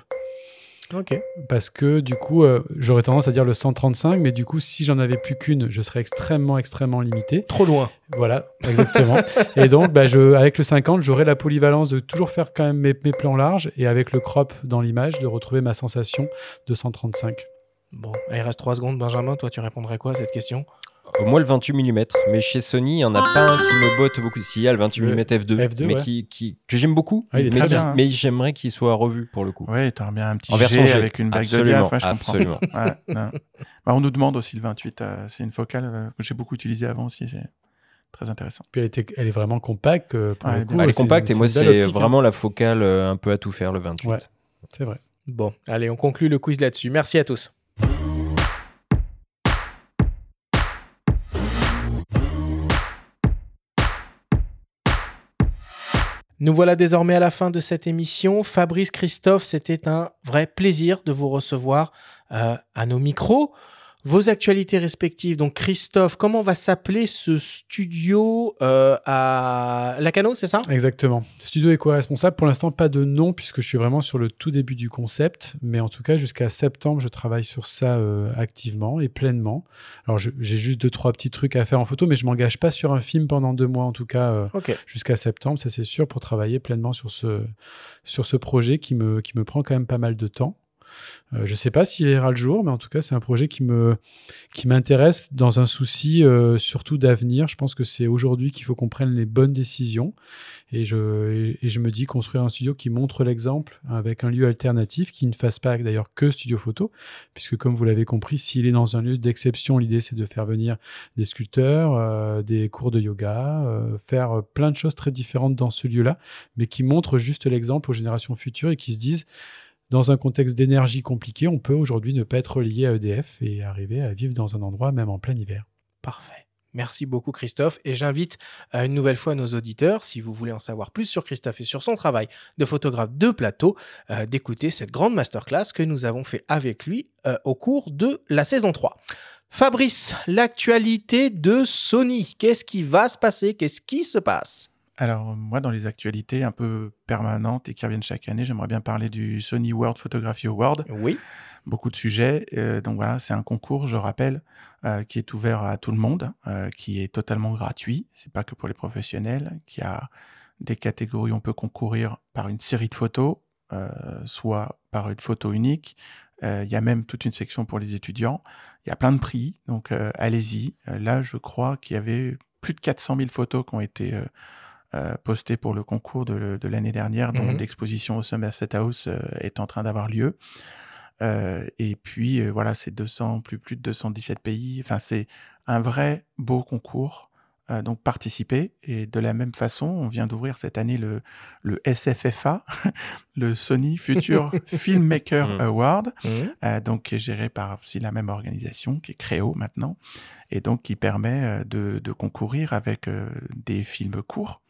Ok. Parce que du coup, euh, j'aurais tendance à dire le 135, mais du coup, si j'en avais plus qu'une, je serais extrêmement, extrêmement limité. Trop loin. Voilà, exactement. et donc, bah, je, avec le 50, j'aurais la polyvalence de toujours faire quand même mes, mes plans larges et avec le crop dans l'image, de retrouver ma sensation de 135. Bon, il reste 3 secondes. Benjamin, toi, tu répondrais quoi à cette question? Moi, le 28 mm, mais chez Sony, il n'y en a pas un qui me botte beaucoup. S'il y a le 28 mm F2, mais qui, qui, que j'aime beaucoup, ah, mais, hein. mais j'aimerais qu'il soit revu pour le coup. Oui, tu bien un petit en G, avec une bague de diaph, je absolument. bah, on nous demande aussi le 28, euh, c'est une focale euh, que j'ai beaucoup utilisée avant aussi. C'est très intéressant. Puis elle, était, elle est vraiment compacte. Euh, elle, est compacte et moi, c'est hein. vraiment la focale un peu à tout faire, le 28. Ouais, c'est vrai. Bon, allez, on conclut le quiz là-dessus. Merci à tous. Nous voilà désormais à la fin de cette émission. Fabrice Christophe, c'était un vrai plaisir de vous recevoir euh, à nos micros vos actualités respectives. Donc Christophe, comment va s'appeler ce studio euh, à Lacano, c'est ça? Exactement. Studio éco-responsable, pour l'instant pas de nom puisque je suis vraiment sur le tout début du concept, mais en tout cas jusqu'à septembre, je travaille sur ça euh, activement et pleinement. Alors j'ai juste deux trois petits trucs à faire en photo, mais je m'engage pas sur un film pendant deux mois en tout cas euh, jusqu'à septembre, ça c'est sûr, pour travailler pleinement sur ce sur ce projet qui me qui me prend quand même pas mal de temps. Euh, je ne sais pas s'il verra le jour, mais en tout cas, c'est un projet qui me qui m'intéresse dans un souci euh, surtout d'avenir. Je pense que c'est aujourd'hui qu'il faut qu'on prenne les bonnes décisions. Et je, et, je me dis construire un studio qui montre l'exemple avec un lieu alternatif, qui ne fasse pas d'ailleurs que studio photo, puisque comme vous l'avez compris, s'il est dans un lieu d'exception, l'idée c'est de faire venir des sculpteurs, euh, des cours de yoga, faire plein de choses très différentes dans ce lieu-là, mais qui montrent juste l'exemple aux générations futures et qui se disent dans un contexte d'énergie compliqué, on peut aujourd'hui ne pas être lié à EDF et arriver à vivre dans un endroit même en plein hiver. Parfait. Merci beaucoup Christophe et j'invite euh, une nouvelle fois nos auditeurs, si vous voulez en savoir plus sur Christophe et sur son travail de photographe de plateau, euh, d'écouter cette grande masterclass que nous avons fait avec lui euh, au cours de la saison 3. Fabrice, l'actualité de Sony, qu'est-ce qui va se passer? Qu'est-ce qui se passe? Alors, moi, dans les actualités un peu permanentes et qui reviennent chaque année, j'aimerais bien parler du Sony World Photography Award. Oui. Beaucoup de sujets. Euh, donc voilà, c'est un concours, je rappelle, euh, qui est ouvert à tout le monde, euh, qui est totalement gratuit. C'est pas que pour les professionnels, qui a des catégories où on peut concourir par une série de photos, soit par une photo unique. Il y a même toute une section pour les étudiants. Il y a plein de prix, donc allez-y. là, je crois qu'il y avait plus de 400 000 photos qui ont été euh, posté pour le concours de, l'année dernière, dont mhm. l'exposition au Somerset House euh, est en train d'avoir lieu. Euh, et puis voilà, c'est 200, plus, plus de 217 pays. Enfin, c'est un vrai beau concours. donc participer. Et de la même façon, on vient d'ouvrir cette année le, le SFFA, le Sony Future Filmmaker mhm. Award, mhm. donc qui est géré par aussi la même organisation, qui est Créo maintenant, et donc qui permet de, de concourir avec des films courts euh,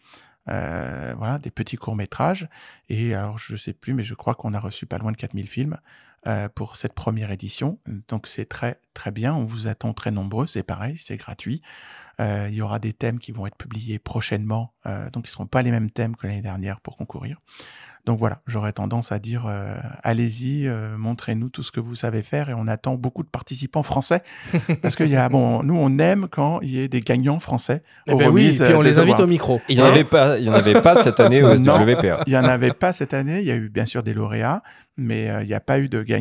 voilà, des petits courts-métrages. Et alors, je sais plus, mais je crois qu'on a reçu pas loin de 4000 films. Euh, pour cette première édition. Donc c'est très très bien, on vous attend très nombreux, c'est pareil, c'est gratuit. Euh, il y aura des thèmes qui vont être publiés prochainement, euh, donc ils ne seront pas les mêmes thèmes que l'année dernière pour concourir. Donc voilà, j'aurais tendance à dire euh, allez-y, euh, montrez-nous tout ce que vous savez faire et on attend beaucoup de participants français parce qu'il y a bon, nous on aime quand il y a des gagnants français. Eh ben oui, et puis on les invite au micro. Il n'y en avait pas, il y en avait pas cette année au SWPA. Il n'y en avait pas cette année. Il y a eu bien sûr des lauréats, mais il n'y a pas eu de gagnants.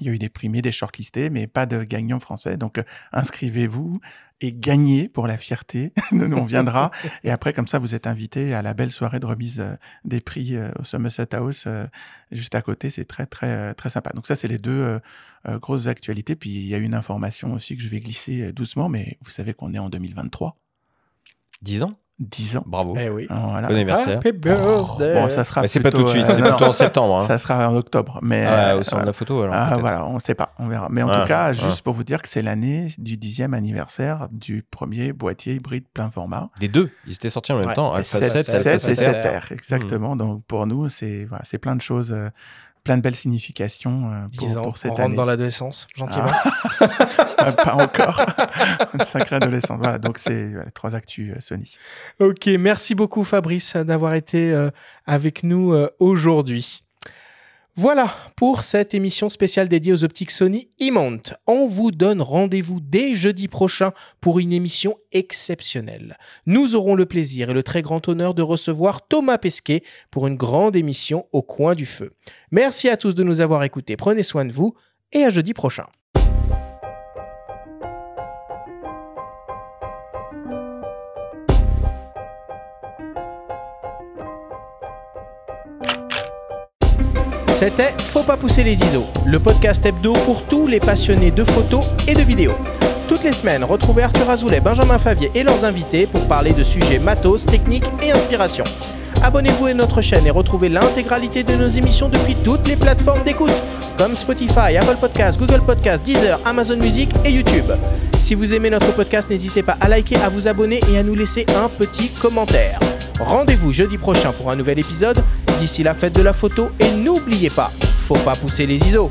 Il y a eu des primés, des shortlistés, mais pas de gagnants français. Donc, euh, inscrivez-vous et gagnez pour la fierté. Nous, on viendra. et après, comme ça, vous êtes invité à la belle soirée de remise euh, des prix euh, au Somerset House, juste à côté. C'est très, très, très sympa. Donc, ça, c'est les deux grosses actualités. Puis, il y a une information aussi que je vais glisser doucement, mais vous savez qu'on est en 2023. 10 ans? 10 ans. Bravo. Eh oui. Voilà. Bon anniversaire. Happy birthday. Bon, ça sera Mais c'est pas tout de suite, euh, c'est plutôt en septembre. hein. Ça sera en octobre. Mais, Ouais, euh, au centre de la photo. Alors, Ah, voilà, on ne sait pas, on verra. Mais en Ouais, tout cas, juste pour vous dire que c'est l'année du dixième anniversaire du premier boîtier hybride plein format. Des deux, ils étaient sortis en même Ouais. temps. Et Alpha 7, 7, 7 Alpha et 7R. 7R, exactement. Donc pour nous, c'est voilà, c'est plein de choses, euh, plein de belles significations euh, 10 pour, ans, pour on rentre année. dans l'adolescence, gentiment. Euh, pas encore. Une sacrée adolescence. Voilà, donc c'est voilà, trois actus euh, Sony. Ok, merci beaucoup Fabrice d'avoir été euh, avec nous aujourd'hui. Voilà pour cette émission spéciale dédiée aux optiques Sony e-mount. On vous donne rendez-vous dès jeudi prochain pour une émission exceptionnelle. Nous aurons le plaisir et le très grand honneur de recevoir Thomas Pesquet pour une grande émission au coin du feu. Merci à tous de nous avoir écoutés. Prenez soin de vous et à jeudi prochain. C'était Faut pas pousser les ISO, le podcast hebdo pour tous les passionnés de photos et de vidéos. Toutes les semaines, retrouvez Arthur Azoulay, Benjamin Favier et leurs invités pour parler de sujets matos, techniques et inspiration. Abonnez-vous à notre chaîne et retrouvez l'intégralité de nos émissions depuis toutes les plateformes d'écoute, comme Spotify, Apple Podcasts, Google Podcasts, Deezer, Amazon Music et YouTube. Si vous aimez notre podcast, n'hésitez pas à liker, à vous abonner et à nous laisser un petit commentaire. Rendez-vous jeudi prochain pour un nouvel épisode. D'ici la fête de la photo et n'oubliez pas, faut pas pousser les ISO.